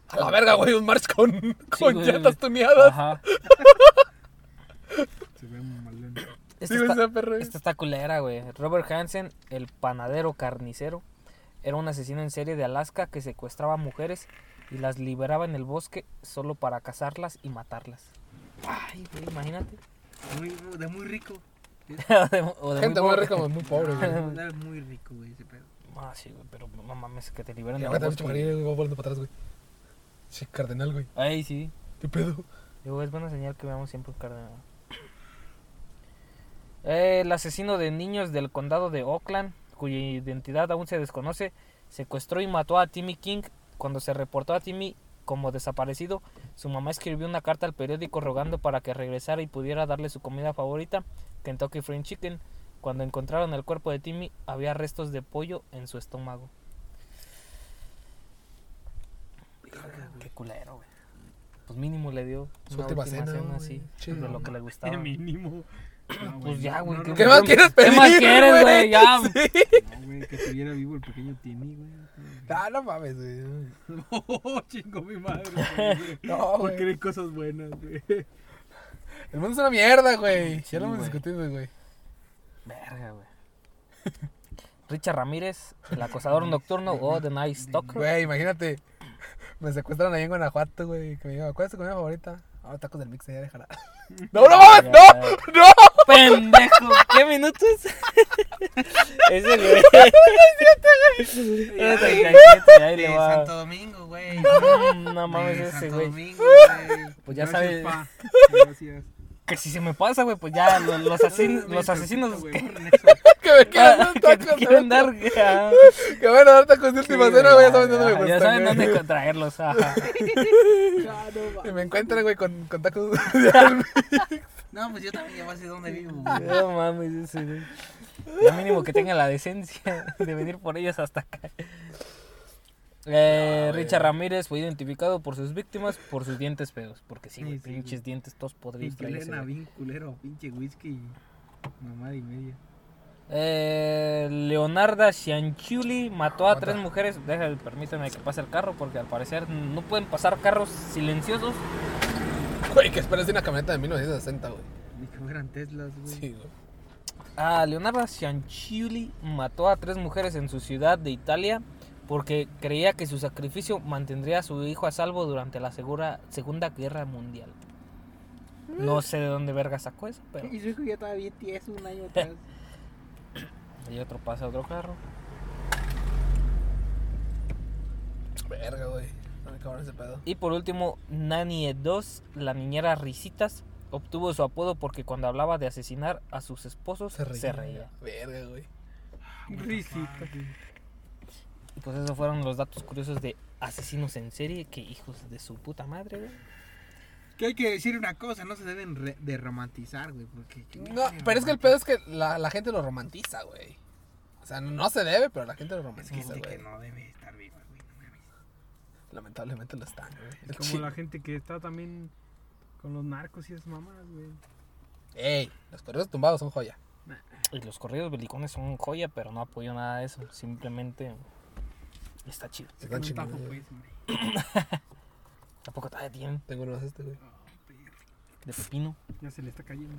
A la verga, güey, un march con, con güey. llantas tuneadas. Ajá. [LAUGHS] Se ve muy malón. Esta Sí, está, esta está culera, güey. Robert Hansen, el panadero carnicero, era un asesino en serie de Alaska que secuestraba mujeres y las liberaba en el bosque solo para cazarlas y matarlas. Ay, güey, imagínate. Muy, de muy rico. O [LAUGHS] de- o de Gente muy rica, muy, muy pobre, güey. [LAUGHS] Era muy rico, güey, ese pedo. Ah, sí, güey, pero no mames, que te liberen Y del ahorita mucho bosque. cariño, va volando para atrás, güey. Sí, cardenal, güey. Ay, sí. ¿Qué pedo? Digo, es buena señal que veamos siempre un cardenal. El asesino de niños del condado de Oakland, cuya identidad aún se desconoce, secuestró y mató a Timmy King. Cuando se reportó a Timmy como desaparecido, su mamá escribió una carta al periódico rogando para que regresara y pudiera darle su comida favorita, Kentucky Fried Chicken. Cuando encontraron el cuerpo de Timmy, había restos de pollo en su estómago. Qué culero, güey. Pues mínimo le dio Su una última última cena, así, de lo que le gustaba. [LAUGHS] mínimo. No, Pues ya, güey. No, ¿qué- no, ¿Qué más quieres pedir? ¿Qué más quieres, güey? Ya. [LAUGHS] no, güey, que estuviera vivo el pequeño Timmy, güey. Ah, no mames, güey. Oh, [LAUGHS] chingo mi madre. [LAUGHS] güey. No, Porque güey. hay cosas buenas, güey. El mundo es una mierda, güey. Sí, ya lo hemos güey. discutido, güey. Verga, güey. Richard Ramírez, el acosador nocturno o The Night Stalker. Güey, imagínate. Me secuestraron ahí en Guanajuato, güey. Que me dijo, ¿cuál es tu comida favorita? Ahora tacos del mix, ya déjala. [LAUGHS] ¡No, no mames! ¡No! ¡No! ¡Pendejo! ¿Qué minutos? [LAUGHS] Ese güey. Era 37, ahí le De va. Santo Domingo, güey. No mames ese Santo güey. Domingo, güey. Pues ya sabes. Gracias. Que si se me pasa, güey, pues ya los, [LAUGHS] los, los asesinos que. Que me quieran ah, dar [LAUGHS] que tacos. te quieren dar. ah, Que van a dar tacos de última cena, güey. Ya saben dónde me ya, gustan. ya saben dónde traerlos. Ajá. [LAUGHS] Y me encuentran, güey, con, con tacos. No, pues yo también ya sé dónde vivo, güey. No mames, ese güey. Ya mínimo que tenga la decencia de venir por ellos hasta acá. Eh, Richard Ramírez fue identificado por sus víctimas por sus dientes feos. Porque sí, Sí, güey, sí, pinches dientes todos podridos. güey. bien culero, pinche whisky mamada y media. Eh, Leonarda Cianchuli mató a tres mujeres. Deja, permíteme que pase el carro porque al parecer no pueden pasar carros silenciosos. Güey, que esperas de una camioneta de 1960, güey. Ni que fueran Teslas, güey. Sí, güey. Ah, Leonardo Cianciulli mató a tres mujeres en su ciudad de Italia porque creía que su sacrificio mantendría a su hijo a salvo durante la segura- Segunda Guerra Mundial. No sé de dónde verga sacó eso, pero... Y su hijo ya estaba bien tieso un año atrás. [LAUGHS] Y otro pasa otro carro. Verga, güey. No me cabrón ese pedo. Y por último, Nanie 2, la niñera Risitas, obtuvo su apodo porque cuando hablaba de asesinar a sus esposos Se reía. se reía. Verga, güey. Risita. Y pues esos fueron los datos curiosos de asesinos en serie, que hijos de su puta madre, güey. Que hay que decir una cosa, no se deben re- de romantizar, güey, porque... No, pero es que el pedo es que la, la gente lo romantiza, güey. O sea, no se debe, pero la gente lo Es romantiza, gente güey. que no debe estar viva, güey, no mames. Lamentablemente lo están, güey. Es como la gente que está también con los narcos y esas mamás, güey. Ey, los correos tumbados son joya. Y los corridos belicones son joya, pero no apoyo nada de eso. Simplemente está chido. Se pues, hombre. [COUGHS] Tampoco todavía tienen Tengo uno más este, güey. de pepino. Ya se le está cayendo.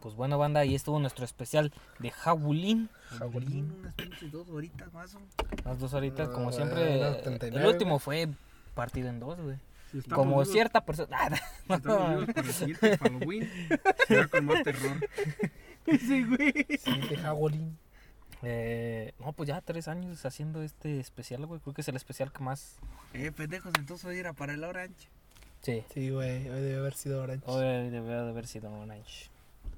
Pues bueno, banda, ahí estuvo nuestro especial de Jabulín. Jabulín, unas pinches dos horitas más. ¿no? Las dos horitas, como Ah, siempre. bueno, El 39, último fue partido en dos, güey. Si Como cierta persona. si estamos vivos para el siguiente Halloween, será con más terror. [LAUGHS] Sí, güey. Siguiente Hagolín. Eh, no, pues ya tres años haciendo este especial, güey. Creo que es el especial que más. Eh, pendejos, entonces hoy era para el Orange. Sí. Sí, güey. Hoy debe haber sido Orange. Hoy debería de haber sido Orange.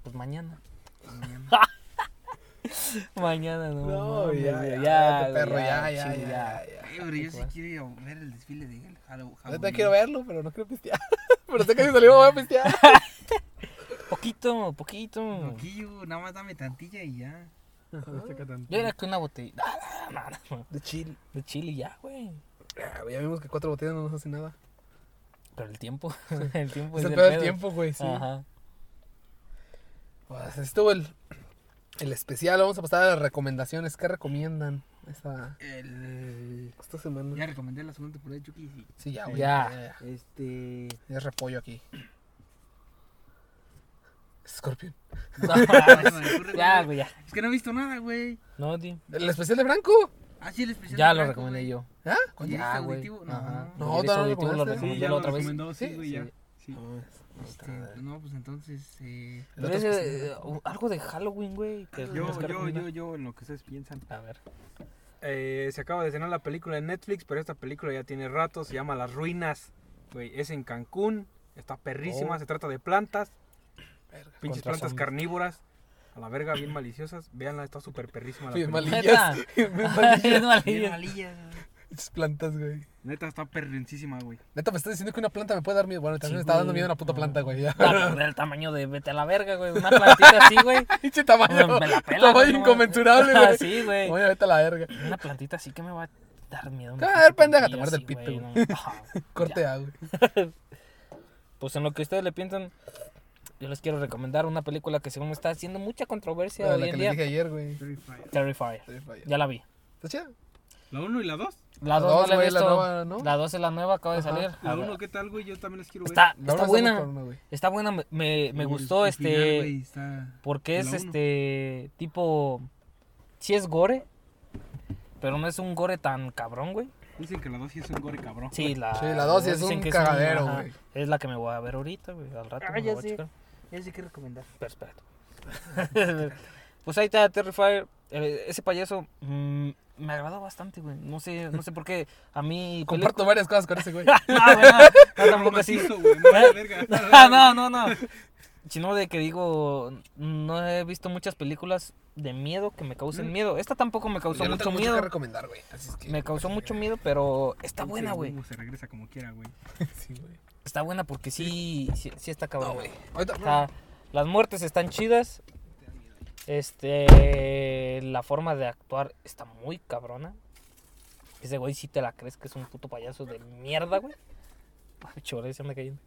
Pues mañana. Mañana. [LAUGHS] Mañana no. No, mames, ya, ya, ya, ya, perro, ya, ya, sí, ya, ya. Ay, pero yo sí quiero ir a ver el desfile de Halloween. Ahorita quiero verlo, pero no quiero pistear. [LAUGHS] pero sé que si salimos voy a pistear. [LAUGHS] Poquito, poquito. Poquillo, nada más dame tantilla y ya. Yo era que una botella. [LAUGHS] No, De chill. De chile ya, güey. Ah, Ya vimos que cuatro botellas no nos hacen nada. Pero el tiempo. [LAUGHS] el tiempo Es es el pedo del tiempo, güey, sí. Ajá. Pues estuvo el, el especial. Vamos a pasar a las recomendaciones. ¿Qué recomiendan esta, El... esta semana? Ya recomendé la segunda temporada de Chucky. Sí. Sí, ya, güey. Ya. Este. Ya es repollo aquí. Scorpion. Ya, güey. ya. Es que no he visto nada, güey. No, di. ¿El especial de Franco? Ah, sí, el especial. Ya de lo recomendé yo. ¿Ah? ¿Cuándo Ya, güey. No. No, no lo auditivo lo recomendaste. recomendé ya lo otra sí, güey. Este, no, pues entonces. Eh... Eh, algo de Halloween, güey. Yo, yo, yo, yo, en lo que ustedes piensan. A ver. Eh, se acaba de estrenar la película en Netflix, pero esta película ya tiene rato. Se llama Las Ruinas. Güey, es en Cancún. Está perrísima. Oh. Se trata de plantas. Verga. Pinches plantas zombies. carnívoras. A la verga, bien maliciosas. Véanla, está súper perrísima la Bien malillas. Neta. [LAUGHS] Bien malillas. Bien. Muchas plantas, güey. Neta, está perrencísima, güey. Neta, me estás diciendo que una planta me puede dar miedo. Bueno, también Sí, me está dando miedo una puta planta, güey. Ya. Ah, pues, [LAUGHS] del tamaño de vete a la verga, güey. Una plantita así, güey. [LAUGHS] Pinche tamaño. Me la pela, Tamaño güey, no inconmensurable, güey. Sí, güey. Oye, vete a la verga. Una plantita así que me va a dar miedo. A ver, pendeja, te muerde el pito, güey, no. Corte. A, güey. Pues en lo que ustedes le piensan, yo les quiero recomendar una película que según está haciendo mucha controversia La, hoy la en que les día. dije ayer, güey. Terrifier. Terrifier. Ya la vi. ¿Está chida? ¿La 1 y la 2? La La 2 dos, no la nueva, ¿no? La dos es la nueva, acaba de Ajá. salir. La A ver. 1, ¿qué tal, güey? Yo también las quiero ver. Está, está buena. está cabrona, güey. Está buena, me, me, me gustó final, este. güey, está- porque es este tipo. Sí es gore. Pero no es un gore tan cabrón, güey. Dicen que la 2 sí es un gore cabrón. Sí, la, Sí, la dos sí es un cagadero, güey. Es la que me voy a ver ahorita, güey. Al rato Ah, me ya voy a sé. checar. Ya sé qué recomendar. Pero espérate. [LAUGHS] pues ahí está Terrifier. Eh, ese payaso mm, me agradó bastante, güey. No sé, no sé por qué. A mí. Comparto [LAUGHS] varias cosas con ese güey. [LAUGHS] no, güey, no, no, tampoco así. Macizo, güey, no. Ah, no, no, no. Sino de que digo, no he visto muchas películas de miedo que me causen miedo. Esta tampoco me causó Yo no mucho tengo mucho miedo. que recomendar, güey. Así es que. Me causó mucho miedo, pero está buena, güey. Se regresa como quiera, güey. Sí, güey. Está buena porque sí, sí, sí está cabrón. No, güey. Ahorita. Está- las muertes están chidas. Este, la forma de actuar está muy cabrona. Ese güey sí te la crees que es un puto payaso de mierda, güey. [LAUGHS] Ay, chore, se anda cayendo.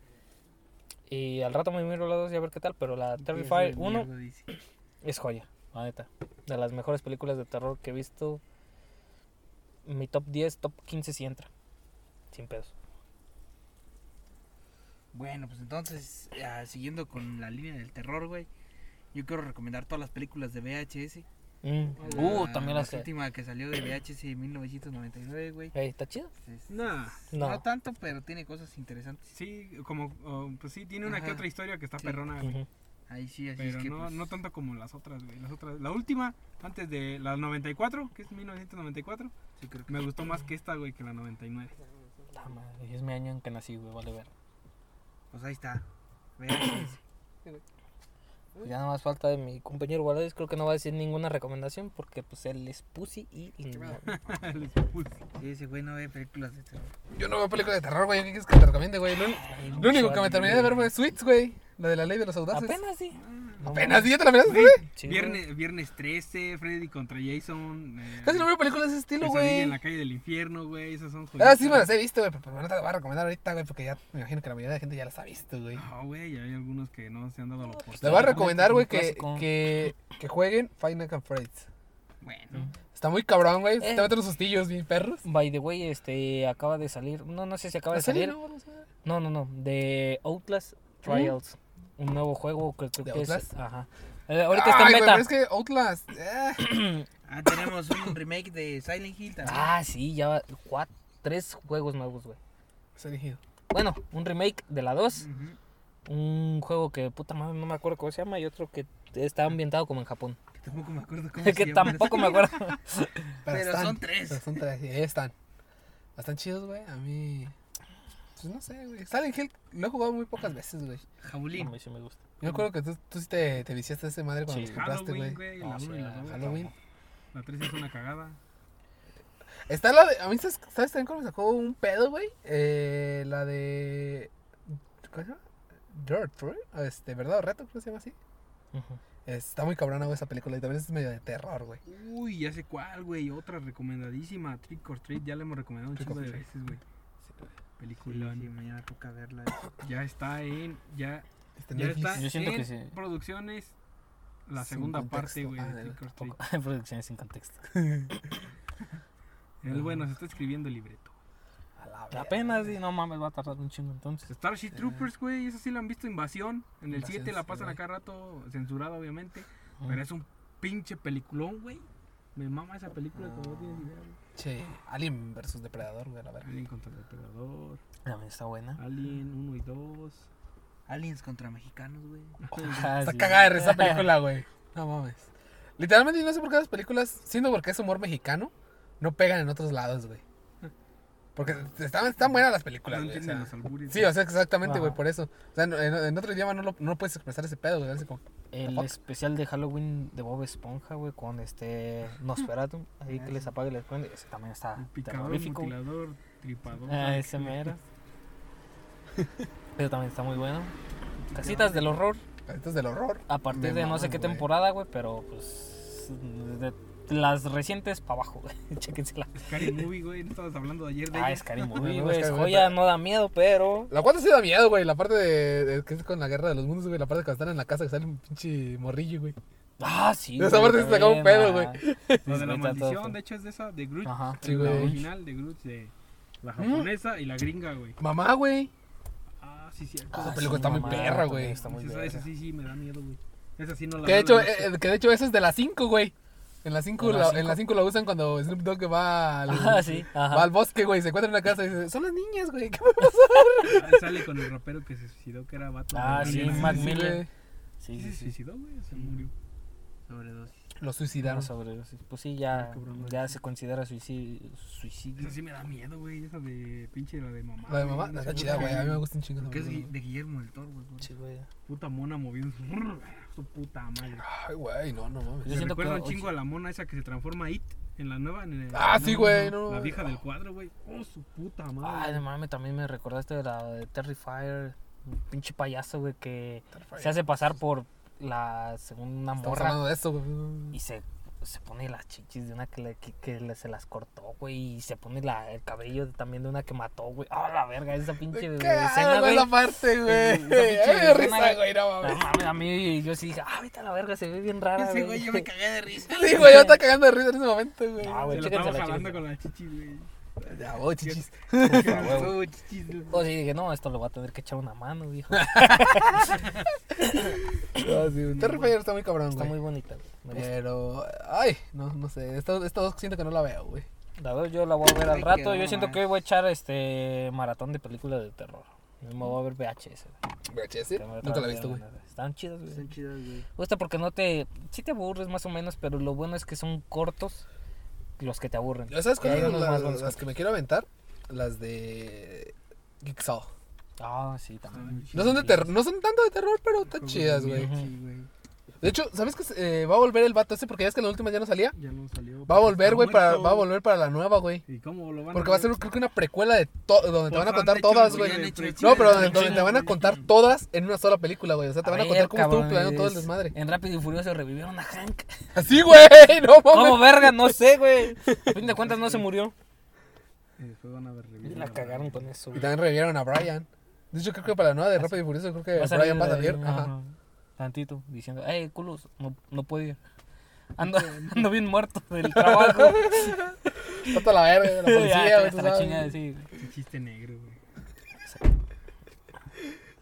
Y al rato me miro la dos y a ver qué tal, pero la Terrifier 1 Mierda, dice. es joya, la neta. De las mejores películas de terror que he visto. Mi top 10, top 15 si entra. Sin pedos. Bueno, pues entonces, ah, siguiendo con la línea del terror, güey. Yo quiero recomendar todas las películas de VHS. Mm. La- Uh, también la las que. última que salió de VHS en 1999, güey. Ey, ¿Está chido? Es- Nah. No. No tanto, pero tiene cosas interesantes. Sí, como, oh, pues sí, tiene una que otra historia que está Sí. perrona, güey. Ahí sí, así Pero es que. no, pues, no tanto como las otras, güey. Las otras, la última, antes de la 94, que es 1994, sí, creo que me gustó más que esta, güey, que la 99. La madre, es mi año en que nací, güey, vale ver. Pues ahí está. Pues ya nada más falta de mi compañero Guardés, creo que no va a decir ninguna recomendación porque pues él es pussy y... [LAUGHS] puse. Sí, ese güey no ve películas de terror. Yo no veo películas de terror, güey. ¿Qué quieres que te recomiende, güey? Lo, Ay, lo único que me terminé de ver fue Sweets, güey. La de la ley de los audaces. Apenas sí. No Apenas, ¿sí ya te la miraste, güey? Sí. Viernes, viernes 13, Freddy contra Jason. Eh, Casi no veo películas de ese estilo, güey. en la calle del infierno, güey. Esas son Ah, joyitas. sí me las he visto, güey, pero no te las voy a recomendar ahorita, güey, porque ya me imagino que la mayoría de la gente ya las ha visto, güey. No, güey, hay algunos que no se han dado la Les oportunidad. voy a recomendar, güey, que, que, que jueguen Nights at Freddy's. Bueno, Está muy cabrón, güey. Eh. Te meten los sustillos bien perros. By the way, este, acaba de salir, no, no sé si acaba de ¿La serie, salir. no? No. No, no, no, de Outlast Trials. Un nuevo juego que creo ¿De que es... Outlast? Ajá. Eh, ahorita está en beta. pero es que Outlast. eh. [CLEARS THROAT] Ah, tenemos un remake de Silent Hill también. Ah, sí, ya va, cuatro, tres juegos nuevos, güey. Se eligió. Bueno, un remake de la 2. Ujú. Un juego que puta madre no me acuerdo cómo se llama y otro que está ambientado como en Japón. Que tampoco me acuerdo cómo [LAUGHS] que se llama. tampoco me acuerdo. [LAUGHS] Pero son tres. Pero son tres, sí, ahí están. Están chidos, güey. A mí. Pues no sé, güey. Silent Hill lo he jugado muy pocas veces, güey. A Jabulín. mí sí me gusta. Yo me acuerdo que tú, tú sí te, te viciaste a ese madre cuando Sí. los compraste, Halloween, güey. güey, la Ah, 1 y la 2. Halloween. La 3 es una cagada. Está la de. A mí, ¿sabes, ¿sabes también cómo me sacó un pedo, güey? Eh, la de. ¿Cómo se llama? Dirt, güey. Este, ¿verdad? o Reto, creo que se llama así. Ujú. Está muy cabrona, güey, esa película. Y también es medio de terror, güey. Uy, ya sé cuál, güey. Otra recomendadísima. Trick or Treat. Ya la hemos recomendado un chingo de veces, güey. Película. sí, mañana toca verla. Ya está en. Ya, Este ya está Yo siento en que sí. producciones. La Sin segunda contexto. parte, güey, Ah, de [LAUGHS] Producciones sin contexto. El bueno, se está escribiendo el libreto. A la. Apenas, y no mames, va a tardar un chingo entonces. Starship Troopers, güey, eso sí lo han visto, Invasión. En el Invasión, 7 la pasan acá rato, censurada obviamente. Pero es un pinche peliculón, güey. Me mama esa película, como no tienes idea, güey. Che, Alien versus Depredador, güey, a la verga. Alien contra el Depredador, También está buena. Alien 1 y 2. Aliens contra mexicanos, güey. [LAUGHS] Ah, Está sí. cagada de esa película, güey. No mames. Literalmente, no sé por qué las películas, siendo porque es humor mexicano, no pegan en otros lados, güey. Porque están, están buenas las No películas, güey. o sea. los albures. Sí, o sea, exactamente, güey, por eso. O sea, en, en otro idioma no, lo, no puedes expresar ese pedo, güey. como- El especial de Halloween de Bob Esponja, güey, con este Nosferatu, ahí Ah, que les apague y les prende. Ese también está El picador, terrorífico. mutilador, tripador. Ah, ese mero. [LAUGHS] Pero también está muy bueno. Casitas del horror, es del horror. a partir Me de no sé qué temporada, güey, pero pues de las recientes para abajo, güey. [LAUGHS] Chéquensela. Scary Movie, güey. No estabas hablando ayer de Ah, Scary [LAUGHS] Movie, güey. Es joya, no da miedo, pero... La cuarta sí da miedo, güey. La parte de, de- que es con la guerra de los mundos, güey. La parte que están en la casa que sale un pinche morrillo, güey. Ah, sí. Esa parte se sacaba un pedo, güey. Lo de la maldición, de hecho, es de esa, de Groot. Ajá. Sí, la güey. original de Groot, de la japonesa y la gringa, güey. Mamá, güey. Ah, sí, cierto. Ah, Esa sí, película está muy perra, güey. Está muy esa, esa sí, sí, me da miedo, güey. Esa sí no la Que de veo, hecho, la eh, que de hecho esa es de las 5, güey. En las 5 ¿En las la, en las 5 la usan cuando Snoop Dogg va al, Ah, sí, va al bosque, güey. Se encuentra en una casa y dice, son las niñas, güey. ¿Qué Ah, [LAUGHS] sale con el rapero que se suicidó, que era Vato. Ah, sí, Sí, Miller. Sí, Sí, sí, se suicidó, güey, se murió. Sobredosis. Lo suicidaron. No, sobre eso, sí. Pues sí, ya, ya se considera suicidio. suicidio. Sí me da miedo, güey. Esa de pinche la de mamá. La de mamá, está chida, güey. A mí me gusta un chingo. Porque es de Guillermo del Toro, güey. Sí, güey. Puta mona moviendo. [LAUGHS] Su puta madre. Ay, güey, no, no mames. Yo Me siento que- recuerda un chingo a la mona esa que se transforma It en la nueva. En el- Ah, no, sí, güey, no, no. La vieja del cuadro, güey. Oh, su puta Ay, madre. no mames, también me recordaste de la de Terrifier. Un pinche payaso, güey, que Terrifier. se hace pasar por la segunda Estamos morra hablando de eso, güey. y se, se pone las chichis de una que, le, que, que le- se las cortó, güey, y se pone la, el cabello también de una que mató, güey. Ah, la verga, esa pinche ¿Qué escena, güey. esa parte, güey? Me risa, güey. no mames. a mí yo sí dije, ah, vete a la verga, se ve bien rara, Ese güey. güey yo me cagué de risa. [LAUGHS] Sí, güey, yo estaba cagando de risa en ese momento, güey. Ah, güey, se la jalando con la chichi, güey. Ya, voy, chichis. [LAUGHS] Uy, chichis, [LAUGHS] güey. O sí, dije, no, esto lo va a tener que echar una mano, dijo. No, sí, Terrifier está muy cabrón, Está güey. muy bonita, güey. Pero, ay, no, no sé. Esta, esta dos siento que no la veo, güey. La verdad, yo la voy a ver al rato. Yo siento que hoy voy a echar este maratón de películas de terror. Me voy a ver VHS. güey. VHS, nunca la he visto, güey. Están chidas, güey. Están chidas, güey. Gusta porque no te. Sí te aburres más o menos, pero lo bueno es que son cortos los que te aburren. ¿Ya sabes cuáles son las, las que me quiero aventar? Las de Jigsaw. Ah, sí, también. No son de terror, no son tanto de terror, pero están chidas, güey. De hecho, ¿sabes que eh, va a volver el vato ese? Porque ya es que en la última ya no salía. Ya no salió. Va a volver, güey, para, va a volver para la nueva, güey. ¿Y cómo lo van Porque va a ser, creo que una precuela de todo, donde te van a contar hecho, todas, güey, No, pero donde, te van a contar todas en una sola película, güey. O sea, te van a ver, contar cómo estuvo cabrones, planeando todo el desmadre. En Rápido y Furioso revivieron a Hank. [LAUGHS] Así, güey, no ¿Cómo mames. verga? No sé, güey. A fin de [LAUGHS] cuentas no se murió. Y después van a ver Y la cagaron con eso. Y güey. también revivieron a Brian. De hecho, creo que para la nueva de Rápido y Furioso, creo que Brian va a salir. Ajá. Tantito, diciendo, hey, culos, no, no puedo ir. Ando, [LAUGHS] ando bien muerto del trabajo. [LAUGHS] Falta la verga, la [LAUGHS] policía, ya güey, hasta la chingada, sí. Un chiste negro, güey.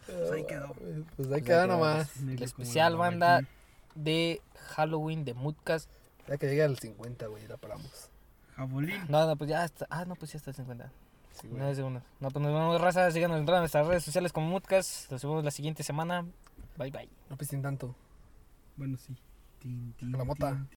Pues ahí quedó. Pues ahí queda nomás. Negro El como especial banda de Halloween de Moodcast. Ya que llegue al 50, güey, la paramos. Jabolín. No, no, pues ya está. Ah, no, pues ya está el 50. Sí, No güey. es de uno. No, pues nos vemos, raza. Síganos en nuestras redes sociales como Moodcast. Nos vemos la siguiente semana. Bye, bye. No pisen tanto. Bueno, sí. Tin, tin, La mota. tin,